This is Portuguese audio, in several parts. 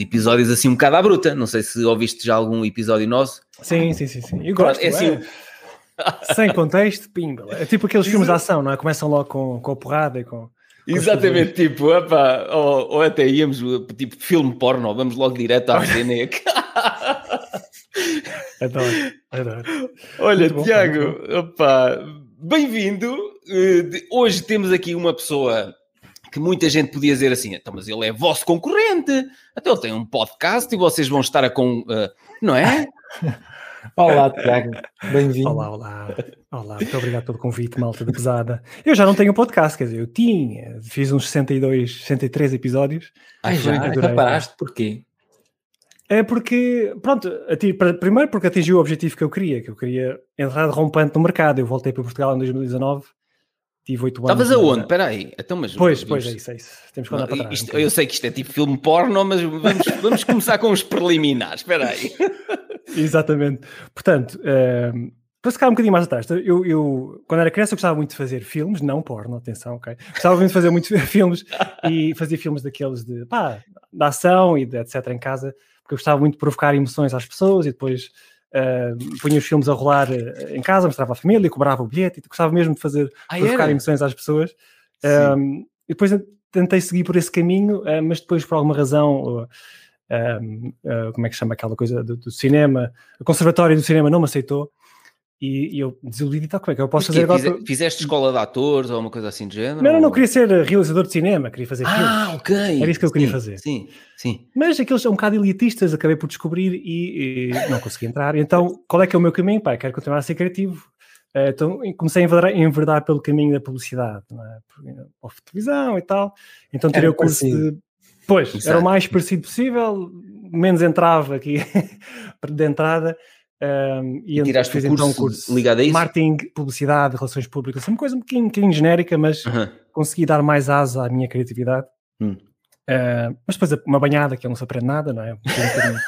episódios assim um bocado à bruta. Não sei se ouviste já algum episódio nosso. Sim, sim, sim. sim. Eu gosto. É assim, é. Sem contexto, pimba. É tipo aqueles filmes de ação, não é? Começam logo com, com a porrada e com. Exatamente, tipo, opa, ou, ou, até íamos, tipo, filme porno, vamos logo direto à cena. adoro, adoro. Olha, Muito Tiago, opa, bem-vindo. Uh, hoje temos aqui uma pessoa que muita gente podia dizer assim, então, mas ele é vosso concorrente, até ele tem um podcast e vocês vão estar a com... Uh, não é? olá, Tiago, bem-vindo. Olá, olá, olá, muito obrigado pelo convite, malta de pesada. Eu já não tenho podcast, quer dizer, eu tinha, fiz uns 62, 63 episódios. Ah, já? Então paraste, porquê? É porque, pronto, primeiro porque atingi o objetivo que eu queria, que eu queria entrar rompante no mercado. Eu voltei para Portugal em 2019 Tive oito anos. Estavas aonde? Espera aí. Então, mas, pois, pois, é isso, é isso. Temos que andar para trás. Isto, um eu sei que isto é tipo filme porno, mas vamos, vamos começar com os preliminares. Espera aí. Exatamente. Portanto, uh, para ficar um bocadinho mais atrás, eu, eu, quando era criança eu gostava muito de fazer filmes, não porno, atenção, ok? Gostava muito de fazer muitos filmes e fazia filmes daqueles de, pá, de ação e de etc em casa, porque eu gostava muito de provocar emoções às pessoas e depois Uh, punha os filmes a rolar uh, em casa, mostrava a família, cobrava o bilhete e gostava mesmo de fazer ah, provocar emoções às pessoas. Um, e depois tentei seguir por esse caminho, uh, mas depois, por alguma razão, como é que chama aquela coisa do, do, cinema, o Conservatório do Cinema não me aceitou e, e eu desiludido, então como é que eu posso fazer agora? Fize, fizeste escola de atores ou uma coisa assim de género? Não, não, não queria ser realizador de cinema, queria fazer ah, filmes. Ah, ok. Era isso que eu queria sim, fazer. Sim, sim. Mas aqueles são um bocado elitistas, acabei por descobrir e, e não consegui entrar. Então, qual é que é o meu caminho? Pá, quero continuar a ser criativo. Uh, então, comecei a enverdar, a enverdar, pelo caminho da publicidade, é? Off televisão e tal. Então, tirei o curso parecido. de. Pois, Exato. era o mais parecido possível, menos entrava aqui de entrada. Um, e, e tiraste fiz, o curso, então, um curso ligado a isso? Marketing, publicidade, relações públicas, uma coisa um bocadinho, um bocadinho genérica, mas uh -huh. consegui dar mais asa à minha criatividade. Hum. Uh, mas depois uma banhada que eu não se aprende nada, não é? Um bocadinho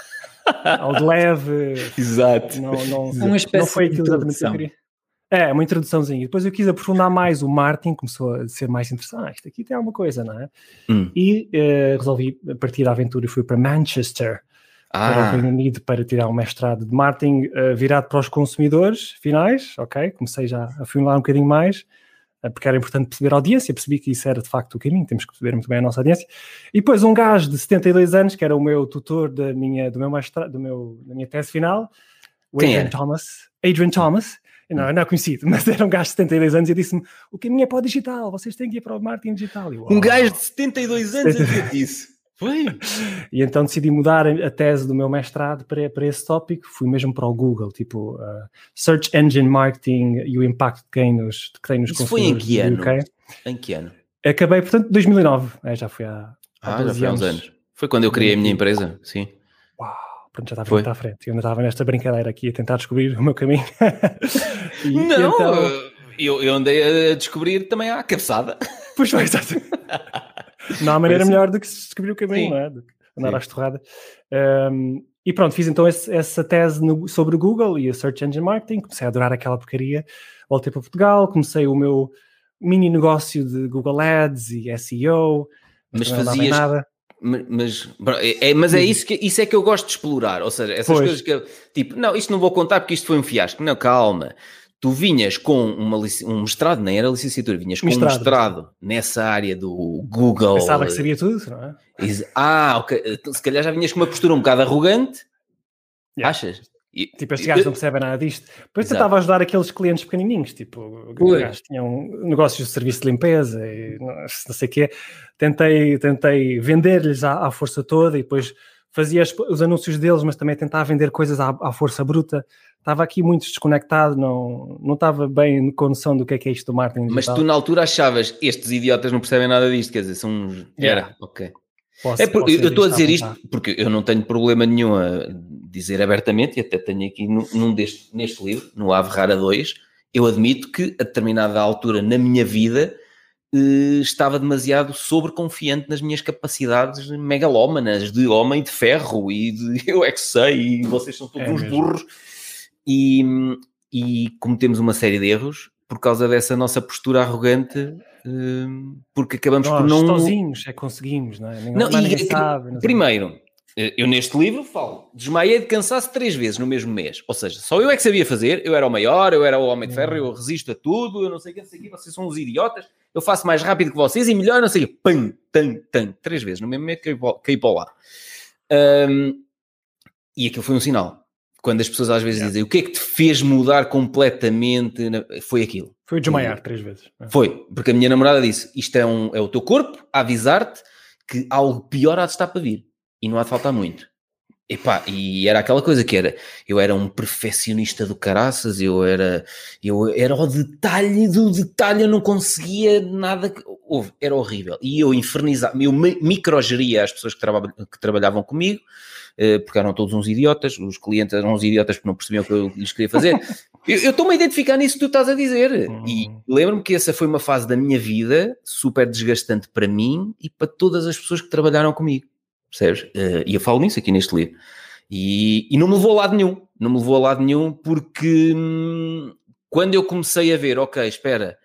ao de leve. Exato. Não, não, uma espécie não foi aquilo exatamente que eu queria. É, uma introduçãozinha. Depois eu quis aprofundar mais o marketing, começou a ser mais interessante. Ah, isto aqui tem alguma coisa, não é? Hum. E uh, resolvi partir da aventura e fui para Manchester ah. para o Reino Unido para tirar um mestrado de marketing uh, virado para os consumidores finais, ok? Comecei já a funilar um bocadinho mais, uh, porque era importante perceber a audiência, percebi que isso era de facto o caminho, temos que perceber muito bem a nossa audiência. E depois um gajo de 72 anos, que era o meu tutor da minha, do meu mestrado, do meu, da minha tese final, o Quem Adrian é? Thomas. Adrian Thomas, não, não é conhecido, mas era um gajo de 72 anos e disse-me: o caminho é para o digital, vocês têm que ir para o marketing digital. Eu, um gajo de 72 anos a dizer isso. Foi. E então decidi mudar a tese do meu mestrado para, para esse tópico. Fui mesmo para o Google, tipo uh, Search Engine Marketing e o impacto que tem nos, que tem nos Isso foi em que ano? Em que ano? Acabei, portanto, 2009. É, já foi há, há ah, já foi há uns anos. Foi quando eu criei a minha empresa, sim. Uau, pronto, já estava foi. muito à frente. Eu ainda estava nesta brincadeira aqui a tentar descobrir o meu caminho. e, Não, então... eu, eu andei a descobrir também à cabeçada. Pois foi, exato. Não há maneira melhor do que se descobrir o caminho, Sim. não é? Do que andar Sim. à estorrada. Um, e pronto, fiz então esse, essa tese no, sobre o Google e o Search Engine Marketing, comecei a adorar aquela porcaria, voltei para Portugal, comecei o meu mini negócio de Google Ads e SEO, mas fazias... Nada. Mas, é, é, mas é isso, que, isso é que eu gosto de explorar, ou seja, essas pois. coisas que eu, tipo, não, isto não vou contar porque isto foi um fiasco, não, calma, tu vinhas com uma, um mestrado, nem era licenciatura, vinhas com mestrado. um mestrado nessa área do Google. Pensava que sabia tudo, não é? Ah, ok. Então, se calhar já vinhas com uma postura um bocado arrogante. Yeah. Achas? E, tipo, estes gajos não percebem nada disto. Depois tentava ajudar aqueles clientes pequenininhos, tipo, gajos tinham negócios de serviço de limpeza e não, não sei o quê. Tentei, tentei vender-lhes à, à, força toda e depois fazia os anúncios deles, mas também tentava vender coisas à, à força bruta estava aqui muito desconectado, não, não estava bem com noção do que é que é isto do marketing digital. Mas tu na altura achavas, estes idiotas não percebem nada disto, quer dizer, são uns... Yeah. Era, ok. Posso, é por, eu estou a dizer isto porque eu não tenho problema nenhum a dizer abertamente, e até tenho aqui num deste, neste livro, no Ave Rara 2, eu admito que a determinada altura na minha vida eh, estava demasiado sobreconfiante nas minhas capacidades megalómanas de homem de ferro e de eu é que sei, e vocês são todos é uns mesmo. burros e, e cometemos uma série de erros por causa dessa nossa postura arrogante, hum, porque acabamos Nós, por não. sozinhos é conseguimos, não é? Ninguém, não, e, sabe, não primeiro, eh, eu neste livro falo, desmaiei de cansaço três vezes no mesmo mês. Ou seja, só eu é que sabia fazer, eu era o maior, eu era o homem de ferro, eu resisto a tudo, eu não sei o que, não sei o que, vocês são uns idiotas, eu faço mais rápido que vocês e melhor, não sei o que. Pam, tam, tam, três vezes no mesmo mês caí, para lá. Um, e aquilo foi um sinal. Quando as pessoas às vezes yeah. dizem o que é que te fez mudar completamente, foi aquilo. Foi desmaiar três vezes. É. Foi, porque a minha namorada disse: Isto é, um, é o teu corpo a avisar-te que algo pior há de estar para vir e não há de faltar muito. Epá, e era aquela coisa que era, eu era um perfeccionista do caraças, eu era, eu era o detalhe do detalhe, eu não conseguia nada, era horrível. E eu infernizava, eu microgeria as pessoas que, traba, que trabalhavam comigo, porque eram todos uns idiotas, os clientes eram uns idiotas porque não percebiam o que eu lhes queria fazer. eu estou-me a identificar nisso que tu estás a dizer. Uhum. E lembro-me que essa foi uma fase da minha vida super desgastante para mim e para todas as pessoas que trabalharam comigo percebes? Uh, e eu falo nisso aqui neste livro. E, e, não me levou a lado nenhum, não me levou a lado nenhum porque hum, quando eu comecei a ver, ok, espera,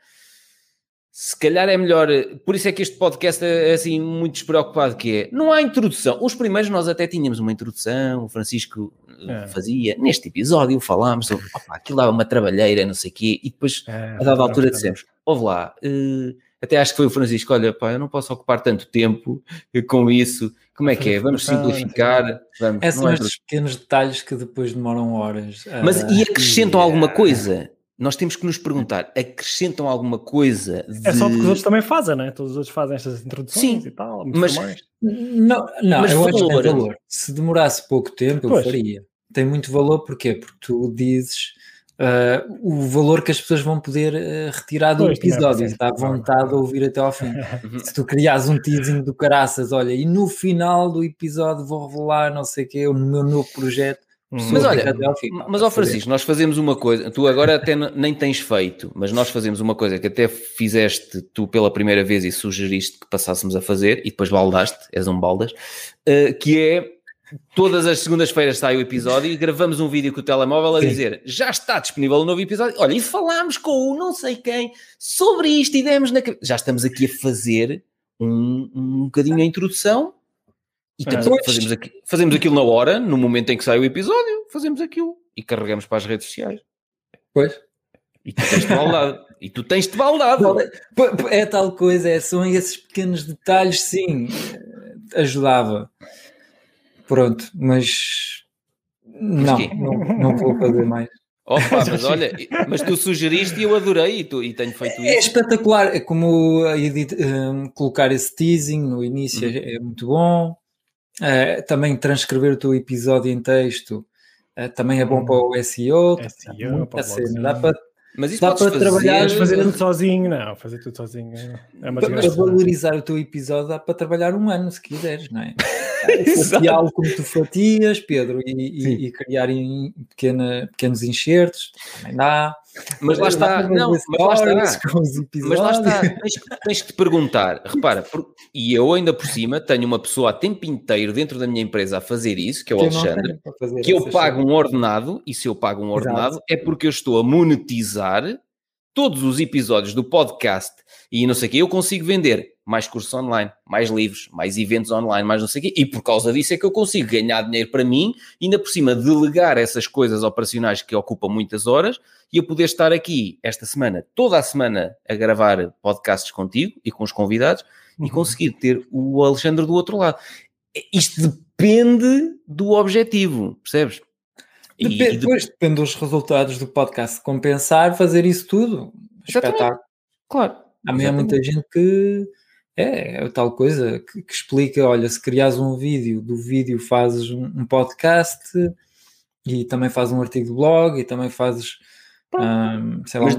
se calhar é melhor, por isso é que este podcast é assim muito despreocupado que é, não há introdução, os primeiros nós até tínhamos uma introdução, o Francisco eh, é. fazia, neste episódio falámos, opa, aquilo dava uma trabalheira, não sei o quê, e depois é, a dada altura dissemos, ouve lá, uh, até acho que foi o Francisco, olha, pá, eu não posso ocupar tanto tempo com isso, como é que é? Vamos simplificar. Vamos, é, são estes pequenos detalhes que depois demoram horas. Mas e acrescentam alguma coisa? Nós temos que nos perguntar, acrescentam alguma coisa? De... É só porque os outros também fazem, né? Todos os outros fazem estas introduções Sim, e tal. Mas, não, não mas eu valor. acho que tem valor. Se demorasse pouco tempo, pois. eu faria. Tem muito valor, porquê? Porque tu dizes uh, o valor que as pessoas vão poder uh, retirar do pois, episódio, é, dá vontade de ouvir até ao fim. Se tu crias um teasing do caraças, olha, e no final do episódio vou revelar não sei o que, o meu novo projeto. Mas olha, mas ó Francisco, nós fazemos uma coisa, tu agora até nem tens feito, mas nós fazemos uma coisa que até fizeste tu pela primeira vez e sugeriste que passássemos a fazer, e depois baldaste, és um baldas, uh, que é Todas as segundas-feiras sai o episódio e gravamos um vídeo com o telemóvel a Sim. dizer já está disponível o um novo episódio. Olha, e falámos com o não sei quem sobre isto e demos na Já estamos aqui a fazer um, um bocadinho a introdução e ah, fazemos, aqui, fazemos aquilo na hora, no momento em que sai o episódio, fazemos aquilo e carregamos para as redes sociais. Pois. E tu tens-te baldado. e tu tens-te baldado. É tal coisa, é, são esses pequenos detalhes, sim, ajudava. Pronto, mas não, não, não vou fazer mais. Opa, mas olha, mas tu sugeriste e eu adorei e, tu, e tenho feito é isso. É espetacular, é como edit, um, colocar esse teasing no início uhum. é muito bom. Uh, também transcrever o teu episódio em texto uh, também é bom uhum. para o SEO. SEO para cena. Dá para mas isso dá para fazer, trabalhar. fazer tudo sozinho, não, fazer tudo sozinho. É uma para, valorizar o teu episódio dá para trabalhar um ano se quiseres, não é? Fatiá-lo como tu fatias, Pedro, e, e, e criar em pequena, pequenos enxertos, também dá. Mas lá está, não, mas lá está. Mas lá está, tens, tens que te perguntar, repara, por, e eu ainda por cima tenho uma pessoa a tempo inteiro dentro da minha empresa a fazer isso, que é o que Alexandre, que eu pago um ordenado, e se eu pago um ordenado Exato. é porque eu estou a monetizar todos os episódios do podcast e não sei o que, eu consigo vender mais cursos online, mais livros, mais eventos online, mais não sei o quê, e por causa disso é que eu consigo ganhar dinheiro para mim, ainda por cima delegar essas coisas operacionais que ocupam muitas horas, e eu poder estar aqui esta semana, toda a semana, a gravar podcasts contigo e com os convidados, uhum. e conseguir ter o Alexandre do outro lado. Isto depende do objetivo, percebes? Depende, e, depois depende dos resultados do podcast compensar fazer isso tudo. Espetáculo. Claro. Há muita gente que é, é tal coisa que, que, explica, olha, se criares um vídeo, do vídeo fazes um, um podcast e também fazes um artigo de blog e também fazes, um, sei lá... Mas,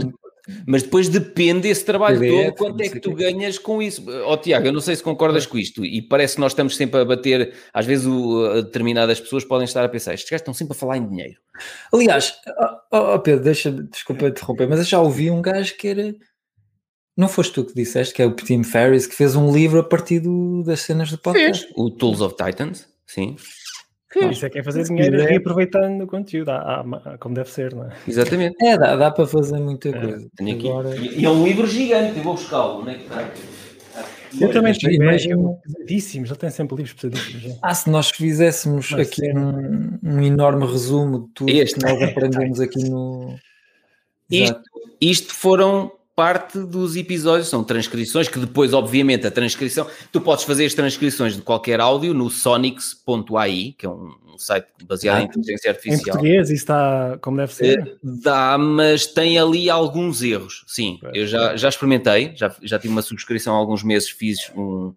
mas, depois depende esse trabalho PDF, todo, quanto é que tu ganhas com isso. Ó oh, Tiago, eu não sei se concordas é. com isto e parece que nós estamos sempre a bater, às vezes o, determinadas pessoas podem estar a pensar, estes gajos estão sempre a falar em dinheiro. Aliás, oh, oh Pedro, deixa, desculpa interromper, mas eu já ouvi um gajo que era não foste tu que disseste que é o Tim Ferriss que fez um livro a partir do, das cenas do podcast? Fez. O Tools of Titans, sim. Fez. Isso é que é fazer dinheiro reaproveitando o conteúdo, há, há, como deve ser, não é? Exatamente. É, dá, dá para fazer muita é. coisa. Agora... E, e, é um livro gigante, eu vou buscá-lo. Onde é que está? Eu também imagino... pesadíssimos, ele tem sempre livros pesadíssimos. Ah, se nós fizéssemos Mas aqui um, um, enorme resumo de tudo este. que nós aprendemos aqui no. Isto, isto foram parte dos episódios, são transcrições, que depois, obviamente, a transcrição, tu podes fazer as transcrições de qualquer áudio no sonics.ai, que é um, site baseado ah, em inteligência artificial. Em português, isso está como deve ser? Eh, dá, mas tem ali alguns erros, sim. Eu já, já experimentei, já, já tive uma subscrição há alguns meses, fiz um,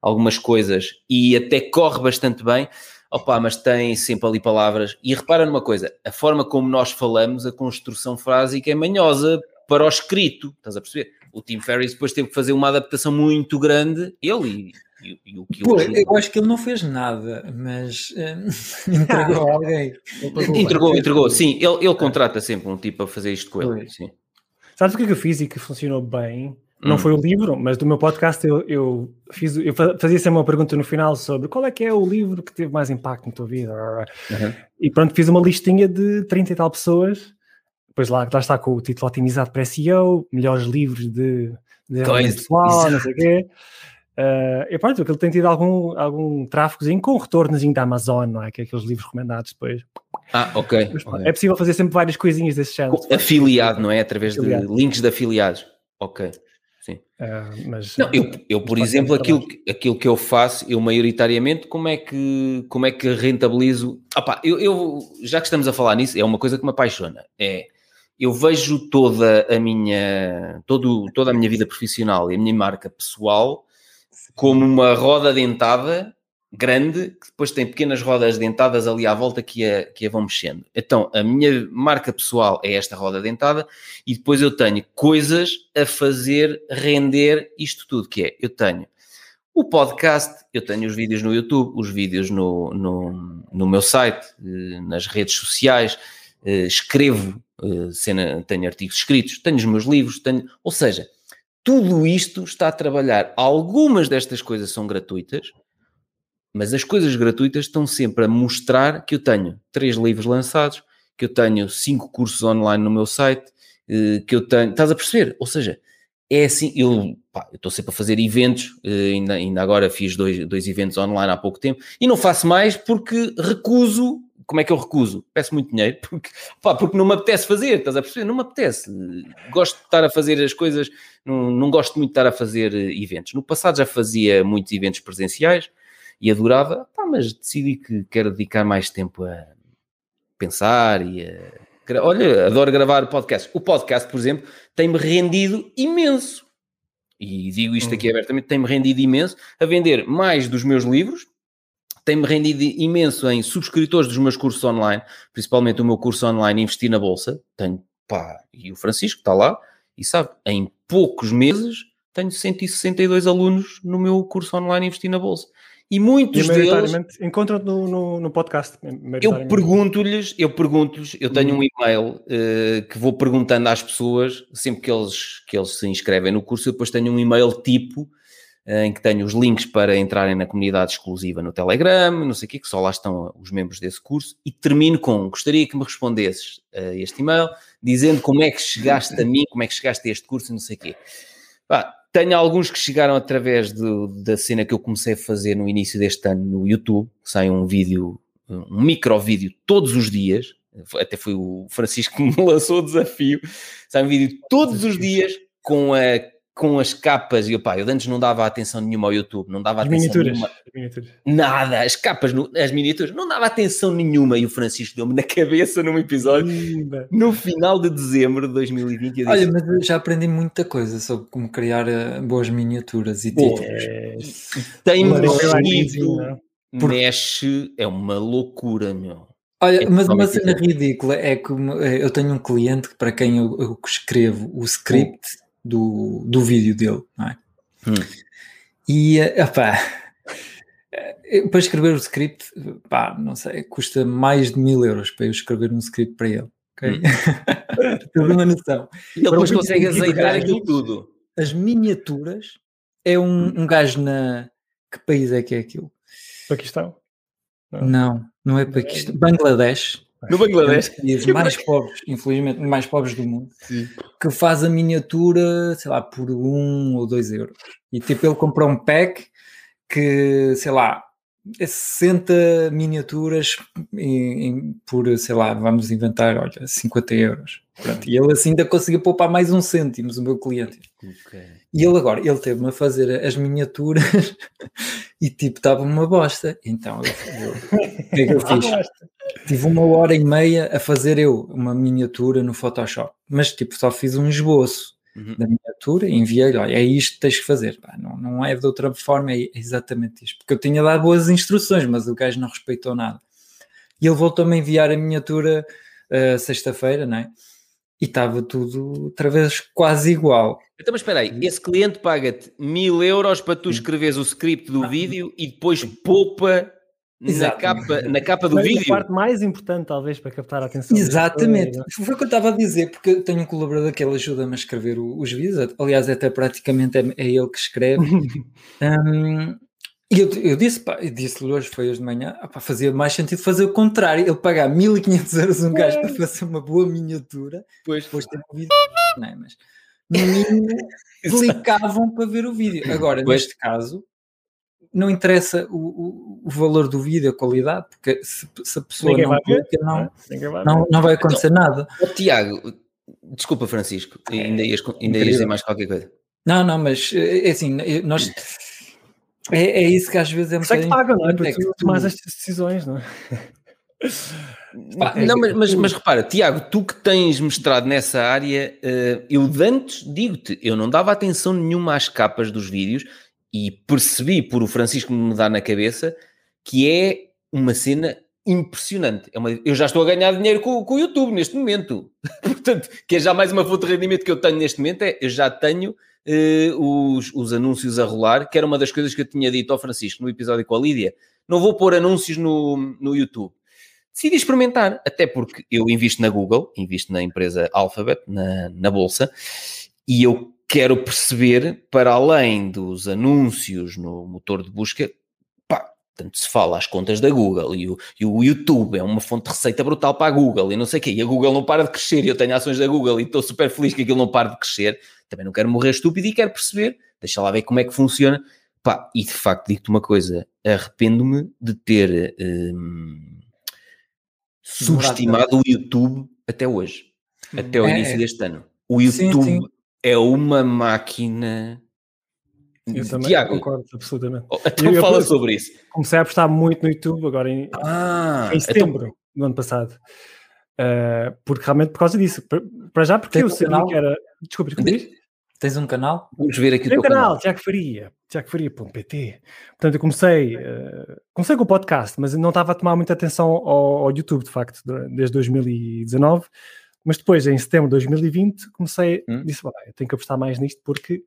algumas coisas e até corre bastante bem. Opa, mas tem sempre ali palavras. E repara numa coisa: a forma como nós falamos, a construção frásica é manhosa para o escrito, estás a perceber? O Tim Ferriss depois teve que fazer uma adaptação muito grande, ele e, e, e o que Pô, eu acho que ele não fez nada, mas uh, entregou a alguém. Entregou, entregou, sim, ele, ele contrata sempre um tipo a fazer isto com ele. Sim. Sabes o que, é que eu fiz e que funcionou bem? Não hum. foi o livro, mas do meu podcast eu, eu, fiz, eu fazia sempre uma pergunta no final sobre qual é que é o livro que teve mais impacto na tua vida. Uhum. E pronto, fiz uma listinha de 30 e tal pessoas depois lá, lá está com o título otimizado para SEO, melhores livros de, de pessoal, não sei o quê. Uh, e pronto, ele tem tido algum, algum tráfegozinho com retornozinho da Amazon, não é? Que é aqueles livros recomendados depois. Ah, ok. Mas, okay. É possível fazer sempre várias coisinhas desse género. Afiliado, não é? Através afiliado. de links de afiliados. Ok. Sim. Uh, mas, não, eu, eu por exemplo, aquilo, aquilo que eu faço, eu maioritariamente, como é que, como é que rentabilizo? Opa, eu, eu, já que estamos a falar nisso, é uma coisa que me apaixona. É eu vejo toda a minha, todo, toda a minha vida profissional e a minha marca pessoal como uma roda dentada grande, que depois tem pequenas rodas dentadas ali à volta que a, que a vão mexendo. Então, a minha marca pessoal é esta roda dentada e depois eu tenho coisas a fazer render isto tudo, que é, eu tenho o podcast, eu tenho os vídeos no YouTube, os vídeos no, no, no meu site, eh, nas redes sociais, eh, escrevo cena, tenho artigos escritos, tenho os meus livros, tenho, ou seja, tudo isto está a trabalhar. Algumas destas coisas são gratuitas, mas as coisas gratuitas estão sempre a mostrar que eu tenho três livros lançados, que eu tenho cinco cursos online no meu site, eh, que eu tenho. Estás a perceber? Ou seja, é assim, eu estou sempre a fazer eventos, eh, ainda, ainda agora fiz dois, dois eventos online há pouco tempo, e não faço mais porque recuso como é que eu recuso? Peço muito dinheiro porque, pá, porque não me apetece fazer, estás a perceber? Não me apetece. Gosto de estar a fazer as coisas, não, não gosto muito de estar a fazer eh, eventos. No passado já fazia muitos eventos presenciais e adorava, pá, mas decidi que quero dedicar mais tempo a pensar e a. Olha, adoro gravar podcast. O podcast, por exemplo, tem-me rendido imenso. E digo isto aqui uhum. abertamente, tem-me rendido imenso a vender mais dos meus livros, tem-me rendido imenso em subscritores dos meus cursos online, principalmente o meu curso online Investir na Bolsa. Tenho, pá, e o Francisco está lá e sabe, em poucos meses tenho 162 alunos no meu curso online Investir na Bolsa. E muitos e deles. Encontram no, no, no podcast. Eu pergunto-lhes, eu pergunto-lhes, eu tenho um uhum. e-mail uh, que vou perguntando às pessoas, sempre que eles, que eles se inscrevem no curso, eu depois tenho um e-mail tipo em que tenho os links para entrarem na comunidade exclusiva no Telegram, não sei o quê, que só lá estão os membros desse curso, e termino com, gostaria que me respondesses a este e-mail, dizendo como é que chegaste a mim, como é que chegaste a este curso, não sei o quê. Tenho alguns que chegaram através do, da cena que eu comecei a fazer no início deste ano no YouTube, sai um vídeo, um micro vídeo todos os dias, até foi o Francisco que me lançou o desafio, sai um vídeo todos os dias com a com as capas, e opá, eu antes não dava atenção nenhuma ao YouTube, não dava as atenção miniaturas, nenhuma. miniaturas. Nada, as capas, as miniaturas, não dava atenção nenhuma e o Francisco deu-me na cabeça num episódio Linda. no final de dezembro de 2020. Disse, Olha, mas eu já aprendi muita coisa sobre como criar eh, boas miniaturas e títulos. É... Tem mexido, mexe, é uma loucura, meu. Olha, é mas uma cena ridícula é que eh, eu tenho um cliente para quem eu, eu escrevo o script do, do vídeo dele, não é? Hum. E, opá, para escrever o script, pá, não sei, custa mais de mil euros para eu escrever um script para ele, ok? Hum. Uma noção. E ele depois consegue azeitar aquilo tudo. As miniaturas é um, hum. um gajo na... Que país é que é aquilo? Paquistão? Não, não, não é Paquistão. Bangladesh. No Bangladesh. Os mais pobres, infelizmente, mais pobres do mundo, Sim. que faz a miniatura, sei lá, por um ou dois euros. E tipo, ele comprou um pack que, sei lá, é 60 miniaturas em, em, por, sei lá, vamos inventar, olha, 50 euros. Pronto, e ele assim ainda conseguiu poupar mais um cêntimos, o meu cliente. Okay. E ele agora, ele teve-me a fazer as miniaturas e tipo, estava uma bosta. Então, eu, o que é que eu fiz? Tive uma hora e meia a fazer eu uma miniatura no Photoshop, mas tipo, só fiz um esboço uhum. da miniatura e enviei-lhe, olha, é isto que tens que fazer. Pá, não, não é de outra forma, é exatamente isto. Porque eu tinha dado boas instruções, mas o gajo não respeitou nada. E ele voltou-me a enviar a miniatura uh, sexta-feira, não é? E estava tudo outra vez quase igual. Então, mas espera aí, esse cliente paga-te mil euros para tu escreveres o script do ah. vídeo e depois poupa na capa, na capa do Mas vídeo. a parte mais importante, talvez, para captar a atenção. Exatamente. Foi o que eu estava a dizer, porque eu tenho um colaborador que ele ajuda-me a escrever os vídeos, aliás, até praticamente é, é ele que escreve. um, e eu, eu disse, pá, disse-lhe hoje, foi hoje de manhã, pá, fazia mais sentido fazer o contrário, ele pagar 1500 euros um gajo para fazer uma boa miniatura, pois. depois ter um vídeo, não é? Mas no mínimo clicavam para ver o vídeo. Agora, pois. neste caso, não interessa o, o, o, valor do vídeo, a qualidade, porque se, se a pessoa Ninguém não clica, não, vai não, não vai acontecer então, nada. Oh, Tiago, desculpa, Francisco, ainda ias, ainda ias dizer mais qualquer coisa. Não, não, mas é, é assim, nós. É, é isso que às vezes é um bocadinho... que paga, não é? Porque tu tomas as decisões, não é? Pá, não, mas, mas, mas, repara, Tiago, tu que tens mestrado nessa área, uh, eu de antes digo-te, eu não dava atenção nenhuma às capas dos vídeos e percebi por o Francisco me dar na cabeça que é uma cena impressionante. É uma, eu já estou a ganhar dinheiro com, com o YouTube neste momento. Portanto, que é já mais uma fonte de rendimento que eu tenho neste momento, é eu já tenho uh, os, os anúncios a rolar, que era uma das coisas que eu tinha dito ao Francisco no episódio com a Lídia. Não vou pôr anúncios no, no YouTube. Decidi experimentar, até porque eu invisto na Google, invisto na empresa Alphabet, na, na Bolsa, e eu quero perceber, para além dos anúncios no motor de busca, pá, tanto se fala as contas da Google e o, e o YouTube é uma fonte de receita brutal para a Google e não sei o quê, e a Google não para de crescer e eu tenho ações da Google e estou super feliz que aquilo não para de crescer, também não quero morrer estúpido e quero perceber, deixa lá ver como é que funciona, pá, e de facto digo-te uma coisa, arrependo-me de ter hum, subestimado o YouTube até hoje, até o é, início é. deste ano. O YouTube sim, sim é uma máquina. Eu também Tiago, concordo, absolutamente. Oh, então eu, fala eu, sobre isso. Comecei a apostar muito no YouTube agora em, ah, em então setembro então... do ano passado. Uh, porque realmente por causa disso. Para já porque Tens eu sabia canal? que era. Desculpa, desculpa. Tens um canal? Vamos ver aqui Tem o canal, canal. Tiago Faria, Tiago Faria.pt. Portanto, eu comecei, uh, comecei com o podcast, mas não estava a tomar muita atenção ao, ao YouTube, de facto, desde 2019. Mas depois, em setembro de 2020, comecei, hum? disse, eu tenho que apostar mais nisto porque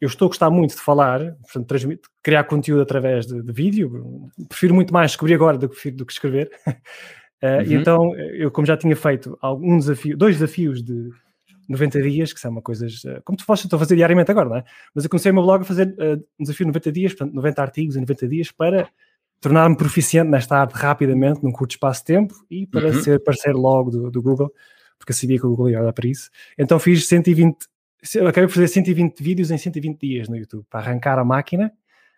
eu estou a gostar muito de falar, portanto, transmitir, criar conteúdo através de, de, vídeo. Prefiro muito mais descobrir agora do que, do que escrever. uh, uhum. E então, eu como já tinha feito algum desafio, dois desafios de 90 dias, que são uma coisas, uh, como tu fazes, estou a fazer diariamente agora, não é? Mas eu comecei o meu blog a fazer uh, um desafio de 90 dias, portanto, 90 artigos em 90 dias para tornar-me proficiente nesta arte rapidamente, num curto espaço de tempo e para uhum. ser parceiro logo do, do Google porque eu sabia que o Google ia olhar para isso. Então fiz 120, acabei por fazer 120 vídeos em 120 dias no YouTube, para arrancar a máquina,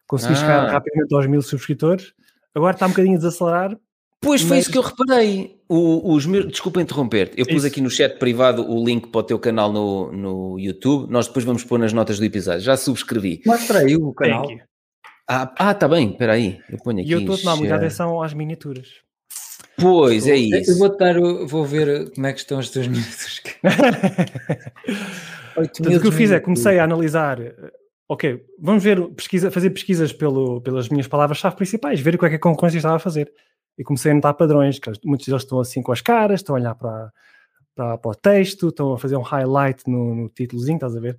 consegui ah. chegar rapidamente aos mil subscritores, agora está um bocadinho a desacelerar. Pois foi mas... isso que eu reparei. O, os meus, desculpa interromper, eu pus isso. aqui no chat privado o link para o teu canal no, no YouTube. Nós depois vamos pôr nas notas do episódio. Já subscrevi. Mostra aí o canal. Ah, ah, tá bem, espera aí. Eu ponho aqui. E eu estou a tomar muita atenção às miniaturas. Pois, é isso. Eu vou, dar, vou ver como é que estão as tuas minutos. Portanto, o que eu fiz é, comecei a analisar, ok, vamos ver, pesquisa, fazer pesquisas pelo, pelas minhas palavras-chave principais, ver o que é que a concorrência estava a fazer. E comecei a notar padrões, que muitos deles estão assim com as caras, estão a olhar para, para, para o texto, estão a fazer um highlight no, no títulozinho, estás a ver?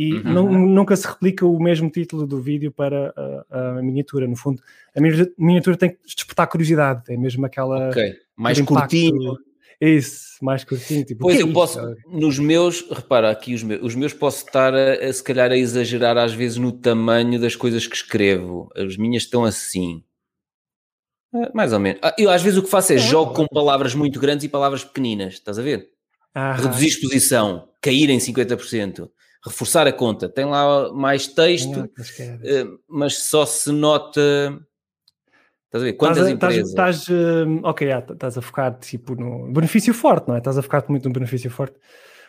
e uhum. não, nunca se replica o mesmo título do vídeo para a, a, miniatura. No fundo, a miniatura tem que despertar curiosidade, é mesmo aquela. Ok, mais curtinho. Isso, mais curtinho. Tipo, pois eu posso, nos meus, repara aqui, os meus, os meus posso estar a, a, se calhar a exagerar às vezes no tamanho das coisas que escrevo. As minhas estão assim. É, mais ou menos. Ah, eu às vezes o que faço é jogo com palavras muito grandes e palavras pequeninas, estás a ver? Ah, Reduzir exposição, cair em 50%, reforçar a conta. Tem lá mais texto, eh, mas só se nota. Estás a ver? Quantas empresas? Estás, eh, ok, estás a focar tipo no benefício forte, não é? Estás a focar muito no benefício forte.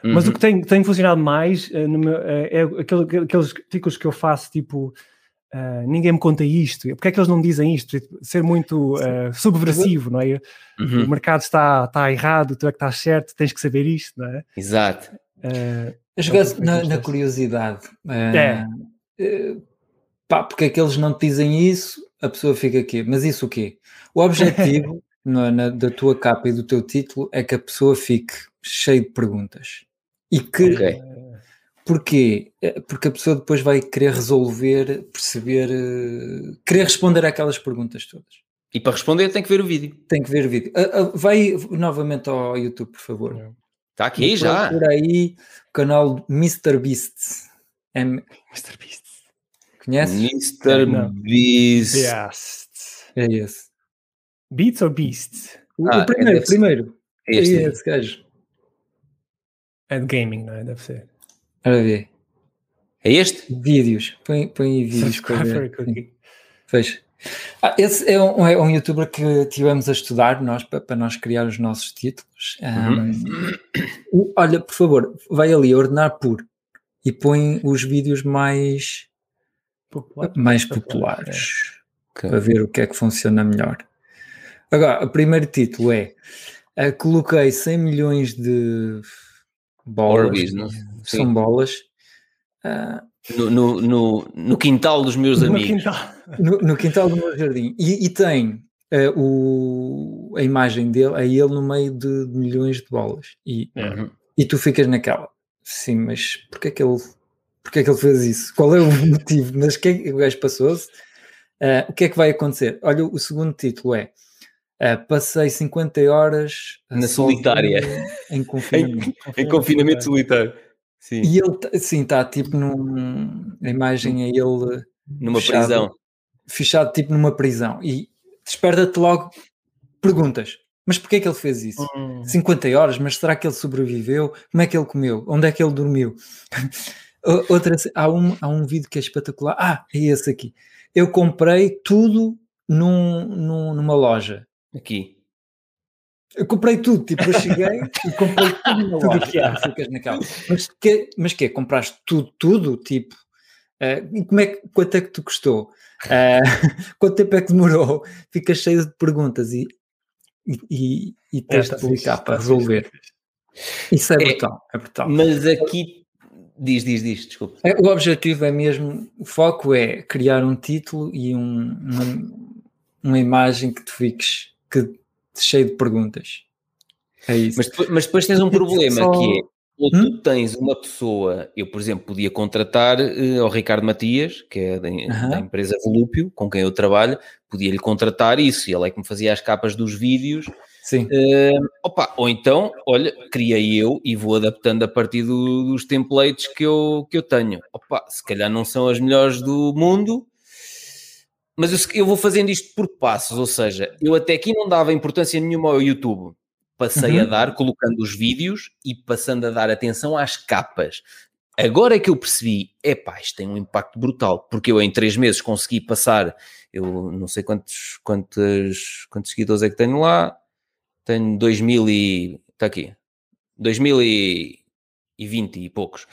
Uhum. Mas o uhum. que tem, tem funcionado mais uh, meu, é aquele, aqueles artigos que eu faço, tipo, uh, ninguém me conta isto. Porque é que eles não dizem isto? Tipo, ser muito subversivo, não é? Uhum. O mercado está, está errado, tu é que estás certo, tens que saber isto, não é? Exato. eu jogasse na, na, curiosidade. é. pá, porque é que eles não te dizem isso? A pessoa fica aqui. Mas isso o quê? O objetivo na, na, da tua capa e do teu título é que a pessoa fique cheia de perguntas. E que. Okay. Porquê? É, porque a pessoa depois vai querer resolver, perceber, eh, querer responder àquelas perguntas todas. E para responder tem que ver o vídeo. Tem que ver o vídeo. Vai novamente ao YouTube, por favor. Está aqui já. Por aí o canal Mr. Beast. M... Mr. Beast. Conheces? Mr. Beast. É esse. Beats ou Beasts? O, ah, o primeiro, é primeiro. É este. É esse gajo. É de gaming, não é? Deve ser. Ora ver. É este? Vídeos. Põe, põe vídeos. Fecha. Ah, esse é um, é um youtuber que tivemos a estudar nós, para, para nós criar os nossos títulos. Um, uhum. olha, por favor, vai ali ordenar por e põe os vídeos mais, Popular. mais populares é. para ver o que é que funciona melhor. Agora, o primeiro título é uh, Coloquei 100 milhões de bolas, Orbis, não? São Sim. bolas. Uh, no, no, no, no, quintal dos meus amigos. Quintal. No, no, quintal do meu jardim. E, e tem uh, o, a imagem dele, é ele no meio de, de milhões de bolas. E, uhum. e tu ficas naquela. Sim, mas porquê é que ele, porquê é que ele fez isso? Qual é o motivo? Mas que é, o gajo passou-se? Uh, o que é que vai acontecer? Olha, o segundo título é Uh, passei 50 horas na solitária em confinamento, em, em confinamento solitário. Sim. E ele, sim, está tipo num. A imagem é ele numa fechado, prisão, fechado tipo numa prisão e desperta-te logo perguntas. Mas porquê é que ele fez isso? Hum. 50 horas, mas será que ele sobreviveu? Como é que ele comeu? Onde é que ele dormiu? Outra, há, um, há um vídeo que é espetacular. Ah, é esse aqui. Eu comprei tudo num, num, numa loja Aqui. Eu comprei tudo, tipo, eu cheguei e comprei tudo na loja. que há. Ficas naquela. Mas que, mas que Compraste tudo, tudo? Tipo, uh, como é que, quanto é que te custou? Uh, quanto tempo é que demorou? Ficas cheio de perguntas e, e, e, e tens de publicar para resolver. Isso é, é brutal, é brutal. Mas aqui Diz, diz, diz, desculpa. É, o objetivo é mesmo, o foco é criar um título e um, uma, uma imagem que tu fiques que cheio de perguntas. É isso. Mas, mas depois tens um problema Só... que é ou tu hum? tens uma pessoa, eu por exemplo podia contratar uh, ao Ricardo Matias, que é da, uhum. da, empresa Volúpio, com quem eu trabalho, podia-lhe contratar isso, e ele é que me fazia as capas dos vídeos. Sim. Uh, opa, ou então, olha, criei eu e vou adaptando a partir do, dos templates que eu, que eu tenho. Opa, se calhar não são as melhores do mundo, mas eu, eu, vou fazendo isto por passos, ou seja, eu até aqui não dava importância nenhuma ao YouTube. Passei uhum. a dar, colocando os vídeos e passando a dar atenção às capas. Agora é que eu percebi, epá, isto tem um impacto brutal, porque eu em três meses consegui passar, eu não sei quantos, quantos, quantos seguidores é que tenho lá, tenho 2000 e, está aqui, 2020 e poucos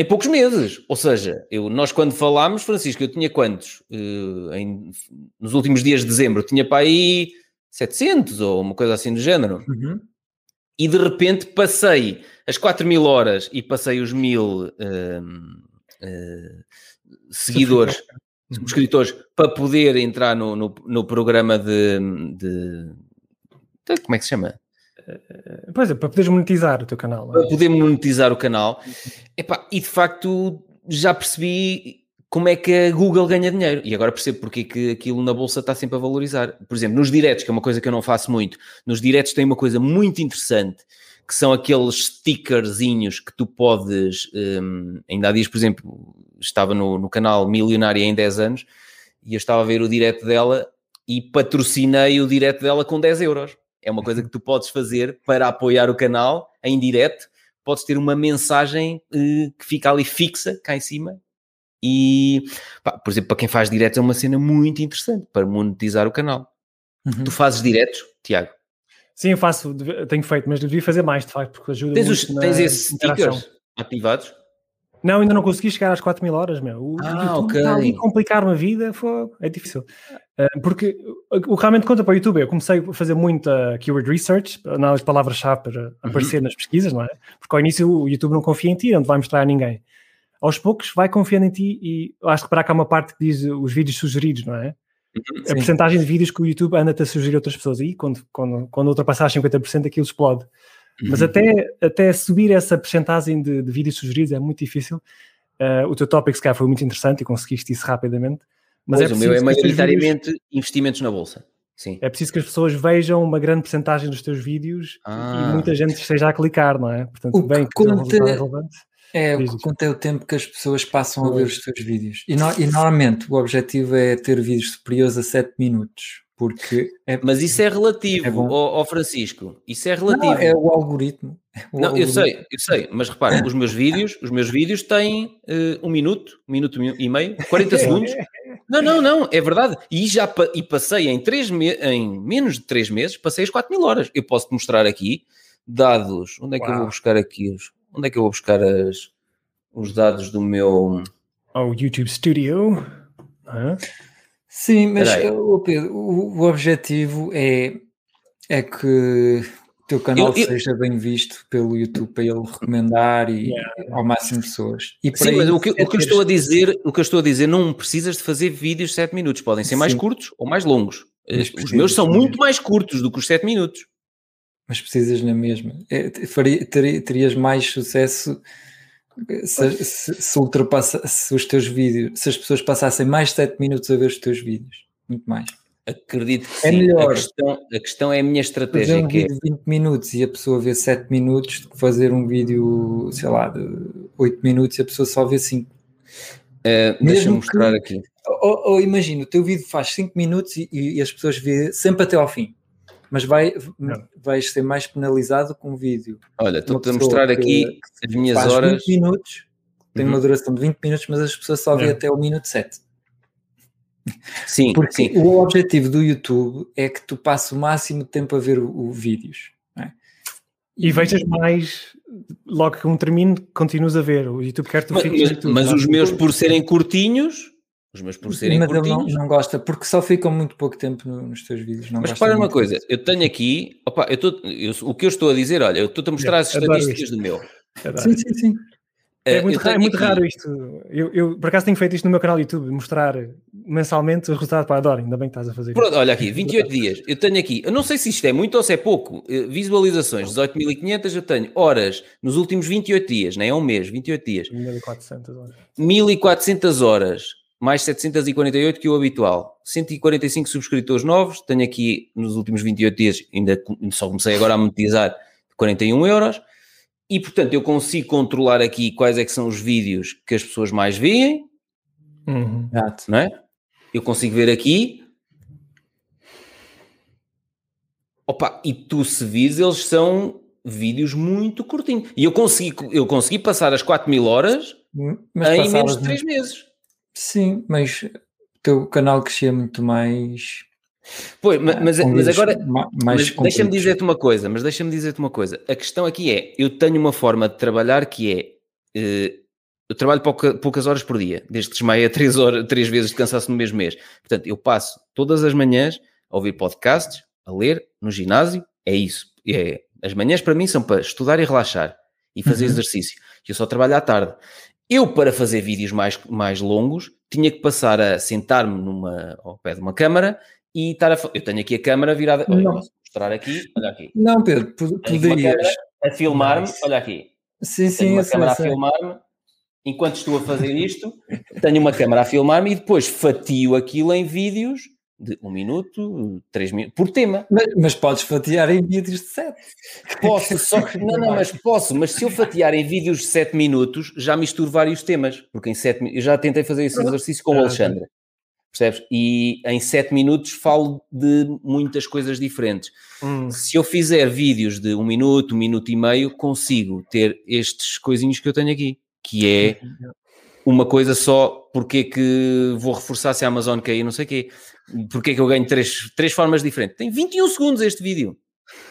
em poucos meses. Ou seja, eu, nós quando falámos, Francisco, eu tinha quantos? Uh, em, nos últimos dias de dezembro, tinha para aí 700 ou uma coisa assim do género. Uhum. E de repente passei as 4 mil horas e passei os mil uh, uh, seguidores, subscritores, para poder entrar no, no, no programa de, de, de, Como é que se chama? Pois é, para poderes monetizar o teu canal. É? Para poder monetizar o canal. Epá, e de facto já percebi como é que a Google ganha dinheiro. E agora percebo porque é que aquilo na bolsa está sempre a valorizar. Por exemplo, nos diretos, que é uma coisa que eu não faço muito, nos diretos tem uma coisa muito interessante, que são aqueles stickerzinhos que tu podes. Um, ainda há dias, por exemplo, estava no, no canal Milionária em 10 anos e eu estava a ver o direto dela e patrocinei o direto dela com 10 euros. É uma coisa que tu podes fazer para apoiar o canal em direto. Podes ter uma mensagem uh, que fica ali fixa cá em cima. E, pá, por exemplo, para quem faz direto é uma cena muito interessante para monetizar o canal. Uhum. Tu fazes diretos, Tiago? Sim, eu faço, tenho feito, mas devia fazer mais, de facto, porque ajuda tens muito os, Tens esses stickers ativados? Não, ainda não consegui chegar às 4 mil horas, meu. O ah, YouTube okay. está ali complicar-me a vida, foi, é difícil. Uh, porque o que realmente conta para o YouTube, eu comecei a fazer muita keyword research, análise de palavras-chave para uhum. aparecer nas pesquisas, não é? Porque ao início o YouTube não confia em ti, não te vai mostrar a ninguém. Aos poucos vai confiando em ti e acho que reparar que há uma parte que diz os vídeos sugeridos, não é? Uhum, a porcentagem de vídeos que o YouTube anda-te a sugerir a outras pessoas. E quando, quando, quando ultrapassar 50% aquilo explode. Mas até, até subir essa porcentagem de, de vídeos sugeridos é muito difícil. Uh, o teu tópico, se calhar, foi muito interessante e conseguiste isso rapidamente. Mas pois, é o meu é maioritariamente vídeos... investimentos na bolsa. Sim. É preciso que as pessoas vejam uma grande porcentagem dos teus vídeos ah. e muita gente esteja a clicar, não é? Portanto, o bem que, que conta... é relevante. É, o que conta é o tempo que as pessoas passam a ver os teus vídeos. E, no, e normalmente o objetivo é ter vídeos superiores a 7 minutos. Porque é, Mas isso é relativo, é ao, ao, Francisco. Isso é relativo. Não, é o algoritmo. É o não, algoritmo. eu sei, eu sei, mas repara, os meus vídeos, os meus vídeos têm uh, um minuto, um minuto e meio, 40 segundos. Não, não, não, é verdade. E já e passei em, três em menos de 3 meses, passei as 4 mil horas. Eu posso te mostrar aqui dados. Onde é que Uau. eu vou buscar aqui os. Onde é que eu vou buscar as, os dados do meu. Oh, YouTube Studio. Sim, mas o, Pedro, o, o, objetivo é, é que o teu canal eu, eu, seja bem visto pelo YouTube para ele recomendar e yeah. ao máximo pessoas. E Sim, mas o que, é o que eu estou a dizer, o que eu estou a dizer, não precisas de fazer vídeos de 7 minutos, podem ser mais Sim. curtos ou mais longos. Os meus são muito mais curtos do que os 7 minutos. Mas precisas na mesma. É, faria, terias mais sucesso se, se, se, ultrapassa, se os teus vídeos, se as pessoas passassem mais 7 minutos a ver os teus vídeos, muito mais. Acredito que é sim. melhor. A questão, a questão é a minha estratégia. Fazer um que é vídeo de 20 minutos e a pessoa vê 7 minutos do que fazer um vídeo, sei lá, de 8 minutos e a pessoa só vê 5. Uh, Deixa-me mostrar aqui. Ou, ou imagina, o teu vídeo faz 5 minutos e, e, as pessoas vê sempre até ao fim mas vai, vais ser mais penalizado com um vídeo. Olha, estou-te a mostrar que, aqui que as minhas horas. 20 minutos, tem uhum. uma duração de 20 minutos, mas as pessoas só vêem é. até o minuto 7. Sim, porque sim. o objetivo do YouTube é que tu passes o máximo de tempo a ver o, o vídeos. É? E vejas mais, logo que um termine, continuas a ver. O YouTube quer tu Mas, mas, mas os meus, por serem curtinhos, os meus por serem Mas curtinhos. ele não, não, gosta, porque só ficam muito pouco tempo no, nos teus vídeos. Mas para uma coisa, eu tenho aqui, opa, eu tô, eu, o que eu estou a dizer, olha, eu estou a mostrar as estatísticas do meu. Sim, sim, sim. É muito, raro, é muito raro, isto. Eu, eu, por acaso, tenho feito isto no meu canal YouTube, mostrar mensalmente o resultado para adoro. Ainda bem que estás a fazer Pronto, Olha aqui, 28 dias. Eu tenho aqui, eu não sei se isto é muito ou se é pouco. Eh, visualizações, 18.500. Eu tenho horas nos últimos 28 dias, nem é um mês, 28 dias. 1.400 horas. 1.400 horas mais 748 que o habitual. 145 subscritores novos, tenho aqui nos últimos 28 dias, ainda só comecei agora a monetizar 41 euros, e portanto eu consigo controlar aqui quais é que são os vídeos que as pessoas mais veem, uhum. não é? Eu consigo ver aqui, opa, e tu se vis, eles são vídeos muito curtinhos, e eu consegui, eu consegui passar as 4 mil horas hum, Mas em menos de 3 meses. Sim, mas o teu canal crescia muito mais. Pois, mas, mas, mas agora deixa-me dizer-te uma coisa, mas deixa-me dizer-te uma coisa. A questão aqui é, eu tenho uma forma de trabalhar que é uh, eu trabalho pouca, poucas horas por dia, desde que desmaia três, horas, três vezes de cansaço no mesmo mês. Portanto, eu passo todas as manhãs a ouvir podcasts, a ler no ginásio, é isso. É, as manhãs para mim são para estudar e relaxar e fazer uhum. exercício. Eu só trabalho à tarde. Eu, para fazer vídeos mais, mais longos, tinha que passar a sentar-me numa, ao pé de uma câmara e estar a. Eu tenho aqui a câmara virada. Olha, não. posso mostrar aqui. Olha aqui. Não, Pedro, poderias. A filmar-me. Olha aqui. Sim, sim, tenho uma câmara a filmar-me. Enquanto estou a fazer isto, tenho uma câmara a filmar-me e depois fatio aquilo em vídeos de um minuto, três minutos, por tema. Mas, mas, podes fatiar em vídeos de sete. Posso, só que, não, não, mas posso, mas se eu fatiar em vídeos de sete minutos, já misturo vários temas, porque em sete eu já tentei fazer esse exercício com o Alexandre. Percebes? E em 7 minutos falo de muitas coisas diferentes. Hum. Se eu fizer vídeos de um minuto, um minuto e meio, consigo ter estes coisinhos que eu tenho aqui, que é uma coisa só, porque é que vou reforçar se a Amazon cair, não sei o quê, porque é que eu ganho três, três formas diferentes. Tem 21 segundos este vídeo.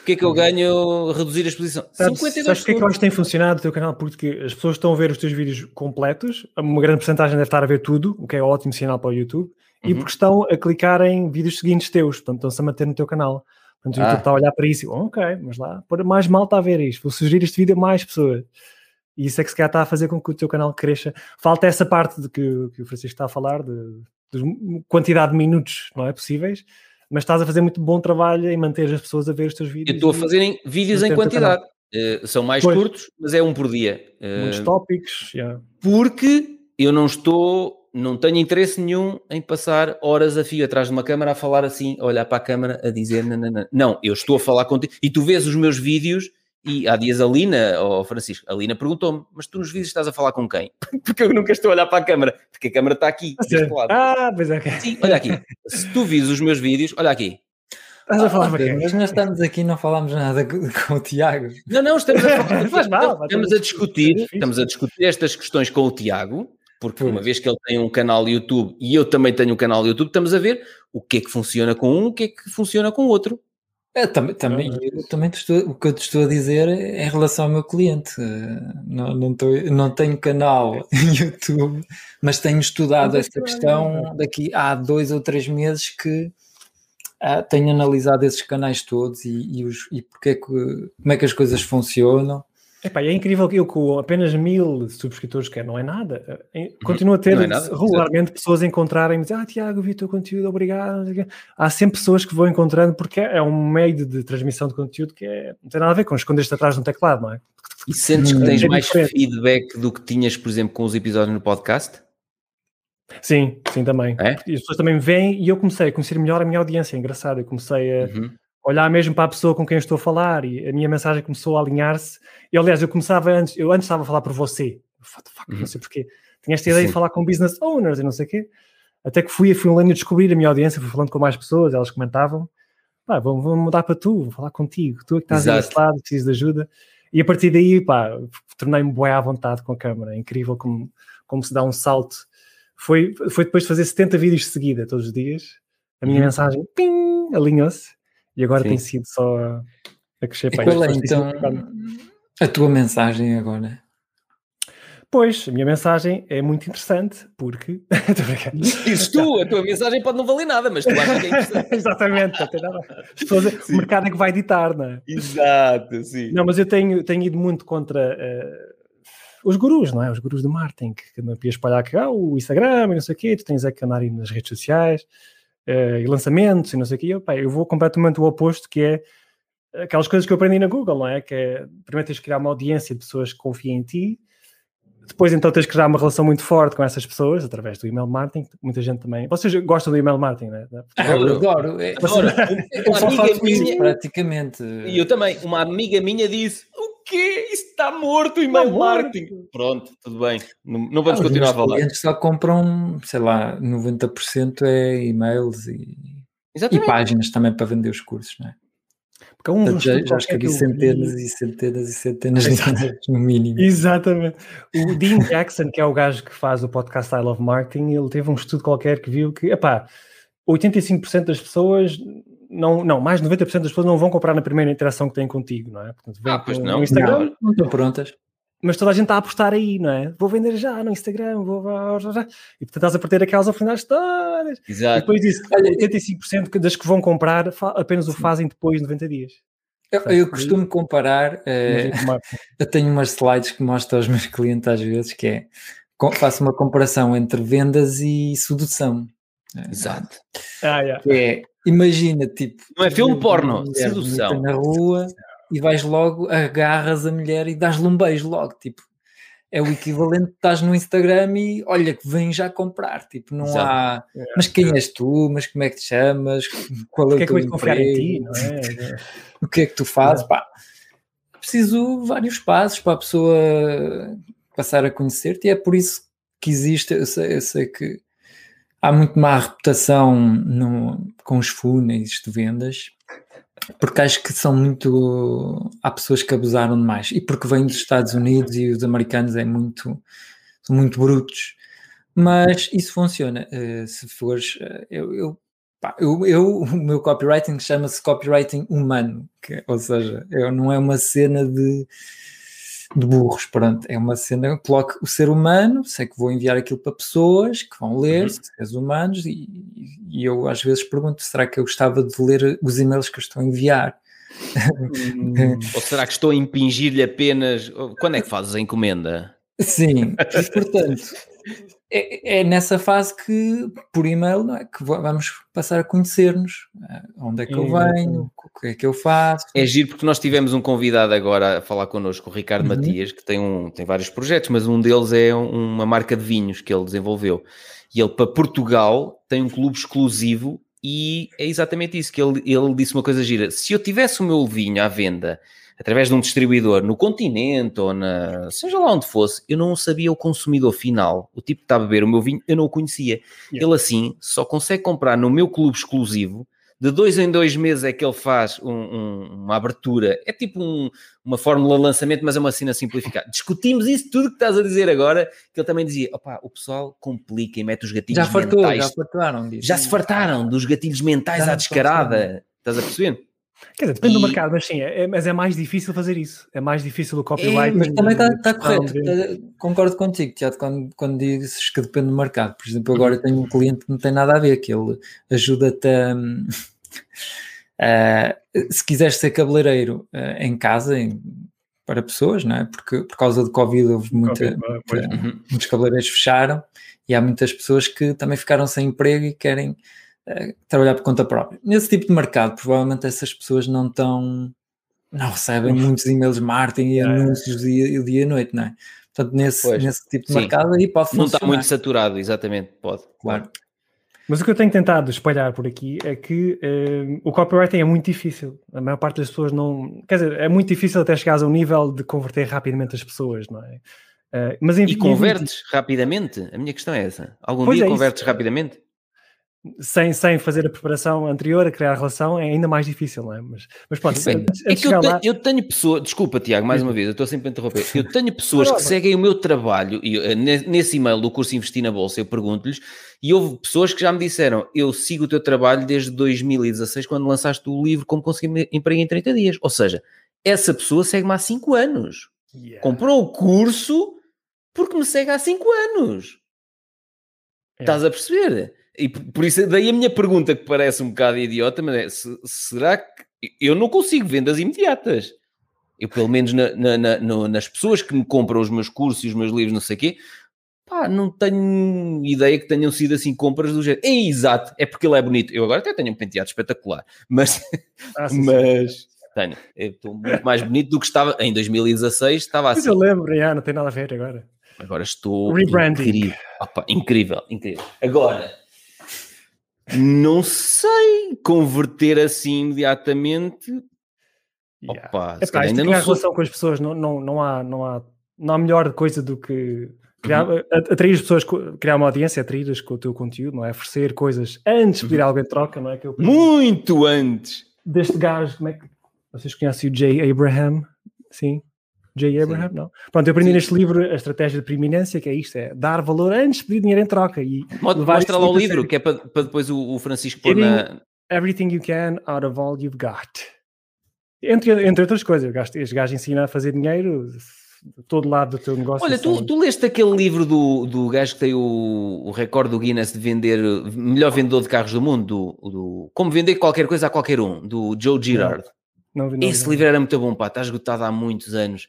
O que é que eu uhum. ganho reduzir a exposição? Sabes, 52 sabes porque é que eu acho que tem funcionado o teu canal? Porque as pessoas estão a ver os teus vídeos completos, uma grande porcentagem deve estar a ver tudo, o que é ótimo sinal para o YouTube, uhum. e porque estão a clicar em vídeos seguintes teus, portanto estão-se a manter no teu canal. Portanto, o ah. YouTube está a olhar para isso e, oh, ok, mas lá, mais mal está a ver isto, vou sugerir este vídeo a mais pessoas. E isso é que se calhar está a fazer com que o teu canal cresça. Falta essa parte de que, que o Francisco está a falar, de, quantidade de minutos, não é? Possíveis, mas estás a fazer muito bom trabalho em manter as pessoas a ver os teus vídeos. Eu estou a fazer em, vídeos em quantidade. Uh, são mais pois. curtos, mas é um por dia. Uh, Muitos tópicos, yeah. Porque eu não estou, não tenho interesse nenhum em passar horas a fio atrás de uma câmara a falar assim, a olhar para a câmara, a dizer nanana. Não, eu estou a falar contigo. E tu vês os meus vídeos e há dias a Lina, ou Francisco, a Lina perguntou-me, mas tu nos vídeos estás a falar com quem? porque eu nunca estou a olhar para a câmara, porque a câmara está aqui, deste lado. Ah, pois é. Sim, olha aqui. Se tu vis os meus vídeos, olha aqui. Estás a falar ah, para Mas nós estamos aqui não falamos nada com, o Tiago. Não, não, estamos a falar. Faz mal, estamos a discutir, estamos a discutir estas questões com o Tiago, porque uma vez que ele tem um canal YouTube e eu também tenho um canal YouTube, estamos a ver o que é que funciona com um, o que é que funciona com o outro. É, também, também, eu, também estou, o que eu te estou a dizer é em relação ao meu cliente. Não, não, estou, não tenho canal YouTube, mas tenho estudado esta questão daqui há dois ou três meses que ah, tenho analisado esses canais todos e, e, os, e porque é que, como é que as coisas funcionam Epá, é incrível que eu com apenas mil subscritores, que não é nada, eh, uhum. continuo a ter é nada, regularmente pessoas a encontrarem-me ah Tiago, vi o teu conteúdo, obrigado. Há sempre pessoas que vou encontrando porque é um meio de, transmissão de conteúdo que é, não tem nada a ver com esconder-te atrás de um teclado, não é? E sentes que tens é mais feedback do que tinhas, por exemplo, com os episódios no podcast? Sim, sim, também. É? E as pessoas também vêm e eu comecei a conhecer melhor a minha audiência, é engraçado. Eu comecei a. Uhum olhar mesmo para a pessoa com quem eu estou a falar e a minha mensagem começou a alinhar-se. E aliás, eu começava antes, eu antes estava a falar por você, fuck, uhum. não sei porquê. Tinha esta ideia Sim. de falar com business owners e não sei o quê. Até que fui, fui um lendo descobrir a minha audiência, fui falando com mais pessoas, elas comentavam, pá, vou, vou mudar para tu, vou falar contigo, tu é que estás Exato. desse lado, precisas de ajuda. E a partir daí, pá, tornei-me bué à vontade com a câmera. É incrível como, como se dá um salto. Foi, foi depois de fazer 70 vídeos de seguida, todos os dias, a minha uhum. mensagem, ping, alinhou-se e agora Sim. tem sido só a, a crescer. E qual é então a tua mensagem agora? Pois, a minha mensagem é muito interessante porque. Dizes tu, a tua mensagem pode não valer nada, mas tu achas que é interessante. Exatamente, não tem nada. o mercado é que vai editar, não é? Exato, sim. Não, mas eu tenho, tenho ido muito contra uh, os gurus, não é? Os gurus do marketing, que não a espalhar que ah, o Instagram e não sei o quê, tu tens é que andar aí nas redes sociais uh, e lançamentos e não sei o quê. Eu, pá, eu vou completamente o oposto, que é aquelas coisas que eu aprendi na Google, não é? Que é, primeiro tens que criar uma audiência de pessoas que confiem em ti, depois então tens que criar uma relação muito forte com essas pessoas, através do email marketing, muita gente também... Vocês gostam do email marketing, não é? Ah, eu adoro. É, adoro. Eu só faço isso, praticamente. E eu também. Uma amiga minha disse, o quê? Isso está morto, o email marketing. Pronto, tudo bem. Não, não vamos ah, continuar a falar. Os clientes só compram, sei lá, 90% é e-mails e, e páginas também para vender os cursos, não é? Porque um Portanto, já, já escrevi centenas vi... e centenas e centenas de e no mínimo. Exatamente. O Dean Jackson, que é o gajo que faz o podcast I Love Marketing, ele teve um estudo qualquer que viu que, epá, 85% das pessoas não, não, mais de 90% das pessoas não vão comprar na primeira interação que têm contigo, não é? Portanto, ah, pois não. Instagram, não, não estão prontas. Mas toda a gente está a apostar aí, não é? Vou vender já no Instagram, vou. Já, E portanto estás a perder aquelas oportunidades todas. Exato. E depois disso, 85% das que vão comprar apenas o fazem depois de 90 dias. Eu, eu costumo comparar, eh, eu tenho umas slides que mostro aos meus clientes às vezes, que é, faço uma comparação entre vendas e sedução. Exato. Ah, yeah. é, imagina, tipo... Não é filme porno, sedução. Na rua e vais logo, agarras a mulher e dás-lhe um beijo logo, tipo, é o equivalente de estás no Instagram e olha que vem já comprar, tipo, não Exato. há, é, mas quem é. és tu, mas como é que te chamas, qual é o que é teu é que confiar em ti, não é? o que é que tu fazes, pá, preciso vários passos para a pessoa passar a conhecer-te e é por isso que existe, eu sei, eu sei que há muito má reputação no, com os funis de vendas, porque acho que são muito. Há pessoas que abusaram demais, e porque vêm dos Estados Unidos e os americanos é muito, são muito brutos. Mas isso funciona. Uh, se fores. Uh, eu, eu, pá, eu, eu, o meu copywriting chama-se copywriting humano, que, ou seja, eu, não é uma cena de de burros, pronto, é uma cena, coloco o ser humano, sei que vou enviar aquilo para pessoas que vão ler, uhum. seres humanos, e, e, eu às vezes pergunto, será que eu gostava de ler os e-mails que eu estou a enviar? Hum, ou será que estou a impingir-lhe apenas, quando é que fazes a encomenda? Sim, e, portanto, é, é, nessa fase que, por e-mail, não é? que vamos passar a conhecer-nos. Eh, onde é que eu venho, o que é que eu faço. É giro porque nós tivemos um convidado agora a falar connosco, o Ricardo uhum. Matias, que tem, um, tem vários projetos, mas um deles é uma marca de vinhos que ele desenvolveu. E ele, para Portugal, tem um clube exclusivo e é exatamente isso que ele, ele disse uma coisa gira. Se eu tivesse o meu vinho à venda através de um distribuidor no continente ou na seja lá onde fosse, eu não sabia o consumidor final, o tipo que está a beber o meu vinho, eu não o conhecia. Yeah. Ele assim só consegue comprar no meu clube exclusivo. De dois em dois meses é que ele faz um, um, uma abertura. É tipo um, uma fórmula de lançamento, mas é uma cena simplificada. Discutimos isso tudo que estás a dizer agora, que ele também dizia: opá, o pessoal complica e mete os gatilhos já fartou, mentais. Já fartaram disso. Já se fartaram dos gatilhos mentais já à descarada. Estás a perceber? Quer dizer, depende e... do mercado, mas sim, é, é, mas é mais difícil fazer isso. É mais difícil o copyright. É, mas também está tá correto. Tá, concordo contigo, Tiago, quando, quando dizes que depende do mercado. Por exemplo, agora uhum. tenho um cliente que não tem nada a ver, que ele ajuda-te a. Uh, se quiseres ser cabeleireiro uh, em casa, em, para pessoas, não é? Porque por causa do Covid houve muita, muita, uhum. muitos cabeleireiros fecharam e há muitas pessoas que também ficaram sem emprego e querem trabalhar por conta própria. Nesse tipo de mercado, provavelmente essas pessoas não estão, não recebem muitos e-mails de marketing e anúncios dia, dia e noite, não é? Portanto, nesse, nesse tipo de sim. mercado aí pode funcionar. Não está muito saturado, exatamente, pode. Claro. Mas o que eu tenho tentado espalhar por aqui é que uh, o copywriting é muito difícil. A maior parte das pessoas não. Quer dizer, é muito difícil até chegar a um nível de converter rapidamente as pessoas, não é? Uh, mas em, e convertes em... rapidamente? A minha questão é essa. Algum pois dia é convertes isso. rapidamente? Sem, sem fazer a preparação anterior a criar a relação é ainda mais difícil, não é? Mas, mas pronto, é que eu, lá... tenho, eu tenho pessoas, desculpa Tiago, mais uma vez, eu estou sempre a interromper, eu tenho pessoas que seguem o meu trabalho e eh, nesse e-mail do curso Investir na Bolsa eu pergunto-lhes e houve pessoas que já me disseram, eu sigo o teu trabalho desde 2016 quando lançaste o livro Como Conseguir Emprego em 30 Dias, ou seja, essa pessoa segue-me há 5 anos, yeah. comprou o curso porque me segue há 5 anos. É. Estás a perceber? E por isso, daí a minha pergunta, que parece um bocado idiota, mas é: se, será que eu não consigo vendas imediatas? Eu, pelo menos na, na, na, nas pessoas que me compram os meus cursos e os meus livros, não sei o quê, pá, não tenho ideia que tenham sido assim compras do jeito. É exato, é porque ele é bonito. Eu agora até tenho um penteado espetacular, mas, ah, sim, mas sim. tenho. Eu estou muito mais bonito do que estava em 2016. Estava assim. Mas eu lembro, já, não tem nada a ver agora. Agora estou incrível. Opa, incrível, incrível. Agora não sei converter assim imediatamente. Yeah. Opa, é, pá, ainda não sou... relação com as pessoas não, não, não, há, não, há, não há melhor coisa do que criar, uhum. atrair as pessoas, criar uma audiência, atraí-las com o teu conteúdo, não é? Oferecer coisas antes de pedir uhum. algo em troca, não é? Que eu, Muito antes! Deste gajo, como é que vocês conhecem o Jay Abraham? Sim. J. Abraham, Sim. não. Pronto, eu aprendi Sim. neste livro a estratégia de preeminência, que é isto, é dar valor antes de pedir dinheiro em troca. E Mostra lá o livro, que é para, para depois o, o Francisco pôr na... Everything you can out of all you've got. Entre, entre outras coisas, este gajo ensina a fazer dinheiro de todo lado do teu negócio. Olha, tu, tu leste aquele livro do, do gajo que tem o, o recorde do Guinness de vender, melhor vendedor de carros do mundo, do, do Como Vender Qualquer Coisa a Qualquer Um, do Joe Girard. Não, não, não, Esse livro era muito bom, pá, está esgotado há muitos anos.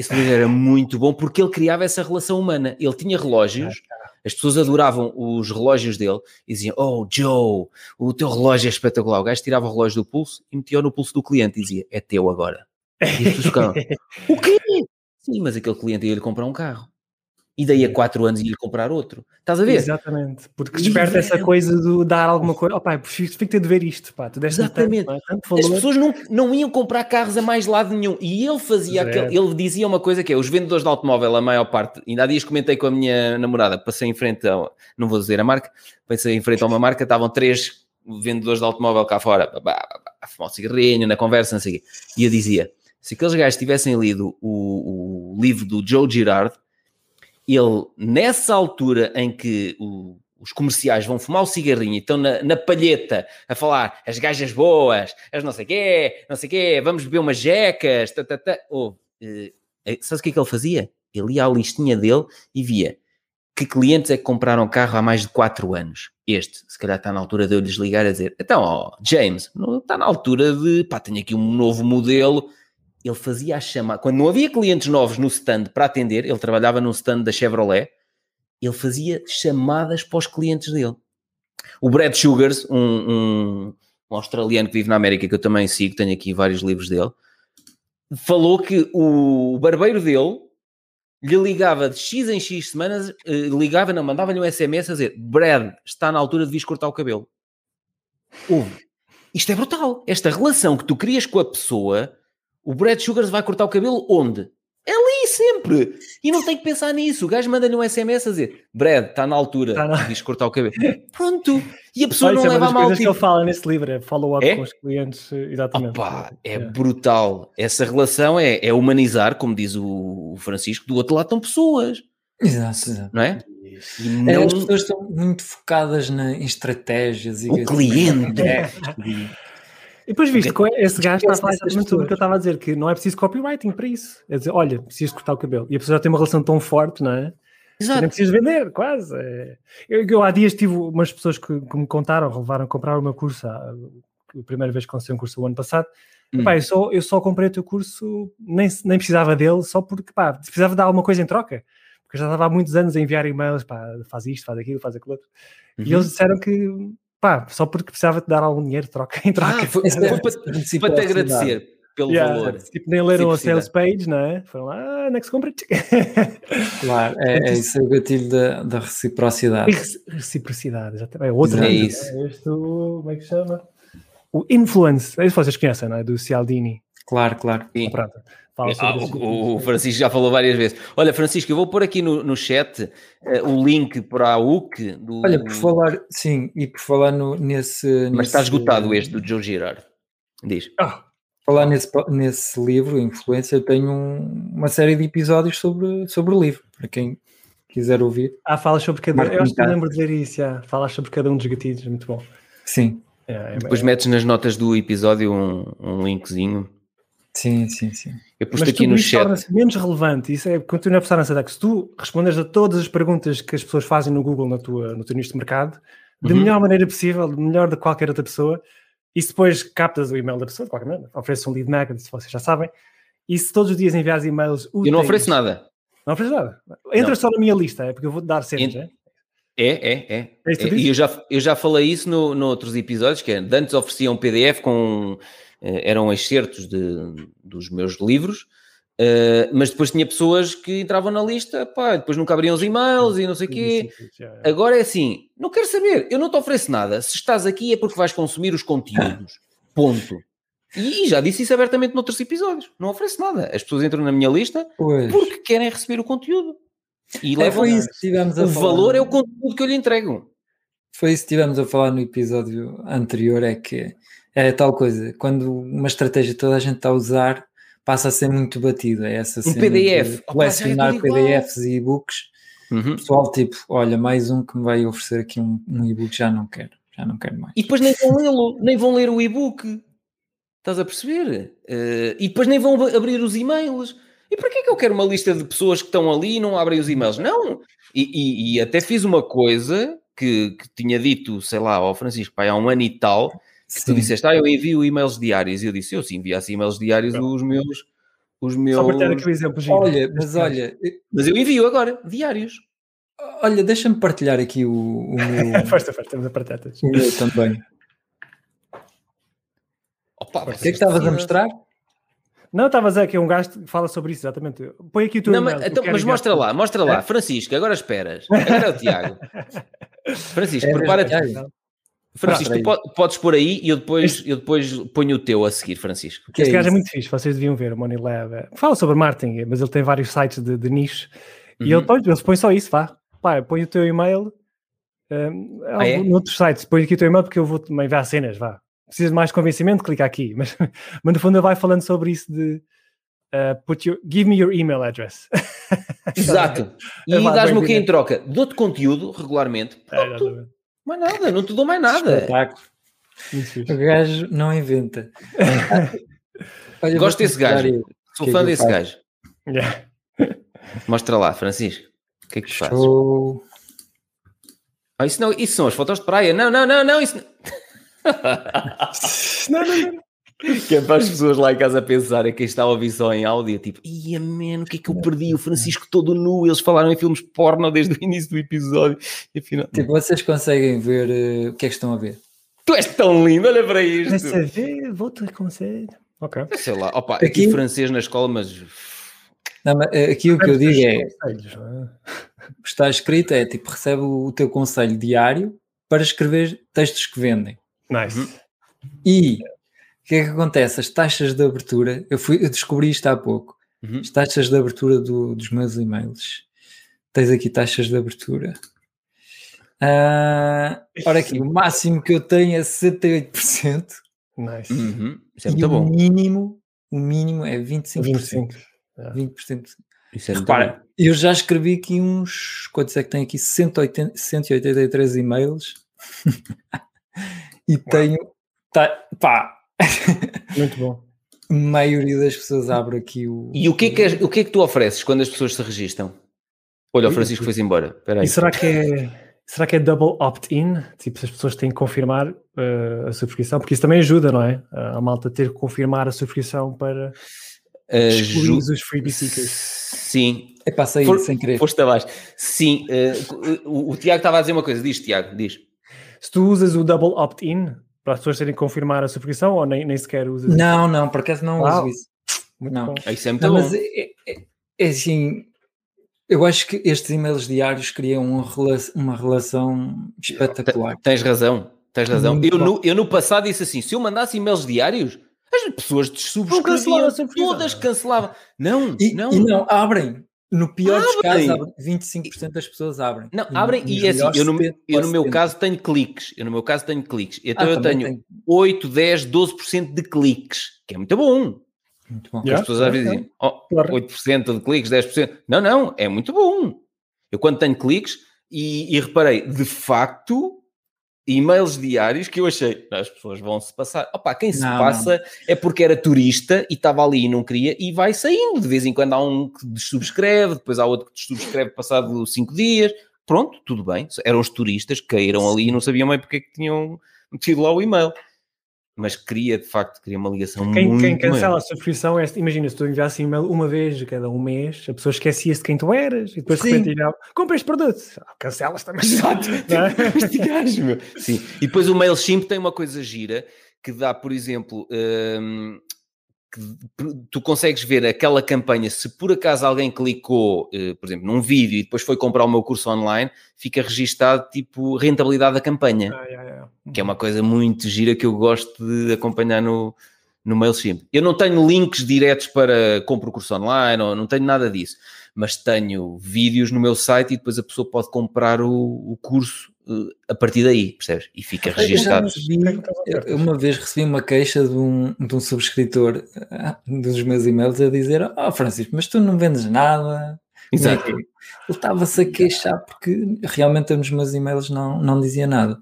Esse livro era muito bom porque ele criava essa relação humana. Ele tinha relógios, as pessoas adoravam os relógios dele e diziam: Oh, Joe, o teu relógio é espetacular. O gajo tirava o relógio do pulso e metia no pulso do cliente e dizia: É teu agora. E as pessoas ficavam: O quê? Sim, mas aquele cliente ia-lhe comprar um carro. E daí a quatro anos ia comprar outro. Estás a ver? Exatamente, porque desperta essa coisa de dar alguma coisa. Oh, pai, prefiro, fico ter de ver isto, pá. Tu Exatamente. Tanto, tanto As pessoas não, não iam comprar carros a mais lado nenhum. E ele fazia aquele, ele dizia uma coisa que é: os vendedores de automóvel, a maior parte, ainda há dias comentei com a minha namorada, passei em frente, a, não vou dizer a marca, passei em frente a uma marca, estavam três vendedores de automóvel cá fora, a fumar um cigarrinho, na conversa, não sei o quê. E eu dizia: se aqueles gajos tivessem lido o, o livro do Joe Girard ele, nessa altura em que o, os comerciais vão fumar o cigarrinho e estão na, na, palheta a falar as gajas boas, as não sei quê, não sei quê, vamos beber umas jecas, tá, tá, tá. Oh, uh, sabes o que é que ele fazia? Ele ia à listinha dele e via que clientes é que compraram carro há mais de 4 anos. Este, se calhar está na altura de eu lhes ligar a dizer, então, oh, James, não está na altura de, pá, tenho aqui um novo modelo ele fazia a chamada. Quando não havia clientes novos no stand para atender, ele trabalhava num stand da Chevrolet, ele fazia chamadas para os clientes dele. O Brad Sugars, um, um, um australiano que vive na América, que eu também sigo, tenho aqui vários livros dele, falou que o barbeiro dele lhe ligava de X em X semanas, eh, ligava, não, mandava-lhe um SMS a dizer: Brad, está na altura de vir cortar o cabelo. Isto é brutal. Esta relação que tu crias com a pessoa o Brad Sugars vai cortar o cabelo onde? É ali sempre. E não tem que pensar nisso. O gajo manda-lhe um SMS a dizer: Brad, está na altura, tá na... diz cortar o cabelo. Pronto. E a pessoa não é leva a mal. Tipo... que ele fala nesse livro é follow-up é? com os clientes, exatamente. Opa, é, é, brutal. Essa relação é, é, humanizar, como diz o Francisco, do outro lado estão pessoas. Exato, exato. Não é? E não... é, as pessoas estão muito focadas na, em estratégias. E o cliente. É. E depois viste que esse gajo está a falar exatamente sobre o que eu estava a dizer, que não é preciso copywriting para isso. É dizer, olha, preciso cortar o cabelo. E a pessoa já tem uma relação tão forte, não é? Exato. Nem precisas vender, quase. É. Eu, eu, há dias tive umas pessoas que, que me contaram, levaram a comprar o meu curso, a, a primeira vez que lancei um curso o ano passado. Hum. Eu, só, eu só comprei o teu curso, nem, nem precisava dele, só porque pá, precisava dar alguma coisa em troca. Porque eu já estava há muitos anos a enviar e-mails, pá, faz isto, faz aquilo, faz aquilo outro. Uhum. E eles disseram que pá, só porque precisava te dar algum dinheiro troca, em troca. Ah, foi, foi para, para, te agradecer pelo yeah, valor. Tipo, nem leram a sales page, não é? Foram lá, ah, next compra. claro, é, é isso é o gatilho da, da reciprocidade. Reciprocidade, já É outro. É isso. É este, como é que chama? O Influence, é isso vocês conhecem, não é? Do Cialdini. Claro, claro. Sim. Ah. Ah, o, o, Francisco já falou várias vezes. Olha, Francisco, eu vou pôr aqui no, no chat uh, o link para a UC. Do... Olha, por falar, sim, e por falar no, nesse. Mas nesse... está esgotado este do Joe Girard. Diz. Ah, falar nesse, nesse livro, Influência, eu tenho um, uma série de episódios sobre, sobre o livro, para quem quiser ouvir. Ah, falas sobre cada. Eu acho que lembro de ver isso, já. Falas sobre cada um dos gatilhos, muito bom. Sim. É, é, Depois metes nas notas do episódio um, um linkzinho. Sim, sim, sim. Eu pus aqui no chat. torna-se menos relevante. Isso é, continua a passar na SEDEX. Se tu respondes a todas as perguntas que as pessoas fazem no Google, na tua, no teu nicho de mercado, da uhum. melhor maneira possível, melhor de qualquer outra pessoa, e se depois captas o e-mail da pessoa, de qualquer maneira, ofereces um lead magnet, se vocês já sabem, e se todos os dias enviares e-mails úteis... Eu não ofereço nada. Não ofereço nada. Entra não. só na minha lista, é porque eu vou dar sempre, Ent... é? É, é, é. é, é e eu já, eu já falei isso no, no outros episódios, que é, antes ofereciam um PDF com eram excertos de, dos meus livros, Uh, mas depois tinha pessoas que entravam na lista, pá, depois nunca abriam os e-mails e não sei o quê. Agora é assim, não quero saber, eu não te ofereço nada. Se estás aqui é porque vais consumir os conteúdos. Ponto. E, já disse isso abertamente noutros episódios. Não ofereço nada. As pessoas entram na minha lista pois. porque querem receber o conteúdo. E é, levam isso O valor é o conteúdo que eu lhe entrego. Foi isso que tivemos a falar no episódio anterior, é que é tal coisa, quando uma estratégia toda a gente está a usar passa a ser muito batido. É essa um PDF, colecionar oh, PDFs e e-books. Uhum. Pessoal, tipo, olha, mais um que me vai oferecer aqui um, um e-book, já não quero, já não quero mais. E depois nem vão lê-lo, nem vão ler o e-book. Estás a perceber? Uh, e depois nem vão abrir os e-mails. E para que é que eu quero uma lista de pessoas que estão ali e não abrem os e-mails? Não! E, e, e até fiz uma coisa que, que, tinha dito, sei lá, ao Francisco, pai, há um ano e tal, que tu disseste, ah, eu envio e-mails diários. E eu disse, eu sim enviasse e-mails diários, Não. os meus. Os meus... Só para ter aqui o exemplo, Gino. Olha, mas olha. Mas eu envio agora, diários. Olha, deixa-me partilhar aqui o, o meu. força, força, temos a partilhar O meu também. Opa, o que é que estavas a mostrar? Não, estava a dizer que é um gajo que fala sobre isso, exatamente. Põe aqui o teu não, mas, então, mas mostra lá, mostra lá. É? Francisco, agora esperas. Agora é o Tiago. Francisco, é prepara-te. Francisco, tu podes pôr aí e eu depois, eu depois ponho o teu a seguir, Francisco. este é gajo é muito fixe, vocês deviam ver o Money Lab. Fala sobre marketing, mas ele tem vários sites de, de nicho uhum. e ele, põe, ele põe só isso, vá. Pá, põe o teu e-mail um, ah, é? noutros sites, põe aqui o teu e-mail porque eu vou também ver as cenas, vá. Precisa de mais convencimento, clica aqui. Mas, mas no fundo ele vai falando sobre isso de uh, put your, give me your email address. Exato. E é, dás-me o que em troca? Dou-te conteúdo regularmente. É, mais nada, não te dou mais nada. Espetáculo. O gajo não inventa. Olha, Gosto desse gajo. Sou que fã é desse gajo. Yeah. Mostra lá, Francisco. O que é que tu fazes? Ah, isso, não, isso são as fotos de praia. Não, não, não, não. Isso não, não, não. Que é para as pessoas lá em casa pensarem quem está a ouvir só em áudio, tipo, ia mano, o que é que eu perdi? O Francisco todo nu, eles falaram em filmes porno desde o início do episódio. E afinal... Tipo, vocês conseguem ver uh, o que é que estão a ver? Tu és tão lindo, olha para isto. Vai saber, vou-te aconselhar. Ok. Sei lá, opa, aqui, aqui francês na escola, mas. Não, mas eh, aqui o que eu digo é. é? Está escrito é tipo, recebe o teu conselho diário para escrever textos que vendem. Nice. Uhum. E que é que acontece? As taxas de abertura, eu, fui, eu descobri isto há pouco. Uhum. As taxas de abertura do, dos meus e-mails. Tens aqui taxas de abertura. Uh, ora aqui, o máximo que eu tenho é 68%. Nice. Uhum. Isso é muito bom. O mínimo, o mínimo é 25%. 25%. 20%. Isso é Repara, eu já escrevi aqui uns. Quantos é que tem aqui? 180, 183 e-mails. e tenho. Tá, pá. Muito bom. A maioria das pessoas abre aqui o. E o que, é que o que é que tu ofereces quando as pessoas se registram? Olha, o Francisco foi-se embora. E será que é. Será que é double opt-in? Tipo, se as pessoas têm que confirmar uh, a subscrição, porque isso também ajuda, não é? A malta ter que confirmar a subscrição para excluir os freebie seekers. Sim. É para sair For, sem querer. Foste abaixo. Sim. Uh, o, o, Tiago estava a dizer uma coisa. Diz, Tiago, diz. Se tu usas o double opt-in para as pessoas terem que confirmar a subscrição ou nem, nem sequer usas? Não, não, por acaso não uso isso. Muito não. Bom. Isso é muito não, bom. Mas é, é, é assim, eu acho que estes e-mails diários criam uma, uma relação espetacular. Tens razão, tens razão. eu no, eu no passado disse assim: se eu mandasse e-mails diários, as pessoas subscreviam, todas cancelavam. Não, e, não. E não, abrem. No pior dos casos, 25% das pessoas abrem. Não, e abrem e é assim, eu no, eu no meu caso tenho cliques. Eu no meu caso tenho cliques. Então ah, eu tenho tem. 8, 10, 12% de cliques, que é muito bom. Muito bom. Yeah, as pessoas às vezes dizem, oh, claro. 8% de cliques, 10%. Não, não, é muito bom. Eu quando tenho cliques, e, e reparei, de facto, e-mails diários que eu achei, as pessoas vão se passar. Opa, quem se não, passa não. é porque era turista e estava ali e não queria e vai saindo. De vez em quando há um que subscreve, depois há outro que subscreve passado cinco dias. Pronto, tudo bem. Eram os turistas que caíram ali e não sabiam bem porque é que tinham metido lá o e-mail mas queria de facto queria uma ligação quem, muito Quem cancela a subscrição, é, imagina se tu enviasse e-mail uma vez a cada um mês, a pessoa esquecia-se de quem tu eras e depois Sim. de repente irá, compra este produto, ah, cancelas também. Exato, é? meu. Sim, e depois o MailChimp tem uma coisa gira que dá, por exemplo, que tu consegues ver aquela campanha, se por acaso alguém clicou, uh, por exemplo, num vídeo e depois foi comprar o meu curso online, fica registado tipo rentabilidade da campanha, ah, yeah, yeah. que é uma coisa muito gira que eu gosto de acompanhar no, no MailChimp. Eu não tenho links diretos para comprar o curso online, ou não tenho nada disso, mas tenho vídeos no meu site e depois a pessoa pode comprar o, o curso a partir daí, percebes? E fica registado. Eu uma vez recebi uma queixa de um, de um subscritor ah, dos meus e-mails a dizer: Oh, Francisco, mas tu não vendes nada. Exato. Ele estava-se a queixar porque realmente nos meus e-mails não, não dizia nada.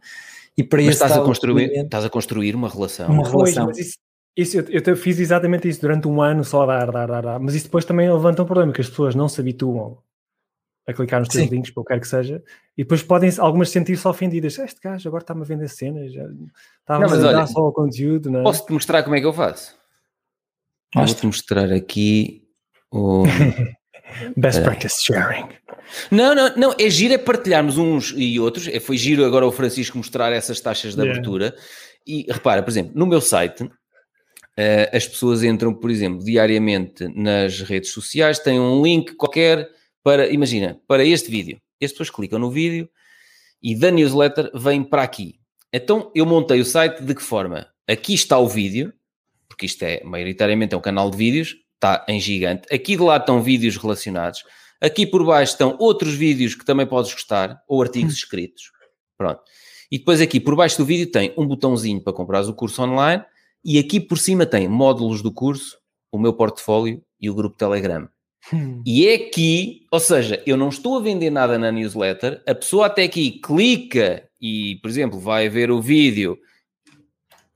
E para mas estás a, construir, cliente, estás a construir uma relação. Uma relação. Pois, isso, isso, eu, eu, fiz exatamente isso durante um ano só a dar, dar, dar, dar. Mas isso depois também levanta um problema, que as pessoas não se habituam a clicar nos teus Sim. links, para o que quer que seja, e depois podem algumas sentir-se ofendidas. Este gajo agora está-me a vender cenas, já está a dar só o conteúdo. É? Posso-te mostrar como é que eu faço? Vou-te mostrar aqui o. Best practice sharing. Não, não, não, é giro é partilharmos uns e outros. É, foi giro agora o Francisco mostrar essas taxas de yeah. abertura. E repara, por exemplo, no meu site, uh, as pessoas entram, por exemplo, diariamente nas redes sociais, têm um link qualquer para, imagina, para este vídeo. E as pessoas clicam no vídeo e da newsletter vem para aqui. Então eu montei o site de que forma? Aqui está o vídeo, porque isto é maioritariamente é um canal de vídeos, está em gigante. Aqui de lado estão vídeos relacionados. Aqui por baixo estão outros vídeos que também podes gostar, ou artigos hum. escritos. Pronto. E depois aqui por baixo do vídeo tem um botãozinho para comprar o curso online e aqui por cima tem módulos do curso, o meu portfólio e o grupo Telegram. Hum. E é aqui, ou seja, eu não estou a vender nada na newsletter, a pessoa até aqui clica e, por exemplo, vai ver o vídeo,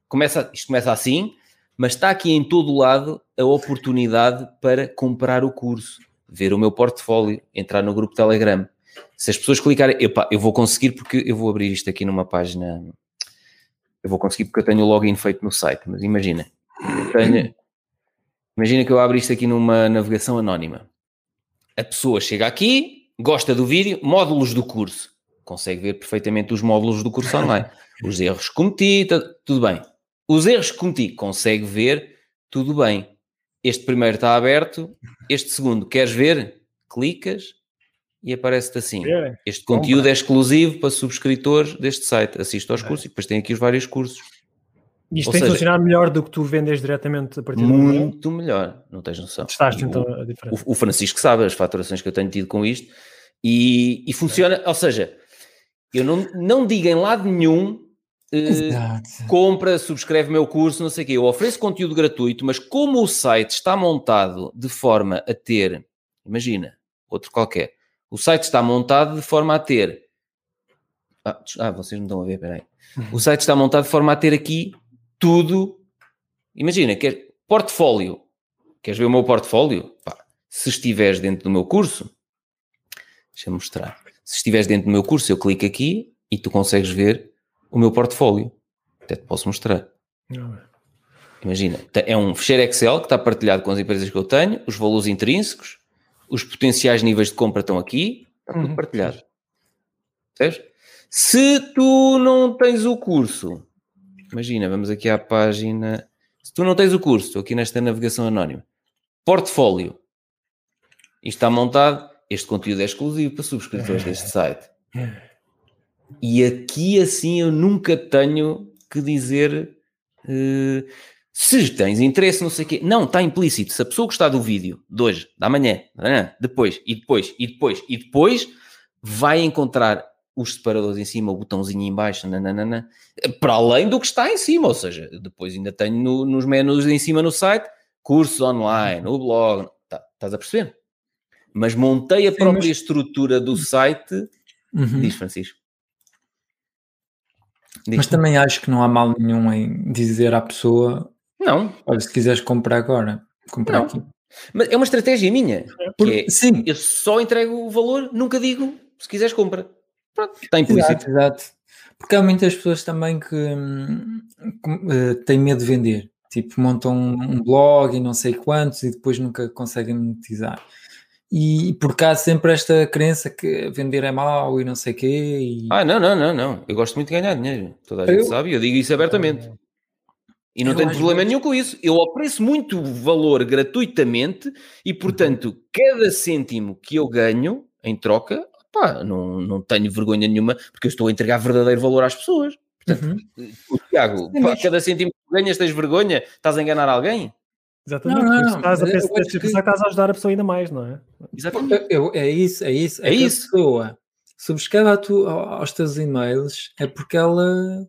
começa, isto começa assim, mas está aqui em todo o lado a oportunidade para comprar o curso, ver o meu portfólio, entrar no grupo Telegram. Se as pessoas clicarem, epa, eu vou conseguir porque eu vou abrir isto aqui numa página. Eu vou conseguir porque eu tenho o login feito no site, mas imagina, tenho, imagina que eu abro isto aqui numa navegação anónima. A pessoa chega aqui, gosta do vídeo, módulos do curso, consegue ver perfeitamente os módulos do curso online, os erros que cometi, tá, tudo bem. Os erros que cometi, consegue ver, tudo bem. Este primeiro está aberto, este segundo, queres ver? Clicas, e aparece-te assim: este conteúdo é exclusivo para subscritores deste site. Assiste aos é. cursos e depois tem aqui os vários cursos. Isto Ou tem seja, funcionar melhor do que tu vendes diretamente a partir do Muito melhor, não tens noção. Estás então a diferença. O, o, Francisco sabe as faturações que eu tenho tido com isto e, e funciona, é. ou seja, eu não, não digo em lado nenhum Uh, compra, subscreve meu curso, não sei o quê. Eu ofereço conteúdo gratuito, mas como o site está montado de forma a ter, imagina, outro qualquer, o site está montado de forma a ter. Ah, ah, vocês não estão a ver, peraí. O site está montado de forma a ter aqui tudo. Imagina, quer portfólio. Queres ver o meu portfólio? Pá, se estiveres dentro do meu curso, deixa-me mostrar. Se estiveres dentro do meu curso, eu clico aqui e tu consegues ver o meu portfólio. Até te posso mostrar. Imagina, é um fecheiro Excel que está partilhado com as empresas que eu tenho, os valores intrínsecos, os potenciais níveis de compra estão aqui, está tudo uhum. partilhado. Percebes? Se tu não tens o curso, imagina, vamos aqui à página. Se tu não tens o curso, estou aqui nesta navegação anónima. Portfólio. Isto está montado. Este conteúdo é exclusivo para subscritores deste site. E aqui assim eu nunca tenho que dizer. Uh, se tens interesse, não sei o quê. Não, está implícito. Se a pessoa gostar do vídeo de hoje, da manhã, depois, e depois, e depois, e depois, vai encontrar os separadores em cima, o botãozinho em baixo, nananana, para além do que está em cima. Ou seja, depois ainda tenho no, nos menus em cima no site, cursos online, o blog. Tá, estás a perceber? Mas montei a Sim, própria mas... estrutura do site, uhum. diz Francisco. Diz mas também acho que não há mal nenhum em dizer à pessoa não. Olha, se quiseres comprar agora, comprar não. aqui. Mas é uma estratégia minha. É, sim. Eu só entrego o valor, nunca digo, se quiseres compra. Pronto, está implícito. Exato, exato. Porque há muitas pessoas também que, que uh, têm medo de vender. Tipo, montam um blog e não sei quantos e depois nunca conseguem monetizar. E porque há sempre esta crença que vender é mau e não sei o quê. E... Ah, não, não, não, não. Eu gosto muito de ganhar dinheiro. Toda a gente eu... sabe, eu digo isso abertamente. E não eu tenho problema nenhum com isso. Eu ofereço muito valor gratuitamente e, portanto, cada cêntimo que eu ganho em troca, pá, não, não tenho vergonha nenhuma, porque eu estou a entregar verdadeiro valor às pessoas. Portanto, uhum. Tiago, pá, cada cêntimo que ganhas tens vergonha? Estás a enganar alguém? Exatamente, não, não, estás a pensar, que... que estás a ajudar a pessoa ainda mais, não é? Exatamente. Eu, é isso, é isso. É, é isso. A pessoa subscreve tu, aos teus e-mails é porque ela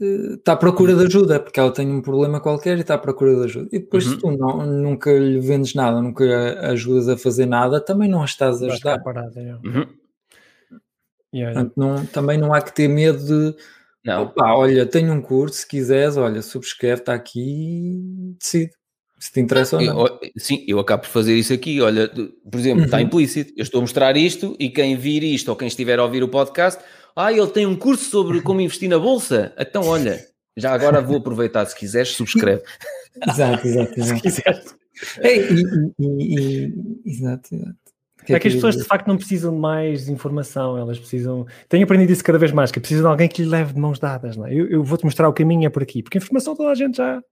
está à procura de ajuda, porque ela tem um problema qualquer e está à procura de ajuda. E depois, uhum. se tu não, nunca lhe vendes nada, nunca ajudas a fazer nada, também não a estás a ajudar. Parado, é. uhum. yeah, Portanto, não, também não há que ter medo de. Não. Opa, olha, tenho um curso, se quiseres, olha, subscreve, está aqui e decide se te interessa ou não. Eu, sim, eu acabo por fazer isso aqui. Olha, por exemplo, uhum. está implícito. Eu estou a mostrar isto e quem vir isto ou quem estiver a ouvir o podcast ah, ele tem um curso sobre como investir na bolsa. Então, olha, já agora vou aproveitar. Se quiseres, subscreve. exato, exato, exato. Se quiseres. É, e, e, e, exato, exato. É que as pessoas de facto não precisam de mais informação, elas precisam. Tenho aprendido isso cada vez mais, que precisam de alguém que lhe leve de mãos dadas. Não é? eu, eu vou-te mostrar o caminho é por aqui, porque a informação toda a gente já.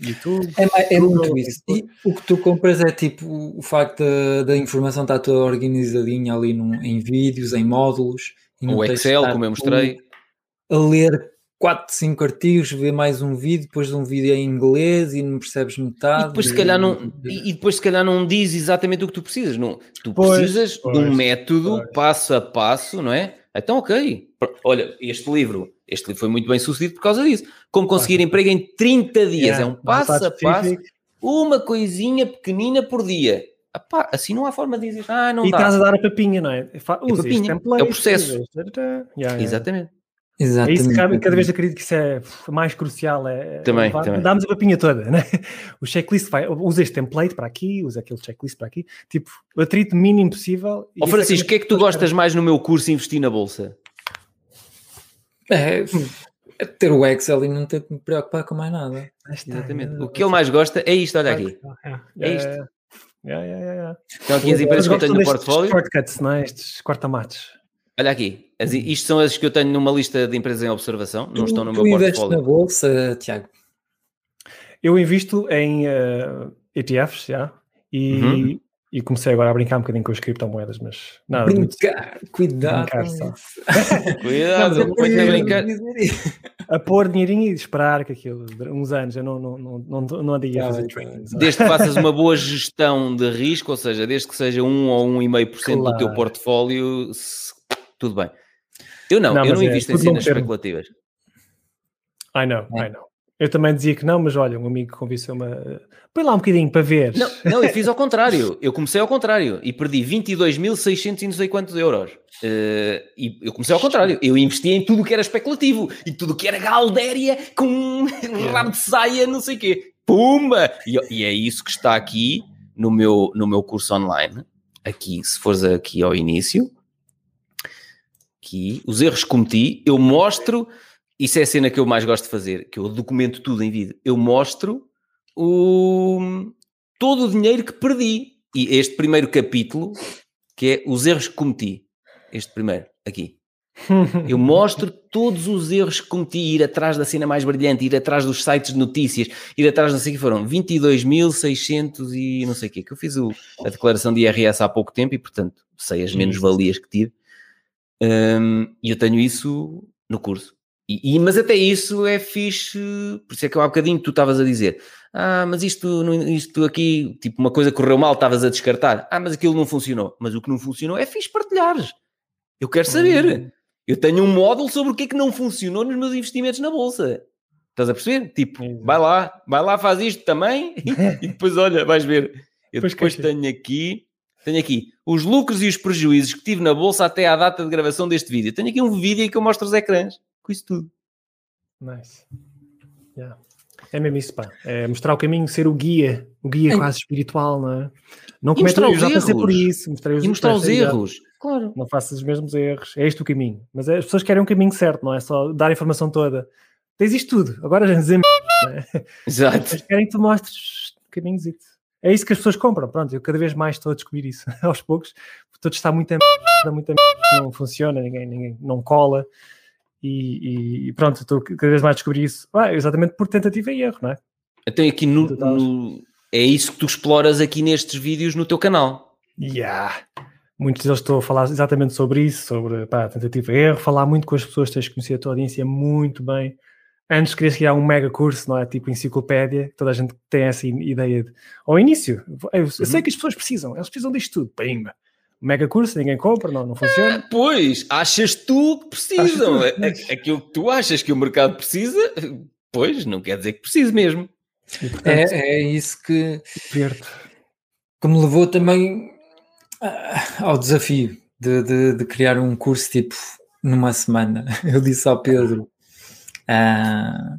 YouTube. É, é muito isso. E o que tu compras é tipo o facto da, da informação estar toda organizadinha ali num, em vídeos, em módulos. O Excel, como eu mostrei. A ler 4, 5 artigos, ver mais um vídeo, depois de um vídeo em inglês e não percebes metade. E depois, se calhar, não, e depois, se calhar, não diz exatamente o que tu precisas. Não, tu pois, precisas pois, de um método pois. passo a passo, não é? Então, ok. Olha, este livro, este livro foi muito bem sucedido por causa disso. Como conseguir emprego em 30 dias. Yeah, é um passo a passo, uma coisinha pequenina por dia. Epá, assim não há forma de dizer, ah, não e dá. estás a dar a papinha, não é? Usa é, papinha, template, é o processo. Yeah, Exatamente. Exatamente. É isso, cada, cada, vez acredito que isso é mais crucial. É, também, é, também. Dá-nos a papinha toda, né? O checklist vai, usa este template para aqui, usa aquele checklist para aqui. Tipo, o atrito mínimo possível. Ó oh, Francisco, o que é que tu gostas mais no meu curso Investir na Bolsa? É, é ter o Excel e não ter que me preocupar com mais nada. Exatamente. O que ele mais gosta é isto, olha aqui. É isto. Yeah, yeah, yeah. Então aqui as empresas que eu tenho no portfólio. Shortcuts, não é? Estes corta-matos. Olha aqui, as, isto são as que eu tenho numa lista de empresas em observação, não tu, estão no meu portfólio. na bolsa, Tiago? Eu invisto em uh, ETFs, já, e, uhum. E comecei agora a brincar um bocadinho com as criptomoedas, mas nada. Brincar, muito, cuidado. Brincar cuidado, não, a, brincar. a pôr dinheirinho e esperar que aquilo, uns anos, eu não, não, não, não, não andei a fazer trading. Desde que faças uma boa gestão de risco, ou seja, desde que seja 1 ou 1,5% claro. do teu portfólio, tudo bem. Eu não, não eu não é, invisto em cenas especulativas. I know, é. I know. Eu também dizia que não, mas olha, um amigo convenceu-me a... Põe lá um bocadinho para ver. Não, não, eu fiz ao contrário. Eu comecei ao contrário e perdi 22.600 e não sei quantos euros. Uh, e eu comecei ao contrário. Eu investi em tudo que era especulativo e tudo que era galdéria com um rabo de saia, não sei o quê. Pumba! E, e, é isso que está aqui no meu, no meu curso online. Aqui, se fores aqui ao início, aqui, os erros que cometi, eu mostro, isso é a cena que eu mais gosto de fazer, que eu documento tudo em vídeo, eu mostro o, todo o dinheiro que perdi. E este primeiro capítulo, que é os erros que cometi, este primeiro, aqui. Eu mostro todos os erros que cometi, ir atrás da cena mais brilhante, ir atrás dos sites de notícias, ir atrás, não sei o que foram, 22.600 e não sei o que, que eu fiz o, a declaração de IRS há pouco tempo e, portanto, sei as menos-valias que tive. Um, e eu tenho isso no curso. E, e, mas até isso é fixe, por isso é que eu há bocadinho tu estavas a dizer, ah, mas isto, isto aqui, tipo, uma coisa correu mal, estavas a descartar, ah, mas aquilo não funcionou. Mas o que não funcionou é fixe partilhares. Eu quero saber. Uhum. Eu tenho um módulo sobre o que é que não funcionou nos meus investimentos na bolsa. Estás a perceber? Tipo, vai lá, vai lá, faz isto também e depois olha, vais ver. Eu depois tenho aqui tenho aqui os lucros e os prejuízos que tive na bolsa até à data de gravação deste vídeo. Tenho aqui um vídeo que eu mostro os ecrãs com isso tudo. Nice. Yeah. É mesmo isso, pá. É mostrar o caminho, ser o guia, o guia é. quase espiritual, não é? Não cometa os já passei por isso. Mostrei os, e mostrar os erros. Claro. Não faças os mesmos erros. É este o caminho. Mas as pessoas querem um caminho certo, não é só dar a informação toda. Tens isto tudo. Agora já dizemos. É? Exato. Mas querem que tu mostres caminhos e é isso que as pessoas compram. Pronto, eu cada vez mais estou a descobrir isso aos poucos. Todo está muito a muito não funciona, ninguém, ninguém não cola. E, e pronto, estou cada vez mais a descobrir isso. Ah, exatamente por tentativa e erro, não é? Então aqui no, no, é isso que tu exploras aqui nestes vídeos no teu canal. Yeah. Muitos deles estou a falar exatamente sobre isso, sobre pá, tentativa e erro, falar muito com as pessoas, tens que conhecer a tua audiência muito bem antes querias criar um mega curso, não é? Tipo enciclopédia, toda a gente tem essa ideia de. Ao início, eu, eu sei uhum. que as pessoas precisam, elas precisam disto tudo, pimba. Mega curso, ninguém compra, não, não funciona. É, pois, achas tu que precisam. Tu, é, é, aquilo que tu achas que o mercado precisa, pois, não quer dizer que precise mesmo. E, portanto, é, é isso que, que me levou também ah, ao desafio de, de, de criar um curso tipo numa semana. Eu disse ao Pedro Uh,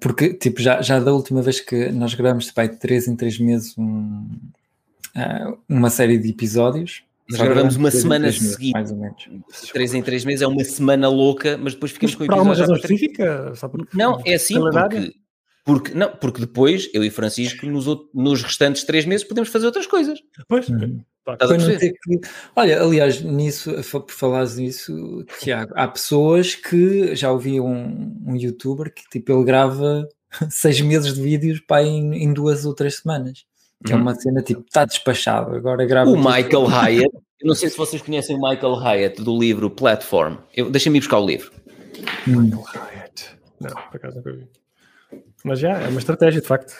porque, tipo, já, já da última vez que nós gravamos, vai de 3 em 3 meses um, uh, uma série de episódios. Nós gravamos uma semana seguida. Mais ou menos. 3 em 3 meses é uma semana louca, mas depois ficamos mas com o episódio. Por razão específica? Não, é assim, porque, porque, não, porque depois eu e Francisco, nos, nos restantes 3 meses, podemos fazer outras coisas. Pois. Uhum. Que... Olha, aliás, nisso, por falares nisso, Tiago, há pessoas que já ouvi um, um youtuber que tipo ele grava seis meses de vídeos para em, em duas ou três semanas. Que é uma cena tipo, está despachado, agora grava. O Michael Hyatt, eu não sei se vocês conhecem o Michael Hyatt do livro Platform. Deixa-me ir buscar o livro. Michael Hyatt. Não, por acaso nunca vi. Mas já, é uma estratégia, de facto.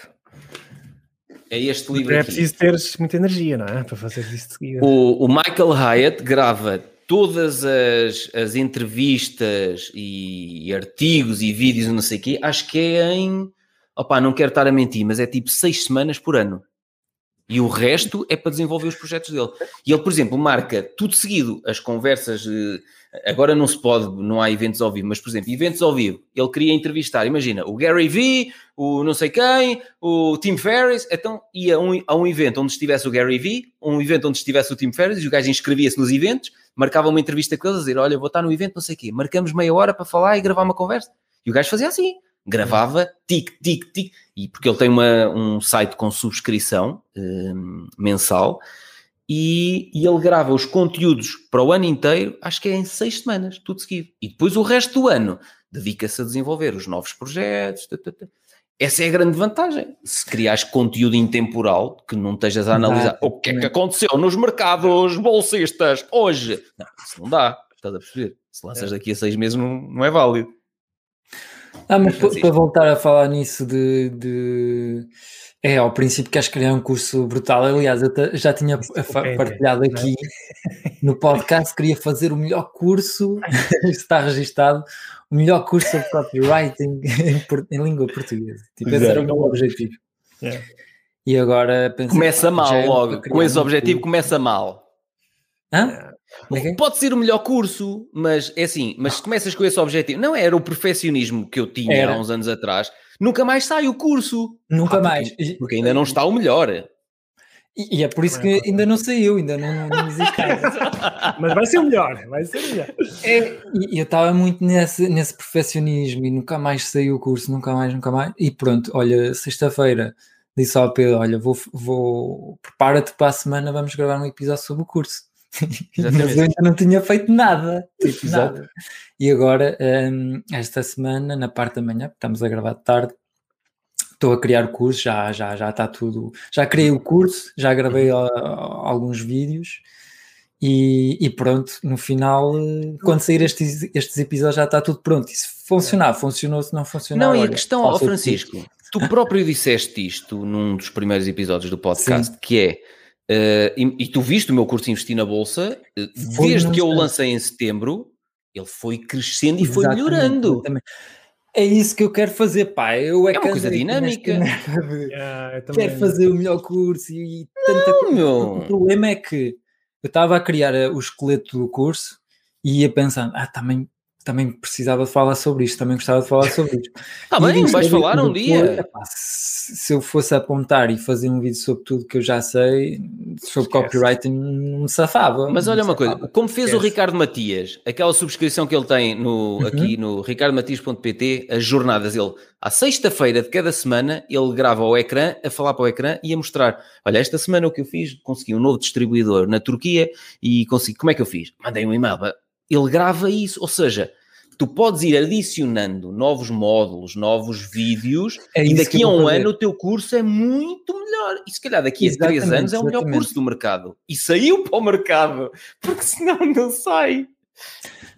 É este livro. É aqui. preciso ter muita energia, não é? Para fazer isso de seguida. O, o Michael Hyatt grava todas as, as entrevistas e artigos e vídeos não sei o quê, acho que é em. Opá, não quero estar a mentir, mas é tipo seis semanas por ano. E o resto é para desenvolver os projetos dele. E ele, por exemplo, marca tudo seguido as conversas. Agora não se pode, não há eventos ao vivo, mas, por exemplo, eventos ao vivo. Ele queria entrevistar, imagina, o Gary Vee, o não sei quem, o Tim Ferriss. Então ia a um, a um evento onde estivesse o Gary Vee, um evento onde estivesse o Tim Ferriss, e o gajo inscrevia-se nos eventos, marcava uma entrevista com eles, a dizer: Olha, vou estar no evento, não sei o quê. Marcamos meia hora para falar e gravar uma conversa. E o gajo fazia assim gravava tic, tic, tic, e porque ele tem uma, um site com subscrição um, mensal e, e, ele grava os conteúdos para o ano inteiro, acho que é em seis semanas, tudo seguido. E depois o resto do ano dedica-se a desenvolver os novos projetos. Tata, tata. Essa é a grande vantagem. Se criares conteúdo intemporal, que não estejas a analisar o que é que aconteceu nos mercados bolsistas hoje. Não, isso não dá, estás a perceber. Se lanças é. daqui a seis meses, não, não é válido. Ah, mas para voltar a falar nisso de, de, É, ao princípio queres criar um curso brutal. Aliás, eu já tinha partilhado aqui no podcast, queria fazer o melhor curso, está registado, o melhor curso sobre copywriting em, em língua portuguesa. Tipo, esse era o meu objetivo. É. E agora pensei, Começa mal logo, com esse objetivo começa mal. Hã? Okay. Pode ser o melhor curso, mas é assim, mas se começas com esse objetivo, não era o perfeccionismo que eu tinha era. há uns anos atrás, nunca mais sai o curso. Nunca ah, mais. Porque, porque, ainda não está o melhor. E, e é por isso que ainda não saiu, ainda não, não existe Mas vai ser o melhor, vai ser melhor. É, e eu estava muito nesse, nesse perfeccionismo e nunca mais saiu o curso, nunca mais, nunca mais. E pronto, olha, sexta-feira disse ao Pedro: Olha, vou, vou prepara-te para a semana, vamos gravar um episódio sobre o curso. Mas eu ainda não tinha feito nada, tipo, nada. E agora, um, esta semana, na parte da manhã, estamos a gravar de tarde, estou a criar o curso, já, já, já está tudo. Já criei o curso, já gravei uh, alguns vídeos e, e, pronto, no final, eh, quando sair estes, estes episódios, já está tudo pronto. E se funcionar, funcionou, se não funcionar. Não, e a questão, ó, Francisco, tu próprio disseste isto num dos primeiros episódios do podcast, Sim. que é Uh, e, e, tu viste o meu curso Investir na Bolsa, uh, desde que eu o lancei em setembro, ele foi crescendo e foi melhorando. Exatamente. É isso que eu quero fazer, pá. Eu é, é uma coisa dinâmica. yeah, quero fazer o melhor curso e, e tanta coisa. Meu. O problema é que eu estava a criar eh, o esqueleto do curso e ia pensando, ah, também também precisava de falar sobre isto, também gostava de falar sobre isto. Ah, bem, vais falar um dia. Se eu fosse apontar e fazer um vídeo sobre tudo que eu já sei, sobre Esquece. copywriting, não me safava. Mas olha uma coisa, como fez Esquece. o Ricardo Matias, aquela subscrição que ele tem no, uhum. aqui no ricardmatias.pt, as jornadas, ele, à sexta-feira de cada semana, ele grava ao ecrã, a falar para o ecrã e a mostrar, olha, esta semana o que eu fiz, consegui um novo distribuidor na Turquia e consegui, como é que eu fiz? Mandei um e-mail, ele grava isso, ou seja, tu podes ir adicionando novos módulos, novos vídeos, é e daqui a um ano o teu curso é muito melhor. E se calhar daqui a três anos é o melhor curso do mercado. E saiu para o mercado, porque senão não sai.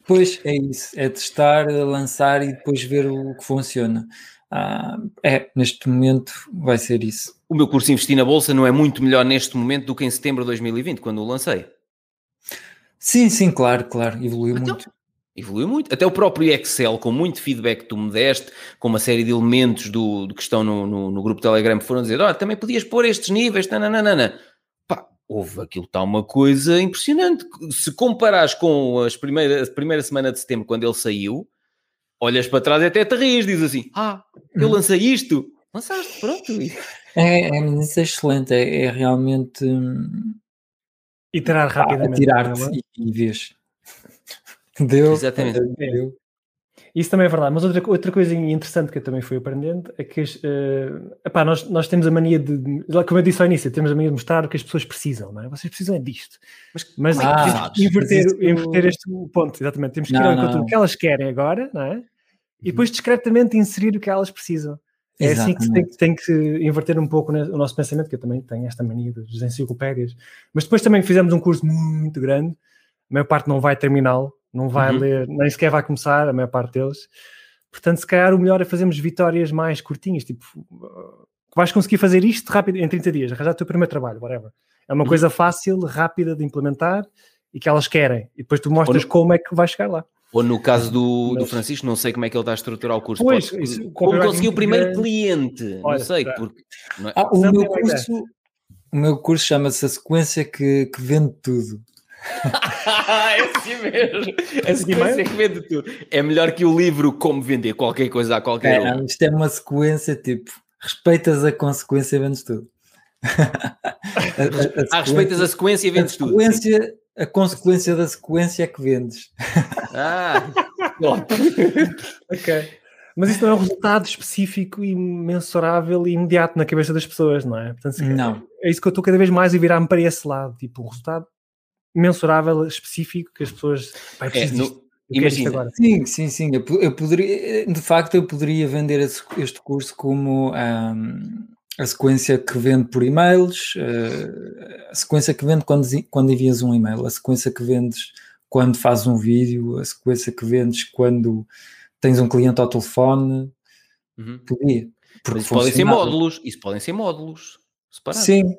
Pois é isso, é testar, lançar e depois ver o que funciona. Ah, é, neste momento vai ser isso. O meu curso Investir na Bolsa não é muito melhor neste momento do que em setembro de 2020, quando o lancei. Sim, sim, claro, claro, evoluiu então, muito. Evoluiu muito. Até o próprio Excel, com muito feedback que tu me deste, com uma série de elementos do, do que estão no, no, no, grupo Telegram, foram dizer: olha, também podias pôr estes níveis, nananana. Pá, houve aquilo, está uma coisa impressionante. Se comparares com as primeira, a primeira semana de setembro, quando ele saiu, olhas para trás e até te rias, dizes assim: ah, eu uhum. lancei isto. Lançaste, pronto. É, é, é excelente, é, é realmente. Hum, Iterar rapidamente. Tirar-te e, e vês. Deu. Exatamente. Deu. Isso também é verdade, mas outra, outra coisa interessante que eu também fui aprendendo é que uh, epá, nós, nós temos a mania de, como eu disse ao início, temos a mania de mostrar o que as pessoas precisam, não é? Vocês precisam é disto. Mas, mas ah, inverter, mas inverter este ponto, exatamente. Temos que ir ao encontro do que elas querem agora, não é? E depois uhum. discretamente inserir o que elas precisam. É assim que tem, tem, que inverter um pouco o nosso pensamento, que eu também tenho esta mania das enciclopédias. Mas depois também fizemos um curso muito grande, a maior parte não vai terminá-lo, não vai uhum. ler, nem sequer vai começar, a maior parte deles. Portanto, se calhar o melhor é fazermos vitórias mais curtinhas, tipo, vais conseguir fazer isto rápido em 30 dias, arranjar o teu primeiro trabalho, whatever. É uma uhum. coisa fácil, rápida de implementar e que elas querem. E depois tu mostras como é que vais chegar lá. Ou no caso do, Mas... do Francisco, não sei como é que ele está a estruturar o curso. Pois, Pode, isso, como conseguiu o primeiro grande... cliente? Olha, não sei, porque... Não é? ah, o, meu curso, o meu curso chama-se a sequência que, que vende tudo. é assim mesmo. É a sequência que vende tudo. É melhor que o livro Como Vender Qualquer Coisa a Qualquer é, um. Isto é uma sequência tipo, respeitas a consequência, vendes tudo. a, a, ah, respeitas a sequência e vendes tudo. Sequência, a consequência da sequência é que vendes. Ah, ok. Mas isso não é um resultado específico e mensurável e imediato na cabeça das pessoas, não é? Portanto, não. É isso que eu estou cada vez mais a virar-me para esse lado. Tipo, um resultado mensurável, específico, que as pessoas. Pai, é, no, imagina. Agora. Sim, sim, sim. Eu, eu, poderia, de facto, eu poderia vender este curso como. Um, a sequência que vende por e-mails, uh, a sequência que vende quando, quando envias um e-mail, a sequência que vendes quando fazes um vídeo, a sequência que vendes quando tens um cliente ao telefone. Uhum. Podia. Porque isso podem ser módulos, isso podem ser módulos separados. Sim.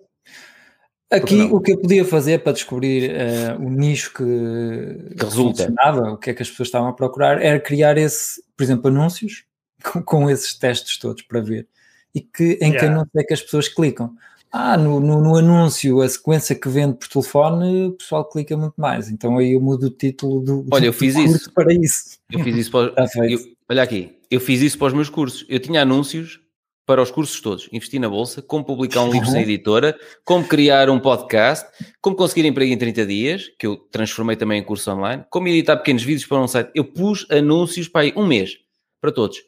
Aqui o que eu podia fazer para descobrir uh, o nicho que, que resulta, o que é que as pessoas estavam a procurar, era criar esse, por exemplo, anúncios com, com esses testes todos para ver e que, em yeah. que anúncio é que as pessoas clicam. Ah, no, no, no, anúncio, a sequência que vende por telefone, o pessoal clica muito mais. Então aí eu mudo o título do. Olha, eu fiz isso. Para isso. Eu fiz isso para. eu, olha aqui, eu fiz isso para os meus cursos. Eu tinha anúncios para os cursos todos. Investi na bolsa, como publicar um livro sem editora, como criar um podcast, como conseguir emprego em 30 dias, que eu transformei também em curso online, como editar pequenos vídeos para um site. Eu pus anúncios para aí um mês para todos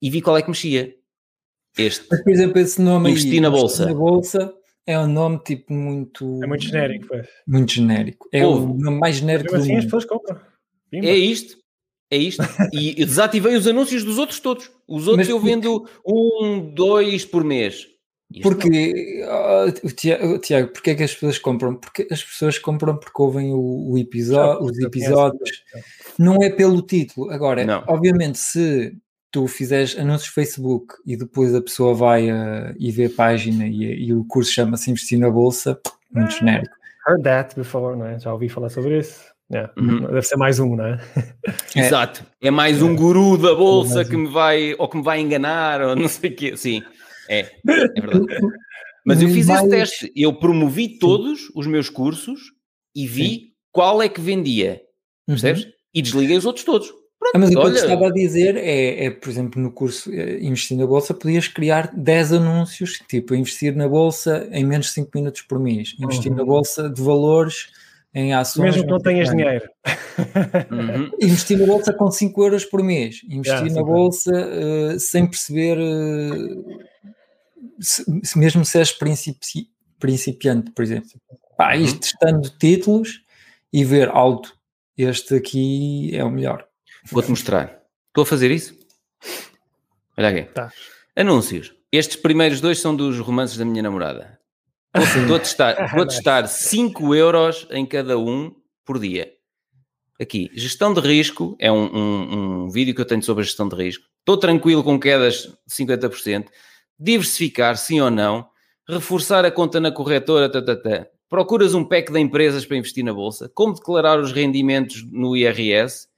e vi qual é que mexia. Este. Mas, por exemplo, esse nome Investi aí, na bolsa. Na bolsa é um nome tipo muito. É muito genérico, pois. Muito genérico. É Ouve. o nome mais genérico Mas assim as pessoas compram. É isto. É isto. E desativei os anúncios dos outros todos. Os outros Mas, eu vendo um, dois por mês. Isto porque, oh, Tiago, Tiago, porque é que as pessoas compram? Porque as pessoas compram porque ouvem o, o episódio, os episódios. Não é pelo título. Agora, não. obviamente, se tu fizeres anúncios Facebook e depois a pessoa vai uh, e vê a página e, e o curso chama-se Investir na Bolsa, muito genérico. Heard that before, não é? Já ouvi falar sobre isso. Yeah. Uhum. Deve ser mais um, não é? é. Exato. É mais um guru da bolsa que me vai ou que me vai enganar ou não sei o quê. Sim, é, é verdade. Mas eu fiz esse teste. Eu promovi todos os meus cursos e vi Sim. qual é que vendia. Uhum. Percebes? Uhum. E desliguei os outros todos. Pronto, ah, mas o que eu estava a dizer é, é, por exemplo, no curso eh, Investir na Bolsa, podias criar 10 anúncios, tipo, investir na Bolsa em menos de 5 minutos por mês, investir uhum. na Bolsa de valores em ações. Mesmo que não tenhas dinheiro. Uhum. Investir na Bolsa com 5 euros por mês, investir yeah, na Bolsa uh, sem perceber, uh, se, mesmo se és principi principiante, por exemplo. Pá, isto uhum. testando títulos e ver alto, este aqui é o melhor. Vou-te mostrar. Estou a fazer isso? Olha aqui. Tá. Anúncios. Estes primeiros dois são dos romances da minha namorada. A testar, a testar 5 euros em cada um por dia. Aqui, gestão de risco, é um, um, um, vídeo que eu tenho sobre a gestão de risco. Estou tranquilo com quedas de 50%. Diversificar, sim ou não. Reforçar a conta na corretora, tá, tá, tá. Procuras um pack de empresas para investir na bolsa. Como declarar os rendimentos no IRS.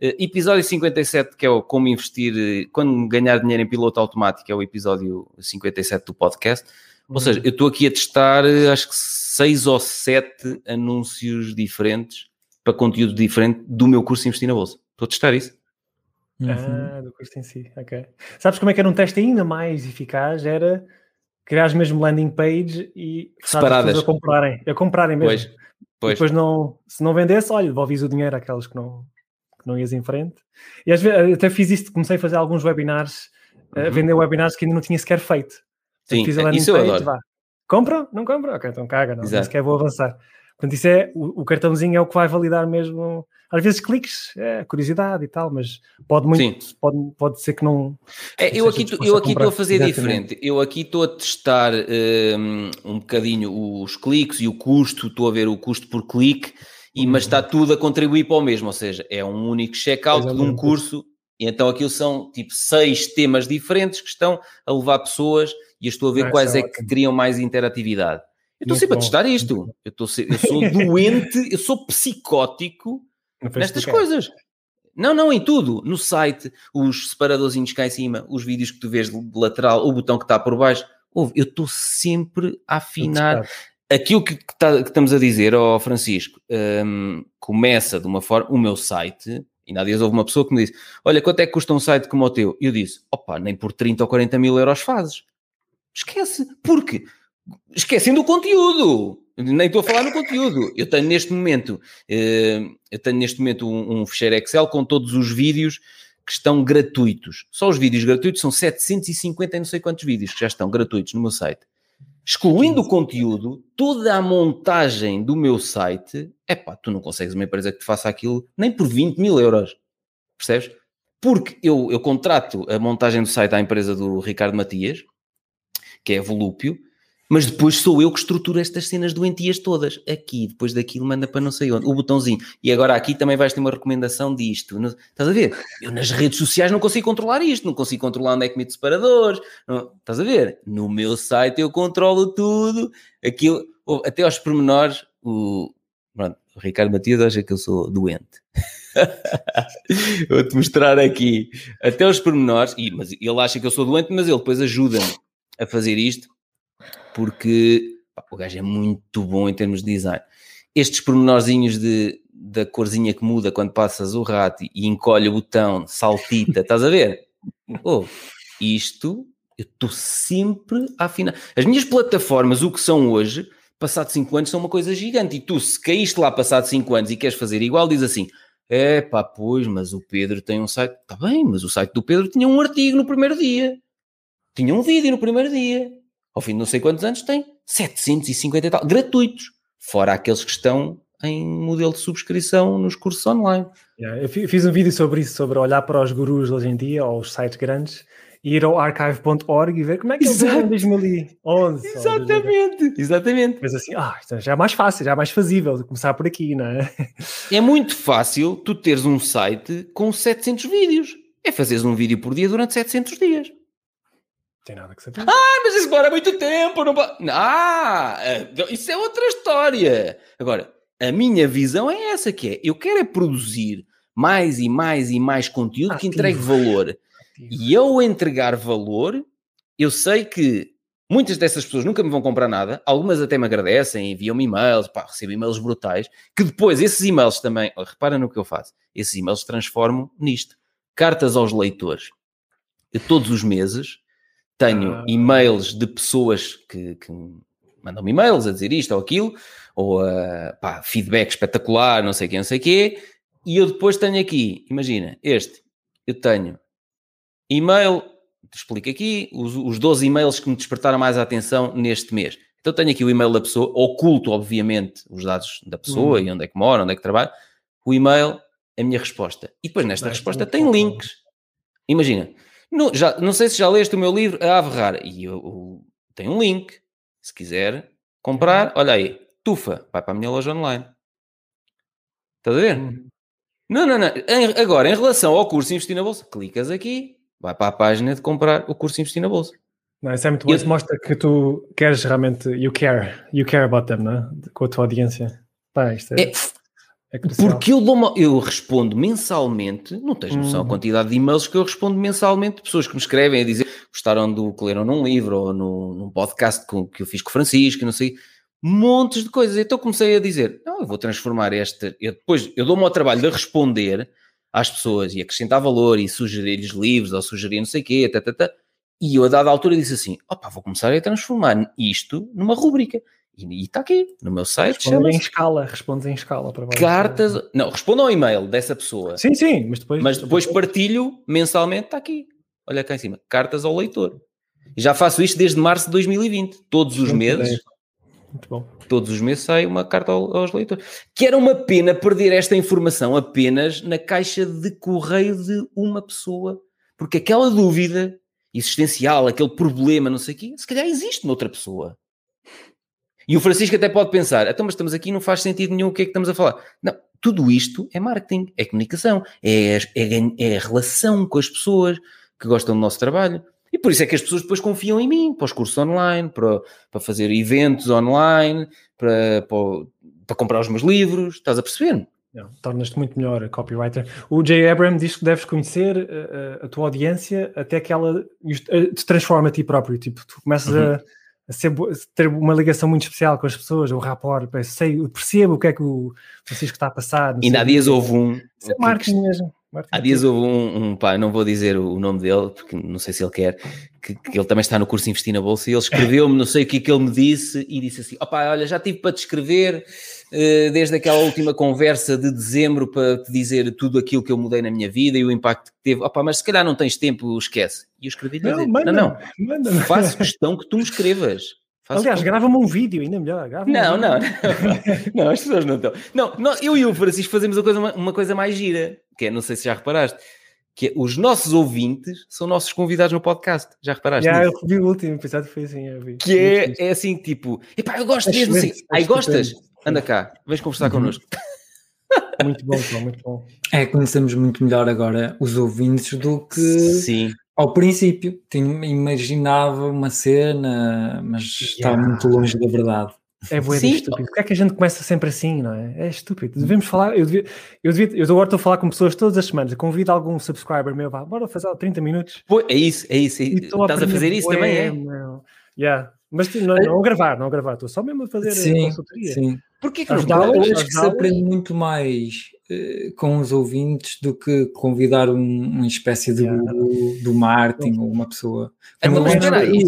Uh, episódio 57, que é o como investir, uh, quando ganhar dinheiro em piloto automático, é o episódio 57 do podcast. Uhum. Ou seja, eu estou aqui a testar, uh, acho que seis ou sete anúncios diferentes para conteúdo diferente do meu curso Investir na Bolsa. Estou a testar isso. Uhum. Ah, do curso em si, ok. Sabes como é que era um teste ainda mais eficaz? Era criar mesmo landing page e separadas a comprarem, a comprarem mesmo. Pois, pois. depois não, se não vendesse, olha, devolvis o dinheiro àquelas que não, não ias em frente. E às vezes até fiz isto, comecei a fazer alguns webinars, uhum. a vender webinars que ainda não tinha sequer feito. Sim, fiz a isso eu adoro. Compra? Não compra? Ok, então caga, não, nem sequer vou avançar. Portanto, isso é, o, o, cartãozinho é o que vai validar mesmo. Às vezes cliques, é curiosidade e tal, mas pode muito, Sim. pode, pode ser que não. É, eu, aqui, eu aqui estou a fazer diferente. Eu aqui estou a testar um, um bocadinho os cliques e o custo, estou a ver o custo por clique, e, mas está tudo a contribuir para o mesmo, ou seja, é um único checkout de um curso, e então aquilo são tipo seis temas diferentes que estão a levar pessoas e eu estou a ver ah, quais é, é que criam mais interatividade. Eu estou sempre bom. a testar isto. Eu, estou, eu sou doente, eu sou psicótico nestas coisas. Não, não, em tudo. No site, os separadorzinhos cá em cima, os vídeos que tu vês de lateral, o botão que está por baixo. Ouve, eu estou sempre a afinar. Aquilo que, tá, que, estamos a dizer, ó oh Francisco, um, começa de uma forma. O meu site, e há dias houve uma pessoa que me disse: Olha, quanto é que custa um site como o teu? E eu disse: Opa, nem por 30 ou 40 mil euros fazes. Esquece. Porque esquecendo o conteúdo. Nem estou a falar no conteúdo. Eu tenho neste momento, eh, eu tenho neste momento um, um fecheiro Excel com todos os vídeos que estão gratuitos. Só os vídeos gratuitos são 750 e não sei quantos vídeos que já estão gratuitos no meu site. Excluindo o conteúdo, toda a montagem do meu site, é pá, tu não consegues uma empresa que te faça aquilo nem por 20 mil euros. Percebes? Porque eu, eu contrato a montagem do site à empresa do Ricardo Matias, que é Volúpio, mas depois sou eu que estruturo estas cenas doentias todas. Aqui, depois daquilo, manda para não sei onde. O botãozinho. E agora aqui também vais ter uma recomendação disto. Não, estás a ver? Eu nas redes sociais não consigo controlar isto. Não consigo controlar onde é que meto separadores. Não, estás a ver? No meu site eu controlo tudo. Aquilo, até aos pormenores, o, pronto, o Ricardo Matias acha que eu sou doente. Vou-te mostrar aqui. Até os pormenores. E, mas ele acha que eu sou doente, mas ele depois ajuda-me a fazer isto porque pá, o gajo é muito bom em termos de design. Estes pormenorzinhos de, da corzinha que muda quando passas o rato e encolhe o botão, saltita, estás a ver? Oh, isto eu estou sempre a afinar. As minhas plataformas, o que são hoje, passado 5 anos, são uma coisa gigante. E tu, se caíste lá passado 5 anos e queres fazer igual, diz assim: é pá, pois, mas o Pedro tem um site. Está bem, mas o site do Pedro tinha um artigo no primeiro dia, tinha um vídeo no primeiro dia ao fim de não sei quantos anos, tem 750 e tal, gratuitos, fora aqueles que estão em modelo de subscrição nos cursos online. Yeah, eu fiz um vídeo sobre isso, sobre olhar para os gurus hoje em dia, ou os sites grandes, ir ao archive.org e ver como é que eles eram em 2011. Exatamente, exatamente. Mas assim, ah, já é mais fácil, já é mais fazível começar por aqui, não é? É muito fácil tu teres um site com 700 vídeos. É fazeres um vídeo por dia durante 700 dias tem nada que saber. Ah, mas isso demora muito tempo. Não... Ah, é, isso é outra história. Agora, a minha visão é essa que é, eu quero é produzir mais e mais e mais conteúdo Ativo. que entregue valor. Ativo. E ao entregar valor, eu sei que muitas dessas pessoas nunca me vão comprar nada, algumas até me agradecem, enviam-me e-mails, pá, recebo e-mails brutais, que depois esses e-mails também, repara no que eu faço, esses e-mails transformo nisto. Cartas aos leitores. Eu, todos os meses tenho ah. e-mails de pessoas que, que mandam-me e-mails a dizer isto ou aquilo, ou uh, pá, feedback espetacular, não sei o que, não sei o quê, e eu depois tenho aqui, imagina, este, eu tenho e-mail, te explico aqui, os, os 12 e-mails que me despertaram mais a atenção neste mês. Então tenho aqui o e-mail da pessoa, oculto, obviamente, os dados da pessoa hum. e onde é que mora, onde é que trabalha, o e-mail, a minha resposta. E depois nesta resposta tem links. Imagina, não, já, não sei se já leste o meu livro, A Ave Rara. E eu, eu tenho um link. Se quiser comprar, olha aí, tufa, vai para a minha loja online. Estás a ver? Uhum. Não, não, não. Em, agora, em relação ao curso Investir na Bolsa, clicas aqui, vai para a página de comprar o curso Investir na Bolsa. Não, isso é muito bom. Isso mostra que tu queres realmente, you care, you care about them, né? com a tua audiência. Pá, isto é... é é Porque eu, dou eu respondo mensalmente, não tens noção uhum. a quantidade de e-mails que eu respondo mensalmente de pessoas que me escrevem a dizer gostaram do que leram num livro ou no, num podcast com, que eu fiz com o Francisco, não sei, montes de coisas. Então comecei a dizer: não, eu vou transformar esta. Eu depois eu dou-me ao trabalho de responder às pessoas e acrescentar valor e sugerir-lhes livros ou sugerir não sei o quê, tá, tá, tá. e eu a dada altura disse assim: opa, vou começar a transformar isto numa rúbrica. E está aqui no meu site. Responde em escala, respondes em escala para Cartas. Não, respondo ao e-mail dessa pessoa. Sim, sim, mas depois. Mas depois partilho mensalmente, está aqui. Olha cá em cima. Cartas ao leitor. E já faço isto desde março de 2020. Todos os meses. Muito bom. Todos os meses sai uma carta aos leitores. Que era uma pena perder esta informação apenas na caixa de correio de uma pessoa. Porque aquela dúvida existencial, aquele problema, não sei o quê, se calhar existe noutra pessoa. E o Francisco até pode pensar, então, mas estamos aqui, não faz sentido nenhum o que é que estamos a falar. Não, tudo isto é marketing, é comunicação, é, é, é a relação com as pessoas que gostam do nosso trabalho. E por isso é que as pessoas depois confiam em mim, para os cursos online, para, para fazer eventos online, para, para, para comprar os meus livros, estás a perceber? Tornas-te muito melhor copywriter. O Jay Abram diz que deves conhecer a, eh, a, a tua audiência até que ela eh, te transforma a ti próprio. Tipo, tu começas uhum. a, ter uma ligação muito especial com as pessoas, o rapport, sei, percebo o que é que o Francisco está a passar. Ainda há dias houve um. É marketing mesmo. Há dias houve um, um, pá, não vou dizer o nome dele, porque não sei se ele quer, que, que ele também está no curso Investir na Bolsa, e ele escreveu-me, não sei o que é que ele me disse, e disse assim: opá, olha, já tive para te escrever uh, desde aquela última conversa de dezembro para te dizer tudo aquilo que eu mudei na minha vida e o impacto que teve, opá, mas se calhar não tens tempo, esquece. E eu escrevi-lhe: não, não, não, faço questão que tu me escrevas. Faço Aliás, grava-me um vídeo, ainda melhor. Não, não, não, não, as pessoas não estão. Não, não, eu e o Francisco fazemos uma coisa, uma coisa mais gira, que é, não sei se já reparaste, que é, os nossos ouvintes são nossos convidados no podcast. Já reparaste? Já, eu vi o último episódio, foi assim, eu vi. Que é, é assim, tipo, epá, eu gosto mesmo assim. Aí gostas? Anda cá, vens conversar uhum. connosco. Muito bom, muito bom. É, conhecemos muito melhor agora os ouvintes do que Sim. Ao princípio, tinha, imaginava uma cena, mas yeah. está muito longe da verdade. É boa estúpido. Porquê é que a gente começa sempre assim, não é? É estúpido. Devemos falar. Eu, devia, eu, devia, eu agora estou a falar com pessoas todas as semanas. Eu convido algum subscriber meu, vá, bora fazer 30 minutos. Pô, é isso, é isso. É Estás a, a fazer isso também, é? Meu. Yeah. Mas não, não gravar, não gravar, estou só mesmo a fazer sim, a consultoria. Sim. Porquê que não Eu acho que se aprende muito mais uh, com os ouvintes do que convidar um, uma espécie de yeah. do, do Martin ou uma pessoa. Então, mas espera aí,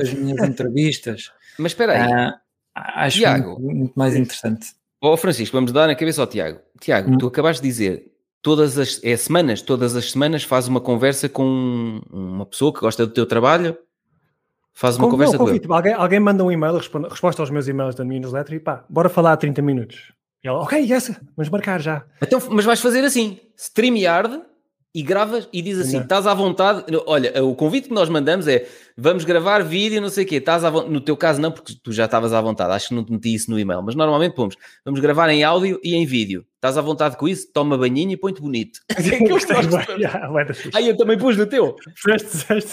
as minhas entrevistas. Mas espera aí. Uh, acho Tiago, muito, muito, mais interessante. Ó oh, Francisco, vamos dar na cabeça ao Tiago. Tiago, hum. tu acabaste de dizer todas as é semanas, todas as semanas faz uma conversa com uma pessoa que gosta do teu trabalho Faz uma conversa não, com ele. Alguém, alguém manda um e-mail, responde, resposta aos meus e-mails da minha newsletter e pá, bora falar há 30 minutos. E ela, ok, yes, vamos marcar já. Então, mas vais fazer assim, StreamYard e gravas e diz assim: estás à vontade. Olha, o convite que nós mandamos é vamos gravar vídeo, não sei o quê. Estás No teu caso, não, porque tu já estavas à vontade. Acho que não te meti isso no e-mail, mas normalmente pomos. Vamos gravar em áudio e em vídeo. Estás à vontade com isso? Toma banhinho e põe-te bonito. ah, eu também pus no teu.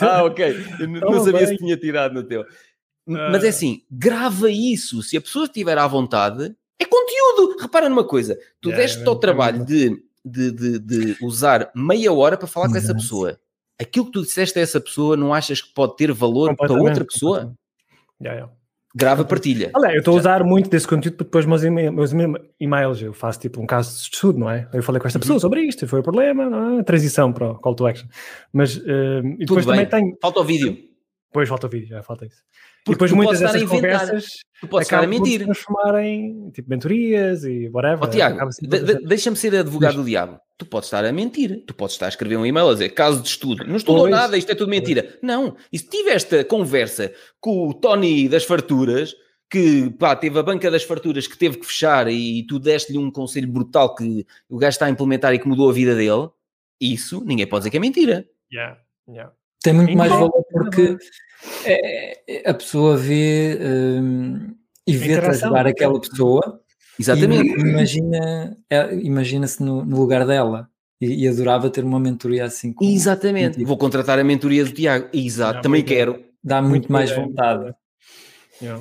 ah, ok. Eu não sabia se tinha tirado no teu. Mas é assim, grava isso. Se a pessoa estiver à vontade, é conteúdo. Repara numa coisa: tu yeah, deste o trabalho de de, de, de usar meia hora para falar com essa pessoa. Aquilo que tu disseste a essa pessoa, não achas que pode ter valor para outra pessoa? Yeah, yeah. Grava, partilha. Olha, eu estou a usar muito desse conteúdo para depois meus, meus e-mails. Eu faço tipo um caso de estudo, não é? Eu falei com esta pessoa uhum. sobre isto, foi o problema, não é? transição para o call to action. Mas uh, e depois também tenho. Falta o vídeo. Depois falta o vídeo, já falta isso. Porque depois muitas dessas conversas tu podes estar a mentir. se transformar em tipo mentorias e whatever. Oh, Tiago, de, deixa-me ser advogado do diabo. Tu podes estar a mentir. Tu podes estar a escrever um e-mail a dizer caso de estudo. Não estudou pois, nada, isto é tudo mentira. Pois. Não. E se tiveste a conversa com o Tony das farturas, que pá, teve a banca das farturas que teve que fechar e tu deste-lhe um conselho brutal que o gajo está a implementar e que mudou a vida dele, isso ninguém pode dizer que é mentira. Yeah, yeah. Tem muito mais valor porque é, a pessoa vê um, e vê-te ajudar aquela pessoa. Exatamente. imagina, é, imagina-se no, no, lugar dela. E, e, adorava ter uma mentoria assim. Com, Exatamente. Vou contratar a mentoria do Tiago. Exato, também quero. Dá muito, muito mais vontade.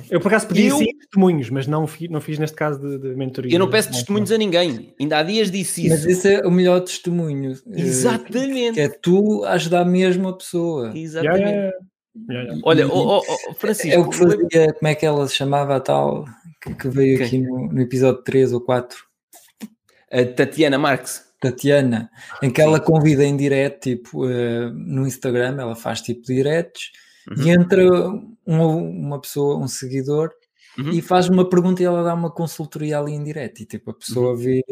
Eu por acaso pedi eu... sim testemunhos, mas não, fiz, não fiz neste caso de, de mentoria. Eu não peço testemunhos a ninguém. Ainda há dias disse isso. Mas esse é o melhor testemunho. Eh, Exatamente. é tu ajudar mesmo a pessoa. Exatamente. Yeah, yeah, yeah. Olha, oh, oh, Francisco. É o que fazia, como é que ela se chamava a tal que, que veio okay. aqui no, no, episódio 3 ou 4? A Tatiana Marques. Tatiana, em que ela convida em direto, tipo, uh, no Instagram, ela faz tipo diretos Uhum. E entra uma, uma pessoa, um seguidor, uhum. e faz uma pergunta e ela dá uma consultoria ali em direto. E tipo, a pessoa uhum. vê,